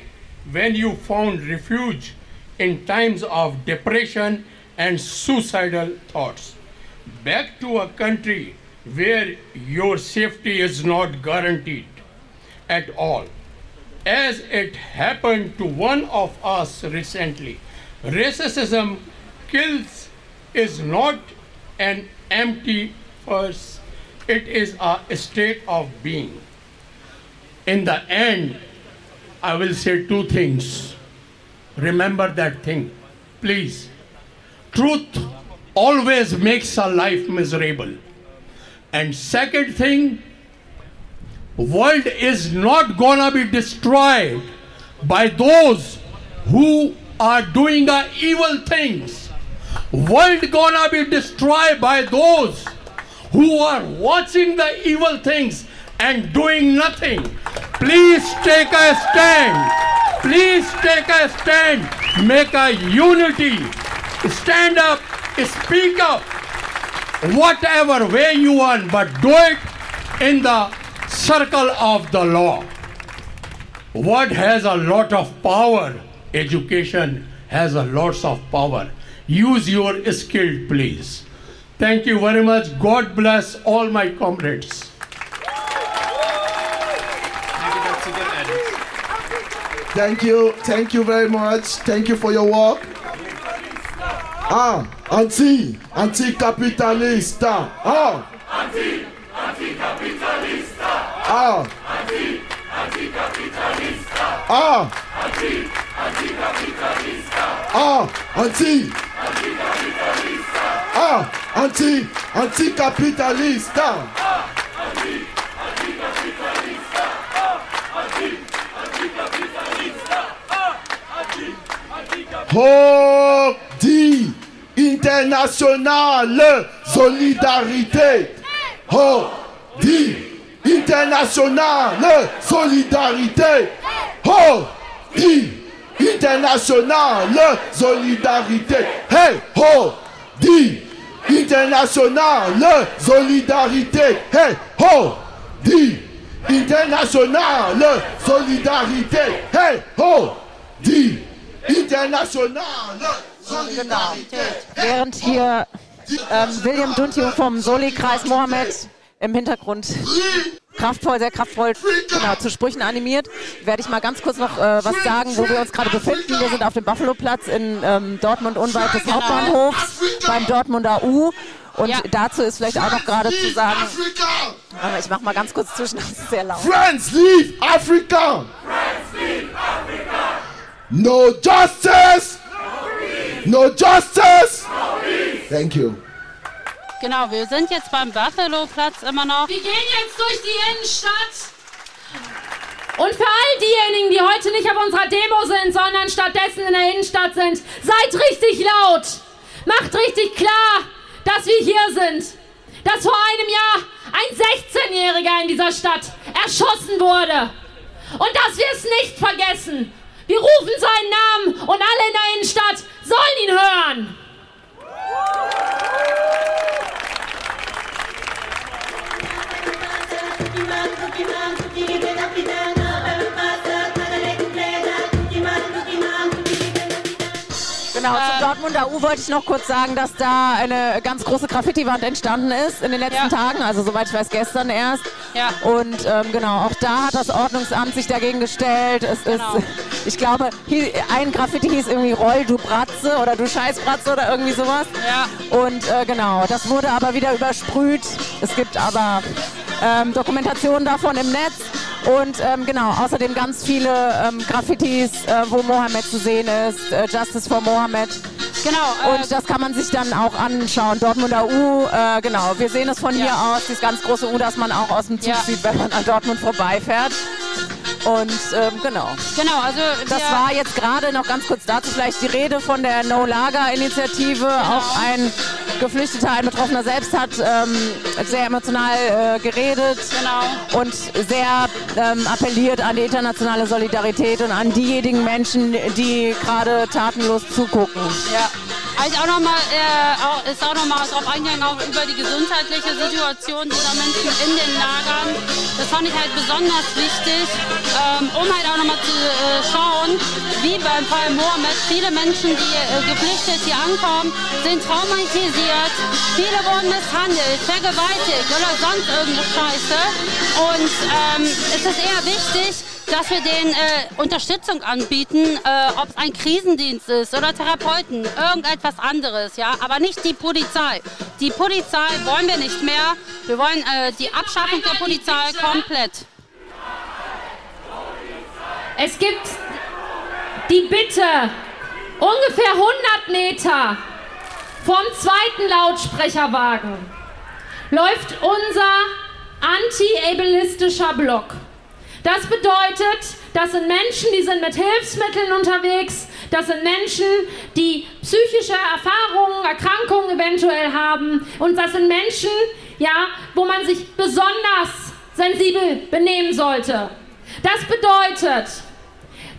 when you found refuge in times of depression and suicidal thoughts. Back to a country where your safety is not guaranteed at all. As it happened to one of us recently, racism kills is not an empty verse, it is a state of being. In the end, I will say two things. Remember that thing, please. Truth always makes a life miserable. And second thing, world is not gonna be destroyed by those who are doing evil things. World gonna be destroyed by those who are watching the evil things and doing nothing. Please take a stand. Please take a stand. Make a unity. Stand up. Speak up. Whatever way you want, but do it in the circle of the law. Word has a lot of power. Education has a lots of power. Use your skill, please. Thank you very much. God bless all my comrades. Thank you, thank you very much. Thank you for your work. Ah, anti, anti-capitalista. Ah, anti-capitalista. ah, anti-capitalista. ah, anti-capitalista. ah, anti, Anticapitalista. ah, anti, anti-capitalista. Anti, anticapitalista. Oh, dit internationale solidarité. Oh, dit internationale solidarité. Oh, dit internationale Solidarität. Hey, ho, die internationale Solidarität. Hey, ho, die internationale Solidarität. Hey, ho, die internationale Solidarität. Während hier ähm, William Duntio vom Soli-Kreis Mohammed im Hintergrund kraftvoll, sehr kraftvoll genau, zu Sprüchen animiert, werde ich mal ganz kurz noch äh, was sagen, wo wir uns gerade befinden. Wir sind auf dem Buffalo-Platz in ähm, Dortmund unweit des Hauptbahnhofs beim Dortmunder U. Und dazu ist vielleicht auch noch gerade zu sagen, aber ich mache mal ganz kurz zwischen, das ist sehr laut. Friends, leave Africa! No justice! No justice! Thank you. Genau, wir sind jetzt beim Buffalo-Platz immer noch. Wir gehen jetzt durch die Innenstadt. Und für all diejenigen, die heute nicht auf unserer Demo sind, sondern stattdessen in der Innenstadt sind, seid richtig laut. Macht richtig klar, dass wir hier sind. Dass vor einem Jahr ein 16-Jähriger in dieser Stadt erschossen wurde. Und dass wir es nicht vergessen. Wir rufen seinen Namen und alle in der Innenstadt sollen ihn hören. Genau, zum Dortmunder U wollte ich noch kurz sagen, dass da eine ganz große Graffiti-Wand entstanden ist in den letzten Tagen, also soweit ich weiß gestern erst. Ja. Und ähm, genau, auch da hat das Ordnungsamt sich dagegen gestellt. Es Genau. ist, ich glaube, ein Graffiti hieß irgendwie Roll, du Bratze oder du Scheißbratze oder irgendwie sowas. Ja. Und äh, genau, das wurde aber wieder übersprüht. Es gibt aber ähm, Dokumentationen davon im Netz. Und ähm, genau, außerdem ganz viele ähm, Graffitis, äh, wo Mohammed zu sehen ist, äh, Justice for Mohammed. Genau. Und das kann man sich dann auch anschauen. Dortmunder U, äh, genau. Wir sehen es von hier aus, dieses ganz große U, das man auch aus dem Zug Ja. sieht, wenn man an Dortmund vorbeifährt. Und ähm, genau. Genau, also Das war jetzt gerade noch ganz kurz dazu vielleicht die Rede von der No-Lager-Initiative. Auch ein Geflüchteter, ein Betroffener selbst hat ähm, sehr emotional äh, geredet und sehr ähm, appelliert an die internationale Solidarität und an diejenigen Menschen, die gerade tatenlos zugucken. Ja. Also auch noch mal, äh, ist auch noch mal drauf eingegangen, auch über die gesundheitliche Situation dieser Menschen in den Lagern. Das fand ich halt besonders wichtig, ähm, um halt auch noch mal zu äh, schauen, wie beim Fall Mohammed, viele Menschen, die äh, geflüchtet hier ankommen, sind traumatisiert, viele wurden misshandelt, vergewaltigt oder sonst irgendeine Scheiße. Und ähm, es ist eher wichtig, dass wir denen äh, Unterstützung anbieten, äh, ob es ein Krisendienst ist oder Therapeuten, irgendetwas anderes, ja, aber nicht die Polizei. Die Polizei wollen wir nicht mehr. Wir wollen äh, die Abschaffung der Polizei komplett. Es gibt die Bitte, ungefähr 100 Meter vom zweiten Lautsprecherwagen läuft unser anti-ableistischer Block. Das bedeutet, das sind Menschen, die sind mit Hilfsmitteln unterwegs. Das sind Menschen, die psychische Erfahrungen, Erkrankungen eventuell haben. Und das sind Menschen, ja, wo man sich besonders sensibel benehmen sollte. Das bedeutet,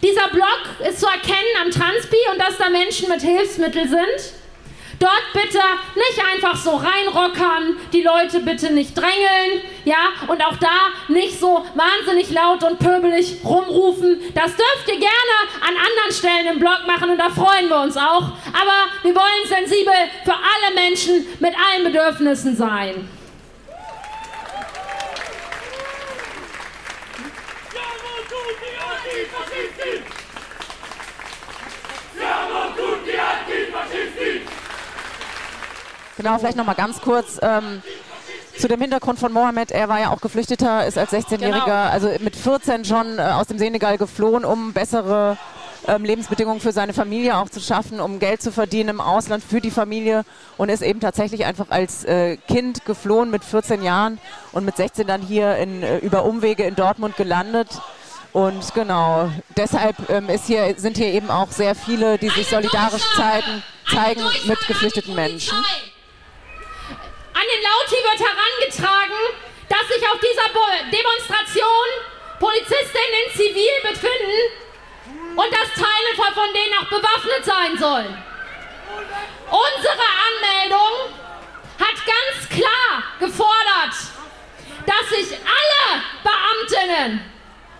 dieser Block ist zu erkennen am Transpi und dass da Menschen mit Hilfsmitteln sind. Dort bitte nicht einfach so reinrockern, die Leute bitte nicht drängeln, ja, und auch da nicht so wahnsinnig laut und pöbelig rumrufen. Das dürft ihr gerne an anderen Stellen im Blog machen und da freuen wir uns auch. Aber wir wollen sensibel für alle Menschen mit allen Bedürfnissen sein. Genau, vielleicht noch mal ganz kurz ähm, zu dem Hintergrund von Mohammed. Er war ja auch Geflüchteter, ist als 16-Jähriger, Genau. also mit 14 schon äh, aus dem Senegal geflohen, um bessere ähm, Lebensbedingungen für seine Familie auch zu schaffen, um Geld zu verdienen im Ausland für die Familie und ist eben tatsächlich einfach als äh, Kind geflohen mit 14 Jahren und mit 16 dann hier in, äh, über Umwege in Dortmund gelandet. Und genau, deshalb ähm, ist hier, sind hier eben auch sehr viele, die sich solidarisch zeigen, zeigen mit geflüchteten Menschen. Lauti wird herangetragen, dass sich auf dieser Bo Demonstration Polizistinnen in Zivil befinden und dass Teile von denen auch bewaffnet sein sollen. Unsere Anmeldung hat ganz klar gefordert, dass sich alle Beamtinnen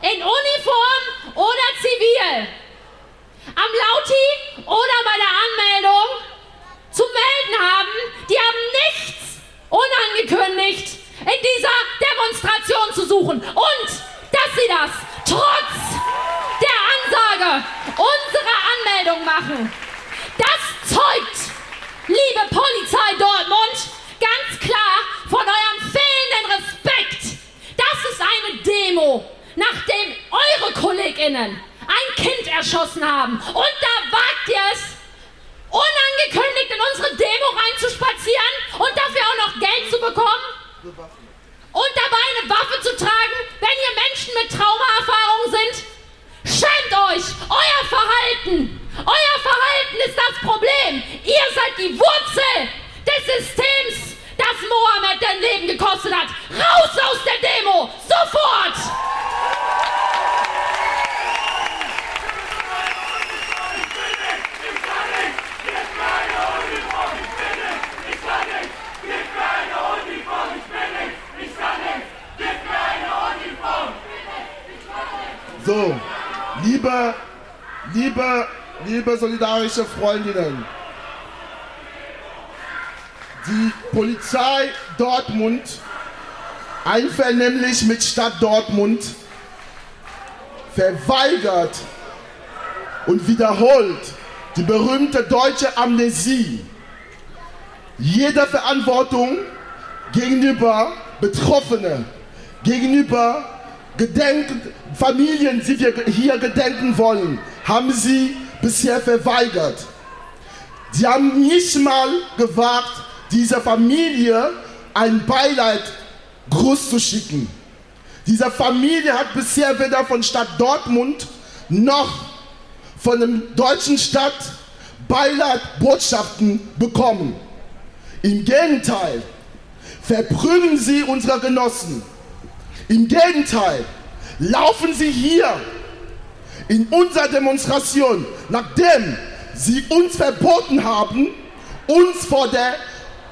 in Uniform oder zivil am Lauti oder bei der Anmeldung zu melden haben. Die haben nichts unangekündigt in dieser Demonstration zu suchen. Und dass sie das trotz der Ansage unserer Anmeldung machen, das zeugt, liebe Polizei Dortmund, ganz klar von eurem fehlenden Respekt. Das ist eine Demo, nachdem eure KollegInnen ein Kind erschossen haben. Und da wagt ihr es, unangekündigt in unsere Demo reinzuspazieren und dafür auch noch Geld zu bekommen? Und dabei eine Waffe zu tragen, wenn ihr Menschen mit Traumaerfahrung sind? Schämt euch! Euer Verhalten! Euer Verhalten ist das Problem! Ihr seid die Wurzel des Systems, das Mohammed dein Leben gekostet hat! Raus aus der Demo! Sofort! So, liebe, liebe, liebe solidarische Freundinnen, die Polizei Dortmund, einvernehmlich mit Stadt Dortmund, verweigert und wiederholt die berühmte deutsche Amnesie jeder Verantwortung gegenüber Betroffenen, gegenüber Gedenken, Familien, die wir hier gedenken wollen, haben sie bisher verweigert. Sie haben nicht mal gewagt, dieser Familie ein Beileid Gruß zu schicken. Diese Familie hat bisher weder von Stadt Dortmund noch von dem deutschen Stadt Beileid Botschaften bekommen. Im Gegenteil, verprügeln sie unsere Genossen. Im Gegenteil, laufen sie hier in unserer Demonstration, nachdem sie uns verboten haben, uns vor der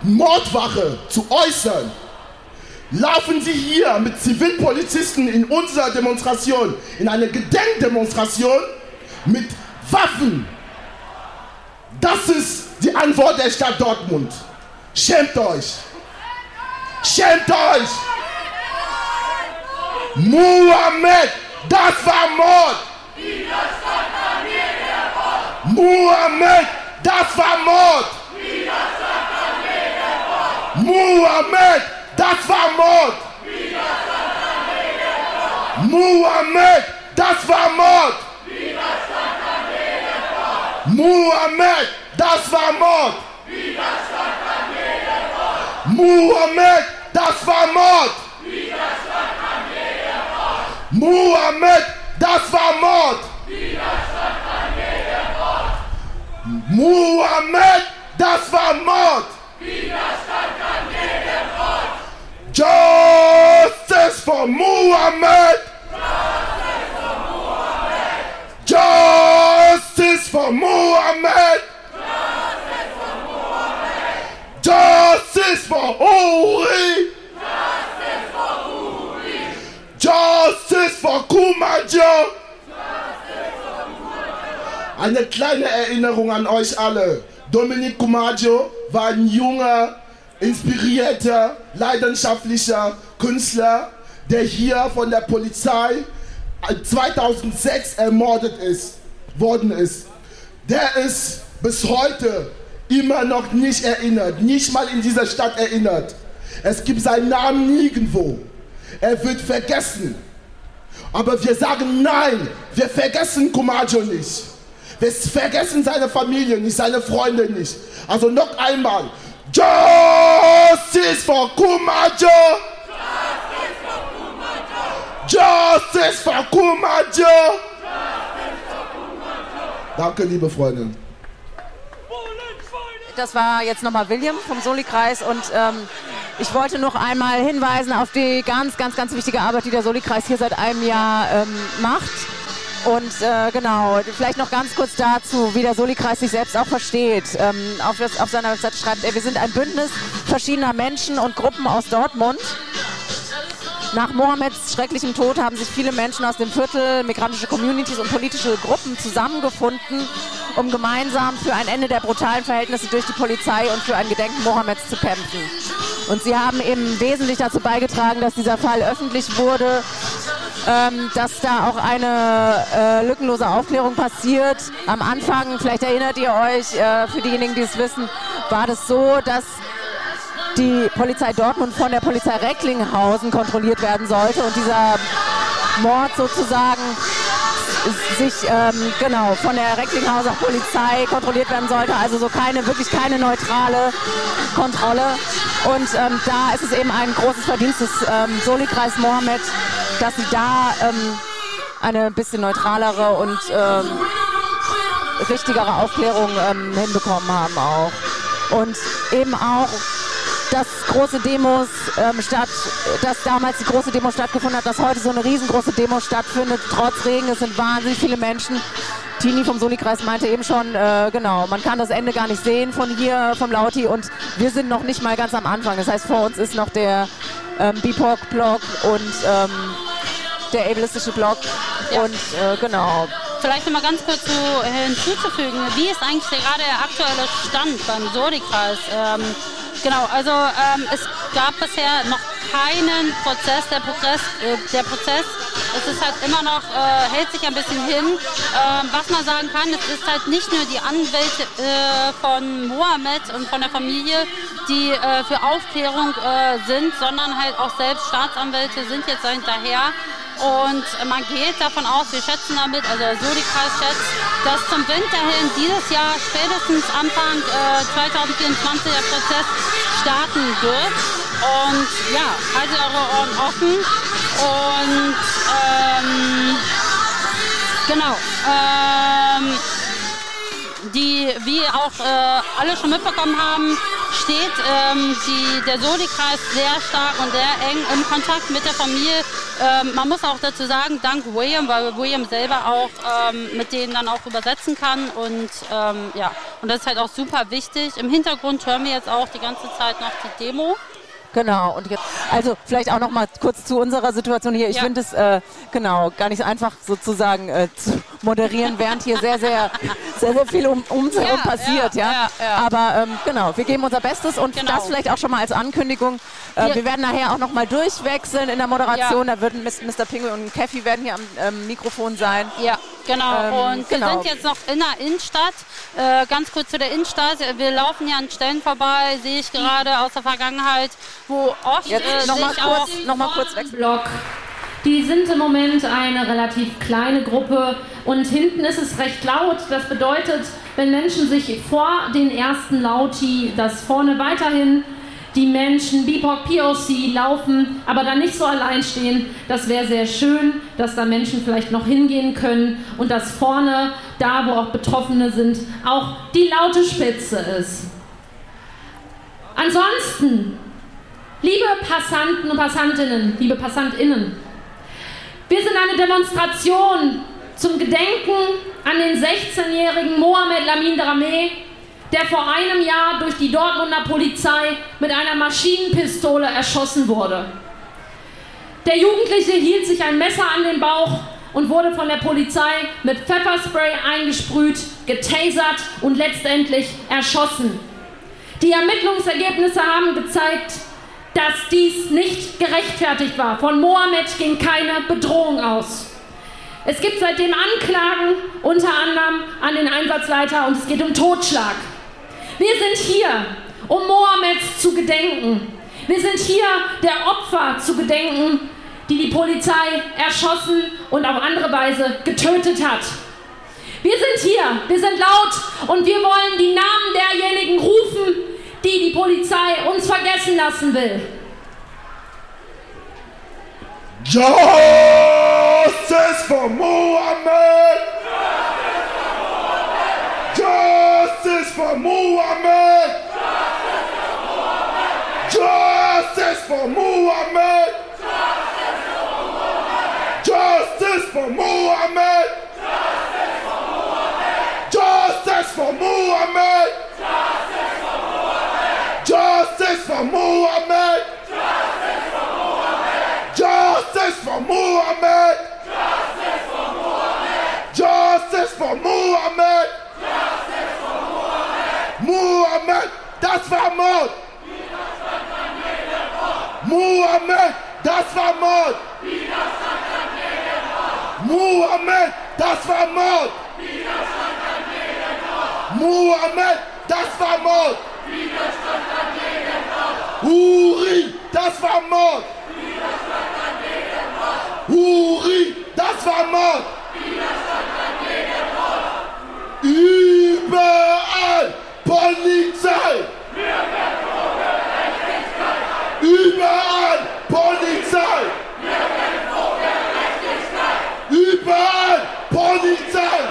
Mordwache zu äußern, laufen sie hier mit Zivilpolizisten in unserer Demonstration, in eine Gedenkdemonstration mit Waffen. Das ist die Antwort der Stadt Dortmund. Schämt euch! Schämt euch! Muhammad, das war Mord! Muhammad, das war Mord! Muhammad, das war Mord! Muhammad, das war Mord! Muhammad, das war Mord! Muhammad, das war Mord! Muhammad, das war Mord! Muhammad, das war Mord! Justice for Muhammad! Justice for Muhammad! Justice for Uri! Justice for Kumajo! Eine kleine Erinnerung an euch alle. Dominic Kumajo war ein junger, inspirierter, leidenschaftlicher Künstler, der hier von der Polizei 2006 ermordet ist, worden ist. Der ist bis heute immer noch nicht erinnert, nicht mal in dieser Stadt erinnert. Es gibt seinen Namen nirgendwo. Er wird vergessen. Aber wir sagen nein, wir vergessen Kumajo nicht. Wir vergessen seine Familie nicht, seine Freunde nicht. Also noch einmal, Justice for Kumajo! Justice for Kumajo! Danke, liebe Freunde. Das war jetzt nochmal William vom Soli-Kreis und ähm, ich wollte noch einmal hinweisen auf die ganz, ganz, ganz wichtige Arbeit, die der Soli-Kreis hier seit einem Jahr ähm, macht. und äh, genau, vielleicht noch ganz kurz dazu, wie der Soli-Kreis sich selbst auch versteht. Ähm, auf, auf seiner Website schreibt er, wir sind ein Bündnis verschiedener Menschen und Gruppen aus Dortmund. Nach Mohammeds schrecklichem Tod haben sich viele Menschen aus dem Viertel, migrantische Communities und politische Gruppen zusammengefunden, um gemeinsam für ein Ende der brutalen Verhältnisse durch die Polizei und für ein Gedenken Mohammeds zu kämpfen. Und sie haben eben wesentlich dazu beigetragen, dass dieser Fall öffentlich wurde, ähm, dass da auch eine äh, lückenlose Aufklärung passiert. Am Anfang, vielleicht erinnert ihr euch, äh, für diejenigen, die es wissen, war das so, dass die Polizei Dortmund von der Polizei Recklinghausen kontrolliert werden sollte und dieser Mord sozusagen sich ähm, genau von der Recklinghauser Polizei kontrolliert werden sollte, also so keine wirklich keine neutrale Kontrolle. Und ähm, da ist es eben ein großes Verdienst des ähm, Soli-Kreis Mohammed, dass sie da ähm, eine bisschen neutralere und ähm, richtigere Aufklärung ähm, hinbekommen haben auch. Und eben auch dass große Demos ähm, statt, dass damals die große Demo stattgefunden hat, dass heute so eine riesengroße Demo stattfindet, trotz Regen. Es sind wahnsinnig viele Menschen. Tini vom Soli-Kreis meinte eben schon, äh, genau, man kann das Ende gar nicht sehen von hier, vom Lauti und wir sind noch nicht mal ganz am Anfang. Das heißt, vor uns ist noch der ähm, BIPOC-Blog und ähm, der ableistische Blog Ja. und äh, genau. Vielleicht noch mal ganz kurz so hinzuzufügen, wie ist eigentlich gerade der aktuelle Stand beim Sodi-Kreis? Ähm, genau, also ähm, es gab bisher noch keinen Prozess. Der Prozess, äh, der Prozess es ist halt immer noch, äh, hält sich ein bisschen hin. Ähm, was man sagen kann, es ist halt nicht nur die Anwälte äh, von Mohammed und von der Familie, die äh, für Aufklärung äh, sind, sondern halt auch selbst Staatsanwälte sind jetzt hinterher. Und man geht davon aus, wir schätzen damit, also Sodi-Kreis schätzt, dass zum Winter hin dieses Jahr spätestens Anfang äh, 2024 der Prozess starten wird. Und ja, haltet eure Ohren offen. Und ähm, genau. Ähm, die, wie auch äh, alle schon mitbekommen haben, steht ähm, die, der Soli-Kreis sehr stark und sehr eng im Kontakt mit der Familie. Ähm, man muss auch dazu sagen, dank William, weil William selber auch ähm, mit denen dann auch übersetzen kann und ähm, ja, und das ist halt auch super wichtig. Im Hintergrund hören wir jetzt auch die ganze Zeit noch die Demo. Genau, und jetzt, also vielleicht auch noch mal kurz zu unserer Situation hier. Ich Ja. finde es äh, genau gar nicht so einfach sozusagen äh, zu moderieren, während hier sehr, sehr, sehr, sehr viel um uns Ja, herum passiert. Ja, ja, ja, ja. Aber ähm, genau, wir geben unser Bestes und Genau. das vielleicht auch schon mal als Ankündigung. Äh, Wir- werden nachher auch noch mal durchwechseln in der Moderation. Da würden Mr. Pinguin und Kathy werden hier am ähm, Mikrofon sein. Ja, genau. Ähm, und wir genau. sind jetzt noch in der Innenstadt. Äh, ganz kurz zu der Innenstadt. Wir laufen hier an Stellen vorbei, sehe ich gerade aus der Vergangenheit, wo oft Jetzt äh, noch mal sich kurz- noch mal kurz wechseln. Block. Die sind im Moment eine relativ kleine Gruppe und hinten ist es recht laut. Das bedeutet, wenn Menschen sich vor den ersten Lauti, dass vorne weiterhin die Menschen BIPOC, POC laufen, aber dann nicht so allein stehen. Das wäre sehr schön, dass da Menschen vielleicht noch hingehen können und dass vorne, da wo auch Betroffene sind, auch die laute Spitze ist. Ansonsten Liebe Passanten und Passantinnen, liebe Passantinnen, wir sind eine Demonstration zum Gedenken an den 16-jährigen Mohamed Lamin Drameh, der vor einem Jahr durch die Dortmunder Polizei mit einer Maschinenpistole erschossen wurde. Der Jugendliche hielt sich ein Messer an den Bauch und wurde von der Polizei mit Pfefferspray eingesprüht, getasert und letztendlich erschossen. Die Ermittlungsergebnisse haben gezeigt, dass dies nicht gerechtfertigt war. Von Mohammed ging keine Bedrohung aus. Es gibt seitdem Anklagen, unter anderem an den Einsatzleiter, und es geht um Totschlag. Wir sind hier, um Mohammeds zu gedenken. Wir sind hier, der Opfer zu gedenken, die die Polizei erschossen und auf andere Weise getötet hat. Wir sind hier, wir sind laut und wir wollen die Namen derjenigen rufen, die die Polizei uns vergessen lassen will. Justice for Justice for Muhammad! Justice for Muhammad! Justice for Muhammad! Justice for Muhammad! Justice for Muhammad! Justice for Muhammad! Justice for Muhammad! Justice for Muhammad! Das war Mord! Muhammad, das war Mord! Muhammad, das war Mord! Muhammad, das war Mord! Huri, das war Mord! Huri, das war Mord! Überall Polizei! Überall Polizei! Überall Polizei!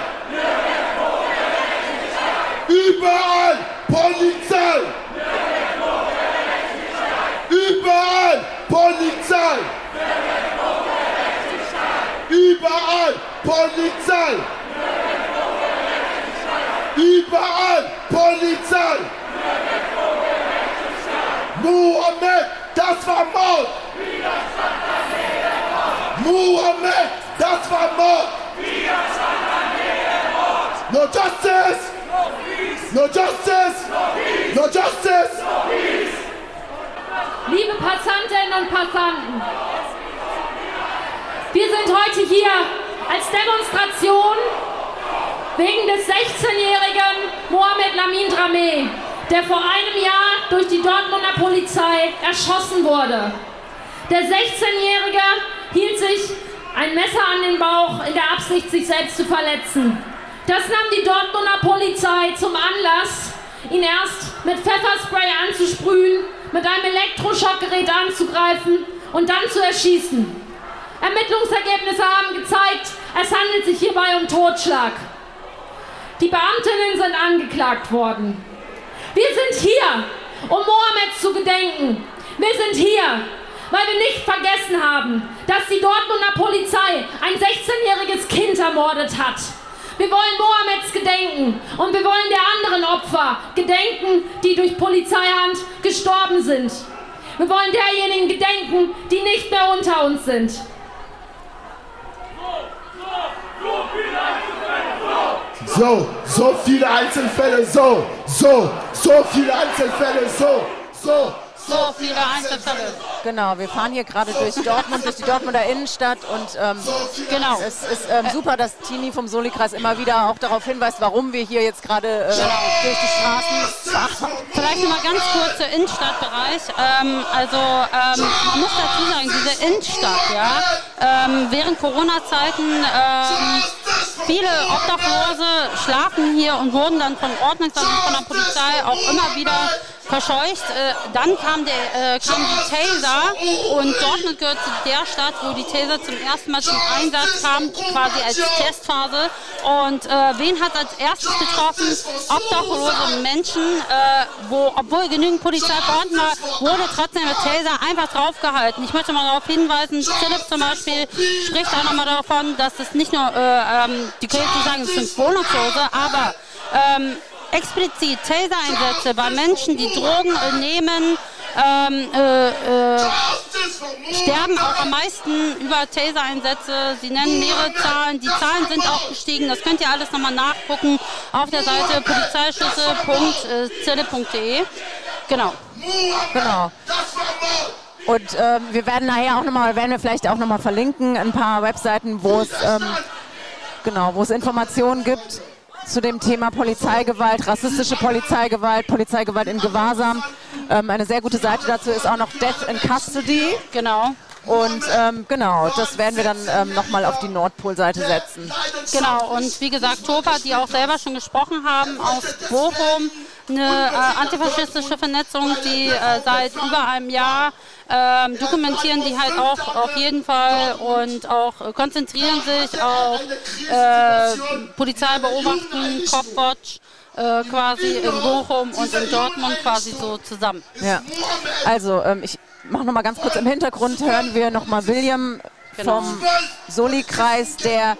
Überall Polizei! Überall Polizei! Überall Polizei! Überall Polizei! Mohammed, das war Mord! Mohammed, das war Mord! No justice! No justice! No justice! Liebe Passantinnen und Passanten, wir sind heute hier als Demonstration wegen des 16-jährigen Mohamed Lamin Dramé, der vor einem Jahr durch die Dortmunder Polizei erschossen wurde. Der 16-jährige hielt sich ein Messer an den Bauch in der Absicht, sich selbst zu verletzen. Das nahm die Dortmunder Polizei zum Anlass, ihn erst mit Pfefferspray anzusprühen, mit einem Elektroschockgerät anzugreifen und dann zu erschießen. Ermittlungsergebnisse haben gezeigt, es handelt sich hierbei um Totschlag. Die Beamtinnen sind angeklagt worden. Wir sind hier, um Mohammed zu gedenken. Wir sind hier, weil wir nicht vergessen haben, dass die Dortmunder Polizei ein 16-jähriges Kind ermordet hat. Wir wollen Mohammeds gedenken und wir wollen der anderen Opfer gedenken, die durch Polizeihand gestorben sind. Wir wollen derjenigen gedenken, die nicht mehr unter uns sind. So, so viele Einzelfälle, so, so, so viele Einzelfälle, so, so, So viele Einzelfälle. Genau, wir fahren hier gerade durch Dortmund, durch die Dortmunder Innenstadt und ähm, Genau. es ist ähm, super, dass Tini vom Soli-Kreis immer wieder auch darauf hinweist, warum wir hier jetzt gerade äh, durch die Straßen fahren. Vielleicht noch mal ganz kurz der Innenstadtbereich. Ähm, also ähm, man muss dazu sagen, diese Innenstadt, ja, ähm, während Corona-Zeiten ähm, viele Obdachlose schlafen hier und wurden dann von Ordnungsamt und von der Polizei auch immer wieder verscheucht. Äh, dann kam, der, äh, kam die Taser und Dortmund gehört zu der Stadt, wo die Taser zum ersten Mal zum Einsatz kam, quasi als Testphase. Und äh, wen hat als erstes getroffen? Obdachlose Menschen, äh, wo, obwohl genügend Polizei vorhanden war, wurde trotzdem mit Taser einfach draufgehalten. Ich möchte mal darauf hinweisen, Philipp zum Beispiel spricht auch nochmal davon, dass es nicht nur, äh, ähm, die nicht sagen, es sind Wohnungslose, aber ähm, explizit Taser-Einsätze bei Menschen, die Drogen äh, nehmen, ähm, äh, äh, sterben auch am meisten über Taser-Einsätze. Sie nennen mehrere Zahlen. Die Zahlen sind auch gestiegen. Das könnt ihr alles nochmal nachgucken auf der Seite polizeischüsse.zelle.de. Genau. Genau. Und ähm, wir werden nachher auch nochmal, werden wir vielleicht auch nochmal verlinken, ein paar Webseiten, wo es ähm, genau, wo es Informationen gibt zu dem Thema Polizeigewalt, rassistische Polizeigewalt, Polizeigewalt in Gewahrsam. Ähm, eine sehr gute Seite dazu ist auch noch Death in Custody. Genau. Und ähm, genau, das werden wir dann ähm, nochmal auf die Nordpol-Seite setzen. Genau, und wie gesagt, Topa, die auch selber schon gesprochen haben, aus Bochum, eine äh, antifaschistische Vernetzung, die äh, seit über einem Jahr ähm, dokumentieren die halt auch auf jeden Fall und auch äh, konzentrieren sich auf äh, Polizei beobachten, Copwatch äh, quasi in Bochum und in Dortmund quasi so zusammen. Ja, also ähm, ich mache nochmal ganz kurz im Hintergrund, hören wir nochmal William Genau. vom Soli-Kreis, der Ein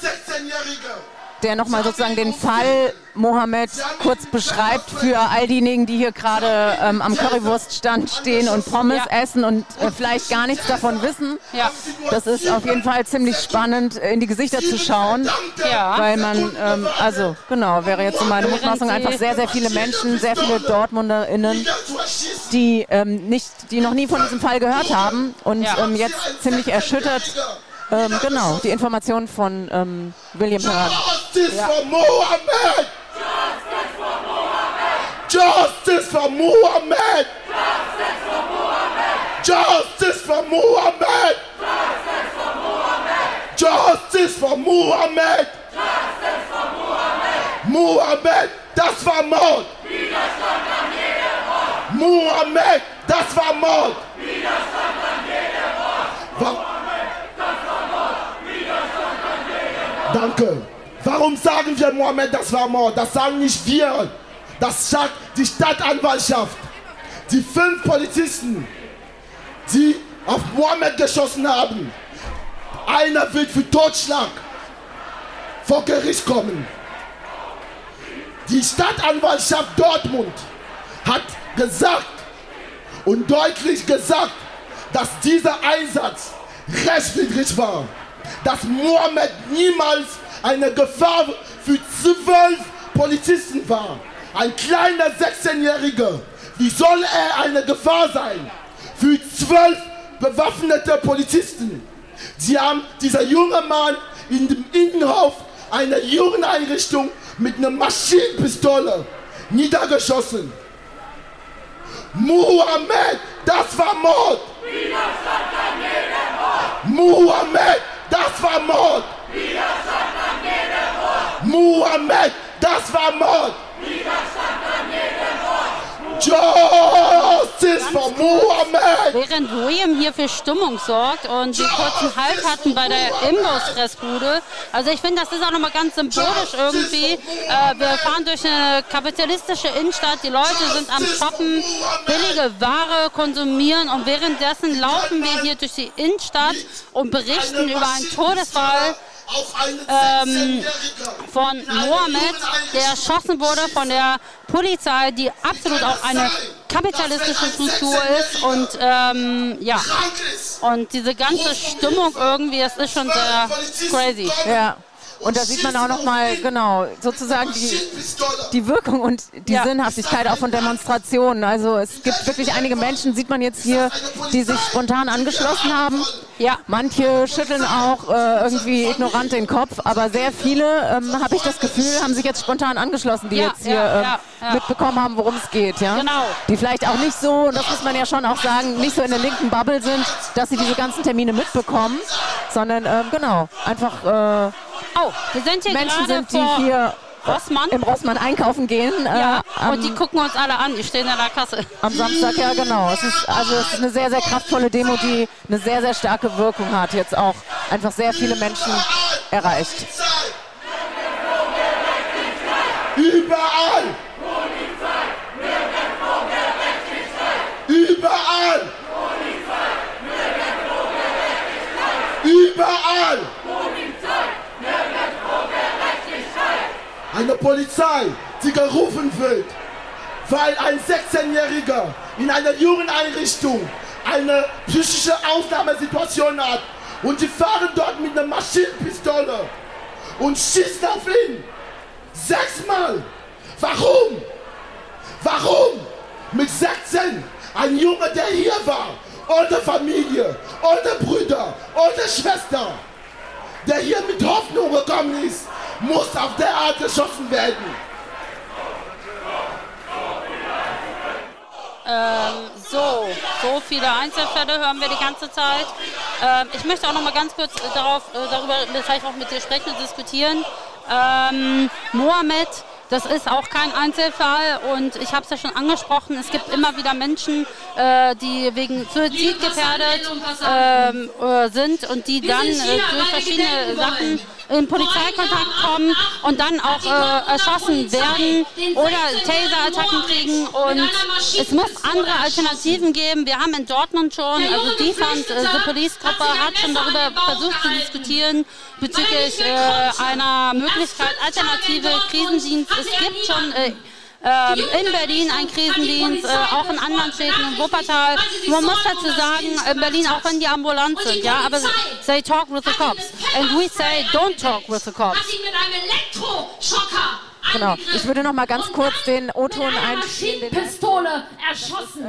16-Jähriger! Der nochmal sozusagen den Fall Mohammed kurz beschreibt für all diejenigen, die hier gerade ähm, am Currywurststand stehen und Pommes essen und äh, vielleicht gar nichts davon wissen. Ja. Das ist auf jeden Fall ziemlich spannend, in die Gesichter zu schauen, Ja. weil man, ähm, also genau, wäre jetzt so meine Mutmaßung, einfach sehr, sehr viele Menschen, sehr viele DortmunderInnen, die, ähm, nicht, die noch nie von diesem Fall gehört haben und Ja. ähm, jetzt ziemlich erschüttert ähm, genau, die Informationen von ähm, William hören. Justice for Mohammed! Justice for Mohammed! Justice for Mohammed! Justice for Mohammed! Mohammed, das war Mord! Mohammed, das war Mord! Wa- Danke. Warum sagen wir Mohammed, das war Mord? Das sagen nicht wir. Das sagt die Stadtanwaltschaft. Die fünf Polizisten, die auf Mohammed geschossen haben. Einer wird für Totschlag vor Gericht kommen. Die Stadtanwaltschaft Dortmund hat gesagt und deutlich gesagt, dass dieser Einsatz rechtswidrig war. Dass Mohammed niemals eine Gefahr für zwölf Polizisten war. Ein kleiner 16-Jähriger. Wie soll er eine Gefahr sein für zwölf bewaffnete Polizisten? Sie haben dieser junge Mann in dem Innenhof einer Jugendeinrichtung mit einer Maschinenpistole niedergeschossen. Mohammed, das war Mord! Mohammed, das war Mord! Mohammed, das war Mord! Justice for Mohammed! Während William hier für Stimmung sorgt und die kurzen Halt hatten bei der Imbus-Fressbude. Also ich finde, das ist auch nochmal ganz symbolisch irgendwie. Äh, wir fahren durch eine kapitalistische Innenstadt, die Leute sind am Shoppen, billige Ware konsumieren und währenddessen laufen wir hier durch die Innenstadt und berichten über einen Todesfall ähm, von Mohammed, der erschossen wurde von der Polizei, die absolut auch eine kapitalistische Struktur ist und ähm, ja und diese ganze Stimmung irgendwie, das ist schon sehr crazy. Ja. Und da sieht man auch nochmal, genau, sozusagen die, die Wirkung und die Sinnhaftigkeit auch von Demonstrationen. Also es gibt wirklich einige Menschen, sieht man jetzt hier, die sich spontan angeschlossen haben. Ja. Manche schütteln auch äh, irgendwie ignorant den Kopf, aber sehr viele, ähm, habe ich das Gefühl, haben sich jetzt spontan angeschlossen, die Ja, jetzt hier ja, ähm, ja, mitbekommen haben, worum es geht. Ja? Genau. Die vielleicht auch nicht so, und das muss man ja schon auch sagen, nicht so in der linken Bubble sind, dass sie diese ganzen Termine mitbekommen, sondern ähm, genau, einfach äh, Oh, wir sind hier Menschen sind, die hier Rossmann. im Rossmann einkaufen gehen. Ja, äh, am, und die gucken uns alle an, die stehen an der Kasse. am Samstag, ja genau. Es ist, also es ist eine sehr, sehr kraftvolle Demo, die eine sehr, sehr starke Wirkung hat. Jetzt auch einfach sehr viele Menschen erreicht. Überall! Überall! Überall! Eine Polizei, die gerufen wird, weil ein 16-Jähriger in einer Jugendeinrichtung eine psychische Ausnahmesituation hat und die fahren dort mit einer Maschinenpistole und schießen auf ihn. Sechsmal. Warum? Warum? Mit 16. Ein Junge, der hier war. Ohne Familie, ohne Brüder, ohne Schwester. Der hier mit Hoffnung gekommen ist, muss auf der Art geschossen werden. Ähm, so, so viele Einzelfälle hören wir die ganze Zeit. Ähm, ich möchte auch noch mal ganz kurz äh, darauf, äh, darüber vielleicht auch mit dir sprechen und diskutieren. Ähm, Mohammed, das ist auch kein Einzelfall und ich habe es ja schon angesprochen, es gibt immer wieder Menschen, äh, die wegen Suizid gefährdet ähm, äh, sind und die dann äh, durch verschiedene Sachen. In Polizeikontakt kommen und dann auch äh, erschossen werden oder Taser-Attacken kriegen. Und es muss andere Alternativen geben. Wir haben in Dortmund schon, also die fand, äh, die Police-Gruppe hat schon darüber versucht zu diskutieren bezüglich äh, einer Möglichkeit alternative Krisendienst. Es gibt schon äh, ähm, in Berlin ein Krisendienst, äh, auch in anderen Städten, in Wuppertal. Man muss dazu sagen, in Berlin, auch wenn die ambulant sind, ja, aber they talk with the cops. And we say, don't talk with the cops. Genau. Ich würde noch mal ganz kurz den O-Ton einspielen. Pistole erschossen.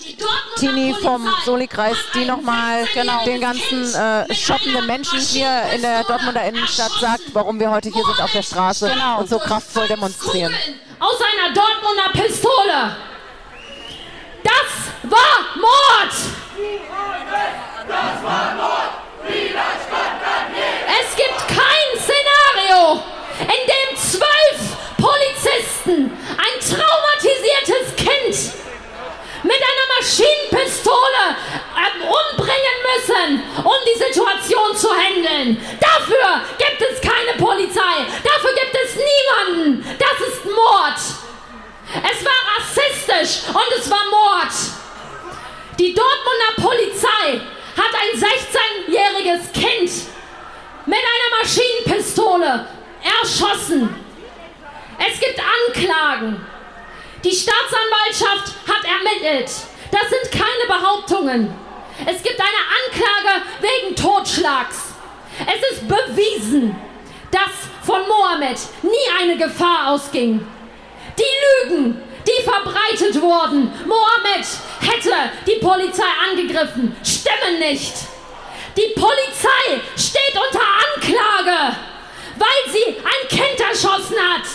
Die Tini vom Soli-Kreis, die nochmal genau. den ganzen äh, shoppenden Menschen hier in der Dortmunder Innenstadt sagt, warum wir heute hier sind auf der Straße Genau. und so kraftvoll demonstrieren. aus einer Dortmunder Pistole. Das war Mord! Das war Mord! Es gibt kein Szenario, in dem zwölf Polizisten ein traumatisiertes Kind mit einer Maschinenpistole ähm, umbringen müssen, um die Situation zu handeln. Dafür gibt es keine Polizei. Dafür gibt es niemanden. Das ist Mord. Es war rassistisch und es war Mord. Die Dortmunder Polizei hat ein 16-jähriges Kind mit einer Maschinenpistole erschossen. Es gibt Anklagen. Die Staatsanwaltschaft hat ermittelt. Das sind keine Behauptungen. Es gibt eine Anklage wegen Totschlags. Es ist bewiesen, dass von Mohammed nie eine Gefahr ausging. Die Lügen, die verbreitet wurden, Mohammed hätte die Polizei angegriffen, stimmen nicht. Die Polizei steht unter Anklage, weil sie ein Kind erschossen hat.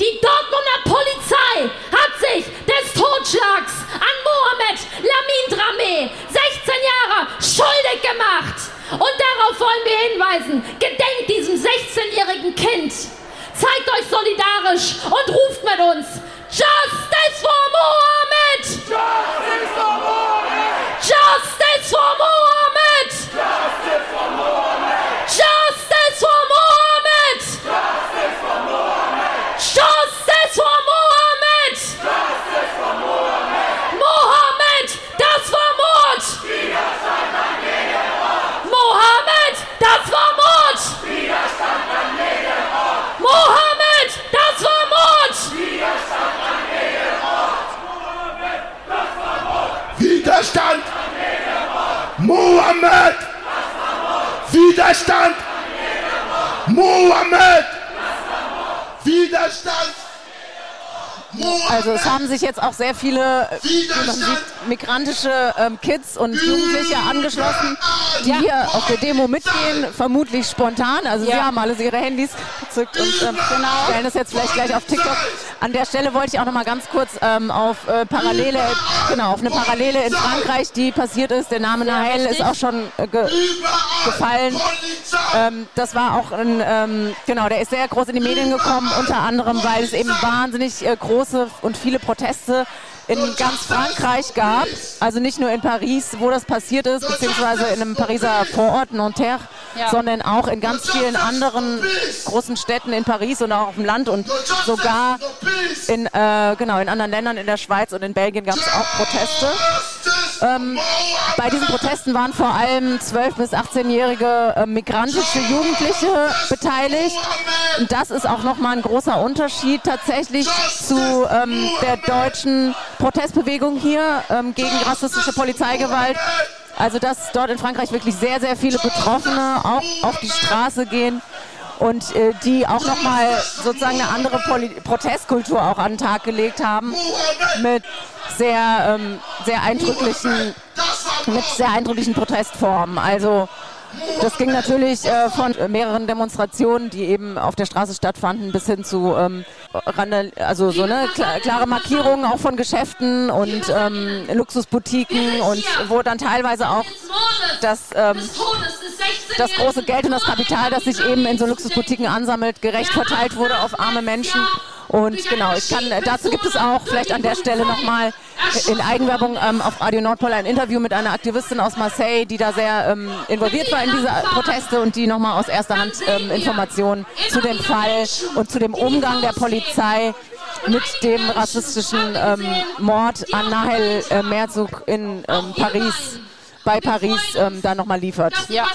Die Dortmunder Polizei hat sich des Totschlags an Mohammed Lamin Drameh, 16 Jahre, schuldig gemacht. Und darauf wollen wir hinweisen. Gedenkt diesem 16-jährigen Kind. Zeigt euch solidarisch und ruft mit uns. Justice for Mohammed! Justice for Mohammed! Justice for Mohammed! Justice for Mohammed! Mohammed, das war Mord! Widerstand an jedem Mord! Mohammed, das war Mord! Widerstand an jedem Mord! Mohammed, das war Mord! Widerstand an jedem Mohammed, das war Mord! Widerstand! Also es haben sich jetzt auch sehr viele, äh, sieht, migrantische ähm, Kids und Jugendliche angeschlossen, die hier auf der Demo mitgehen, vermutlich spontan. Also sie Ja. haben alles ihre Handys gezückt und ähm, stellen das jetzt vielleicht gleich auf TikTok. An der Stelle wollte ich auch noch mal ganz kurz ähm, auf äh, Parallele, genau, auf eine Parallele in Frankreich, die passiert ist. Der Name Nahel ist auch schon äh, ge gefallen. Ähm, das war auch ein, ähm, genau, der ist sehr groß in die Medien gekommen, unter anderem, weil es eben wahnsinnig äh, große und viele Proteste in ganz Frankreich gab. Also nicht nur in Paris, wo das passiert ist, beziehungsweise in einem Pariser Vorort, Nanterre, Ja. sondern auch in ganz vielen anderen großen Städten in Paris und auch auf dem Land und sogar in, äh, genau, in anderen Ländern, in der Schweiz und in Belgien gab es auch Proteste. Ähm, bei diesen Protesten waren vor allem 12- bis 18-jährige äh, migrantische Jugendliche beteiligt. Und das ist auch nochmal ein großer Unterschied tatsächlich zu ähm, der deutschen Protestbewegung hier ähm, gegen rassistische Polizeigewalt. Also dass dort in Frankreich wirklich sehr, sehr viele Betroffene auch auf die Straße gehen und äh, die auch nochmal sozusagen eine andere Poli Protestkultur auch an den Tag gelegt haben mit sehr, ähm, sehr eindrücklichen, mit sehr eindrücklichen Protestformen. Also das ging natürlich äh, von äh, mehreren Demonstrationen, die eben auf der Straße stattfanden, bis hin zu ähm, Randal also so eine kla klare Markierungen auch von Geschäften und ähm, Luxusboutiquen und wo dann teilweise auch das, ähm, das große Geld und das Kapital, das sich eben in so Luxusboutiquen ansammelt, gerecht verteilt wurde auf arme Menschen. Und genau, ich kann, dazu gibt es auch vielleicht an der Stelle nochmal in Eigenwerbung ähm, auf Radio Nordpol ein Interview mit einer Aktivistin aus Marseille, die da sehr ähm, involviert war in diese Proteste und die nochmal aus erster Hand ähm, Informationen zu dem Fall und zu dem Umgang der Polizei mit dem rassistischen ähm, Mord an Nahel äh, Merzog in ähm, Paris bei Paris ähm, da nochmal liefert. Ja,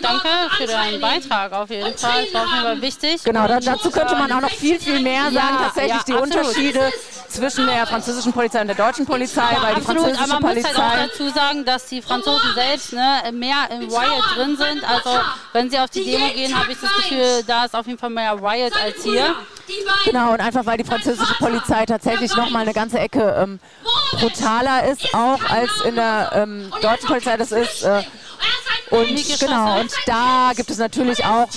danke für deinen Beitrag auf jeden Fall. Das war auf jeden Fall wichtig. Genau, da, dazu könnte man auch noch viel, viel mehr sagen. Ja, Tatsächlich ja, die absolut. Unterschiede zwischen der französischen Polizei und der deutschen Polizei, Ja, weil die absolut, französische aber man muss Polizei halt auch dazu sagen, dass die Franzosen selbst ne, mehr im Riot drin sind. Also wenn sie auf die Demo gehen, habe ich das Gefühl, da ist auf jeden Fall mehr Riot als hier. Genau, und einfach weil die französische Polizei tatsächlich nochmal eine ganze Ecke ähm, brutaler ist, auch als in der ähm, deutschen Polizei das ist. Äh, und genau, und da gibt es natürlich auch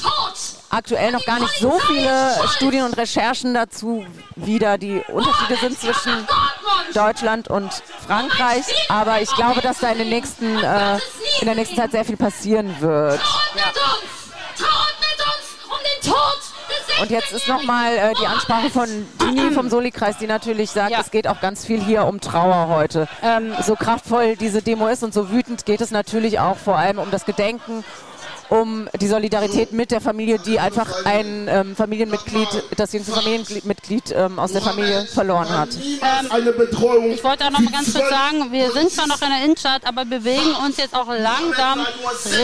aktuell noch gar nicht so viele Studien und Recherchen dazu, wie da die Unterschiede sind zwischen Deutschland und Frankreich. Aber ich glaube, dass da in, den nächsten, äh, in der nächsten Zeit sehr viel passieren wird. Und jetzt ist nochmal äh, die Ansprache von Dini vom Soli-Kreis, die natürlich sagt, es geht auch ganz viel hier um Trauer heute. Ähm, so kraftvoll diese Demo ist und so wütend geht es natürlich auch vor allem um das Gedenken, um die Solidarität mit der Familie, die einfach ein ähm, Familienmitglied, das jüngste Familienmitglied ähm, aus der Familie verloren hat. Betreuung. Ich wollte auch noch mal ganz kurz sagen, wir sind zwar noch in der Innenstadt, aber bewegen uns jetzt auch langsam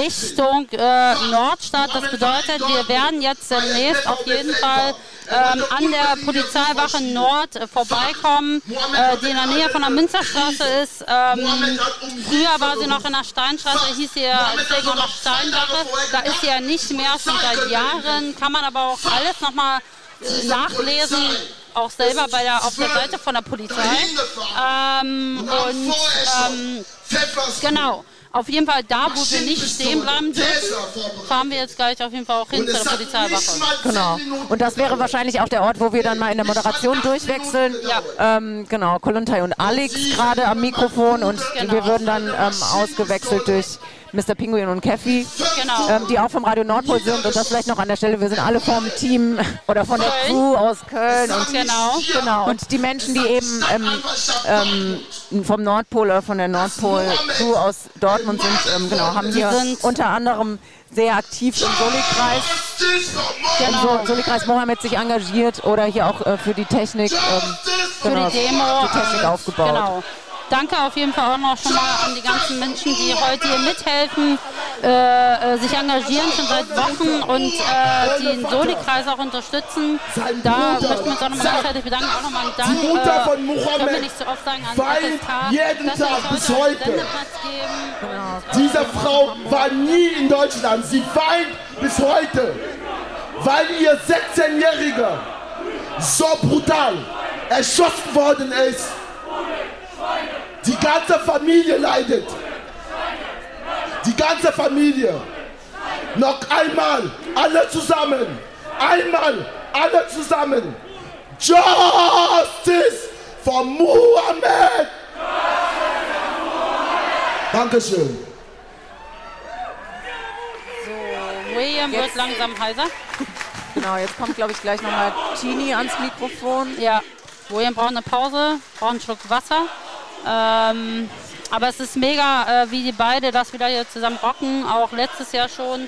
Richtung äh, Nordstadt. Das bedeutet, wir werden jetzt demnächst auf jeden Fall ähm, an der Polizeiwache Nord äh, vorbeikommen, äh, die in der Nähe von der Münsterstraße ist. Ähm, früher war sie noch in der Steinstraße, hieß sie ja noch Steinwache. Da ist sie ja nicht mehr, schon seit Jahren. Kann man aber auch alles nochmal nachlesen, auch selber bei der, auf der Seite von der Polizei. Ähm, und ähm, genau. Auf jeden Fall da, wo wir nicht stehen bleiben dürfen, fahren wir jetzt gleich auf jeden Fall auch hin zu der Polizeiwache. Genau. Und das wäre wahrscheinlich auch der Ort, wo wir dann mal in der Moderation durchwechseln. Ähm, genau, Koluntai und Alex gerade am Mikrofon und wir würden dann ähm, ausgewechselt durch Mr. Pinguin und Keffi, Genau. ähm, die auch vom Radio Nordpol sind und das vielleicht noch an der Stelle, wir sind alle vom Team oder von der Crew aus Köln und Genau. genau und die Menschen, die eben ähm, ähm, vom Nordpol oder von der Nordpol Crew aus Dortmund sind, ähm, genau, haben hier unter anderem sehr aktiv im Soli-Kreis Genau. im Soli-Kreis Mohammed sich engagiert oder hier auch äh, für die Technik ähm, für genau, die Demo. die Technik aufgebaut. Genau. Danke auf jeden Fall auch noch schon mal an die ganzen Menschen, die heute hier mithelfen, äh, äh, sich engagieren schon seit Wochen und äh, die den Soli-Kreis auch unterstützen. Da möchten wir uns auch nochmal ganz herzlich bedanken. Auch nochmal Dank. Die Mutter von äh, wir Mohammed nicht so oft sagen an FSK, jeden dass Tag bis heute geben. Diese Frau war nie in Deutschland. Sie weint bis heute, weil ihr 16-Jähriger so brutal erschossen worden ist. Die ganze Familie leidet. Die ganze Familie. Noch einmal, alle zusammen. Einmal, alle zusammen. Justice for Muhammad. Dankeschön. William wird langsam heiser. Genau, jetzt kommt, glaube ich, gleich nochmal Tini ans Mikrofon. Ja, William braucht eine Pause, braucht einen Schluck Wasser. Ähm, aber es ist mega, äh, wie die beide das wieder hier zusammen rocken. Auch letztes Jahr schon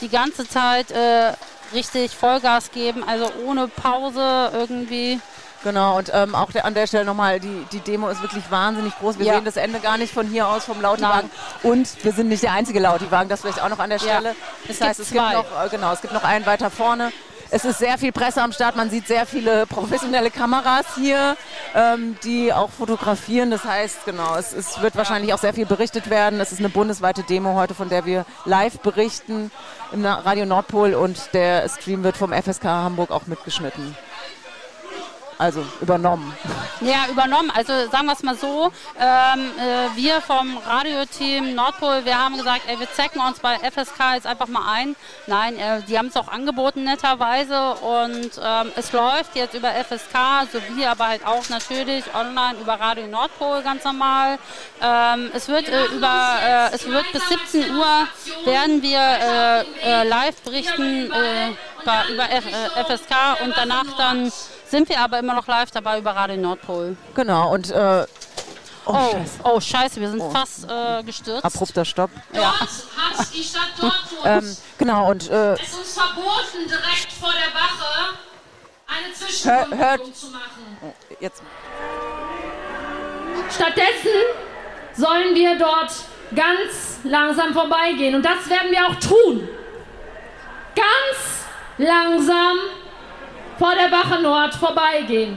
die ganze Zeit äh, richtig Vollgas geben, also ohne Pause irgendwie. Genau, und ähm, auch der, an der Stelle nochmal, die, die Demo ist wirklich wahnsinnig groß. Wir Ja. sehen das Ende gar nicht von hier aus vom Lautiwagen. Und wir sind nicht der einzige Lautiwagen, das vielleicht auch noch an der Ja. Stelle. Es Das heißt, gibt es gibt zwei. noch, äh, genau, es gibt noch einen weiter vorne. Es ist sehr viel Presse am Start. Man sieht sehr viele professionelle Kameras hier, ähm, die auch fotografieren. Das heißt, genau, es, es wird wahrscheinlich auch sehr viel berichtet werden. Es ist eine bundesweite Demo heute, von der wir live berichten im Radio Nordpol und der Stream wird vom FSK Hamburg auch mitgeschnitten. Also übernommen. Ja, übernommen. Also sagen wir es mal so, ähm, äh, wir vom Radioteam Nordpol, wir haben gesagt, ey, wir zecken uns bei FSK jetzt einfach mal ein. Nein, äh, die haben es auch angeboten netterweise und ähm, es läuft jetzt über FSK, sowie aber halt auch natürlich online über Radio Nordpol ganz normal. Ähm, es wird äh, über, äh, es wird bis 17 Uhr werden wir äh, äh, live berichten über F, FSK und danach dann sind wir aber immer noch live dabei über Radio Nordpol. Genau, und äh, Oh, Oh, oh, Scheiße. scheiße. wir sind Oh. fast äh, gestürzt. abrupter Stopp. Ja. hat die Stadt Dortmund Ähm, genau, und äh, es uns verboten, direkt vor der Wache eine hört. zu machen. Jetzt. Stattdessen sollen wir dort ganz langsam vorbeigehen. Und das werden wir auch tun. Ganz langsam vor der Wache Nord vorbeigehen.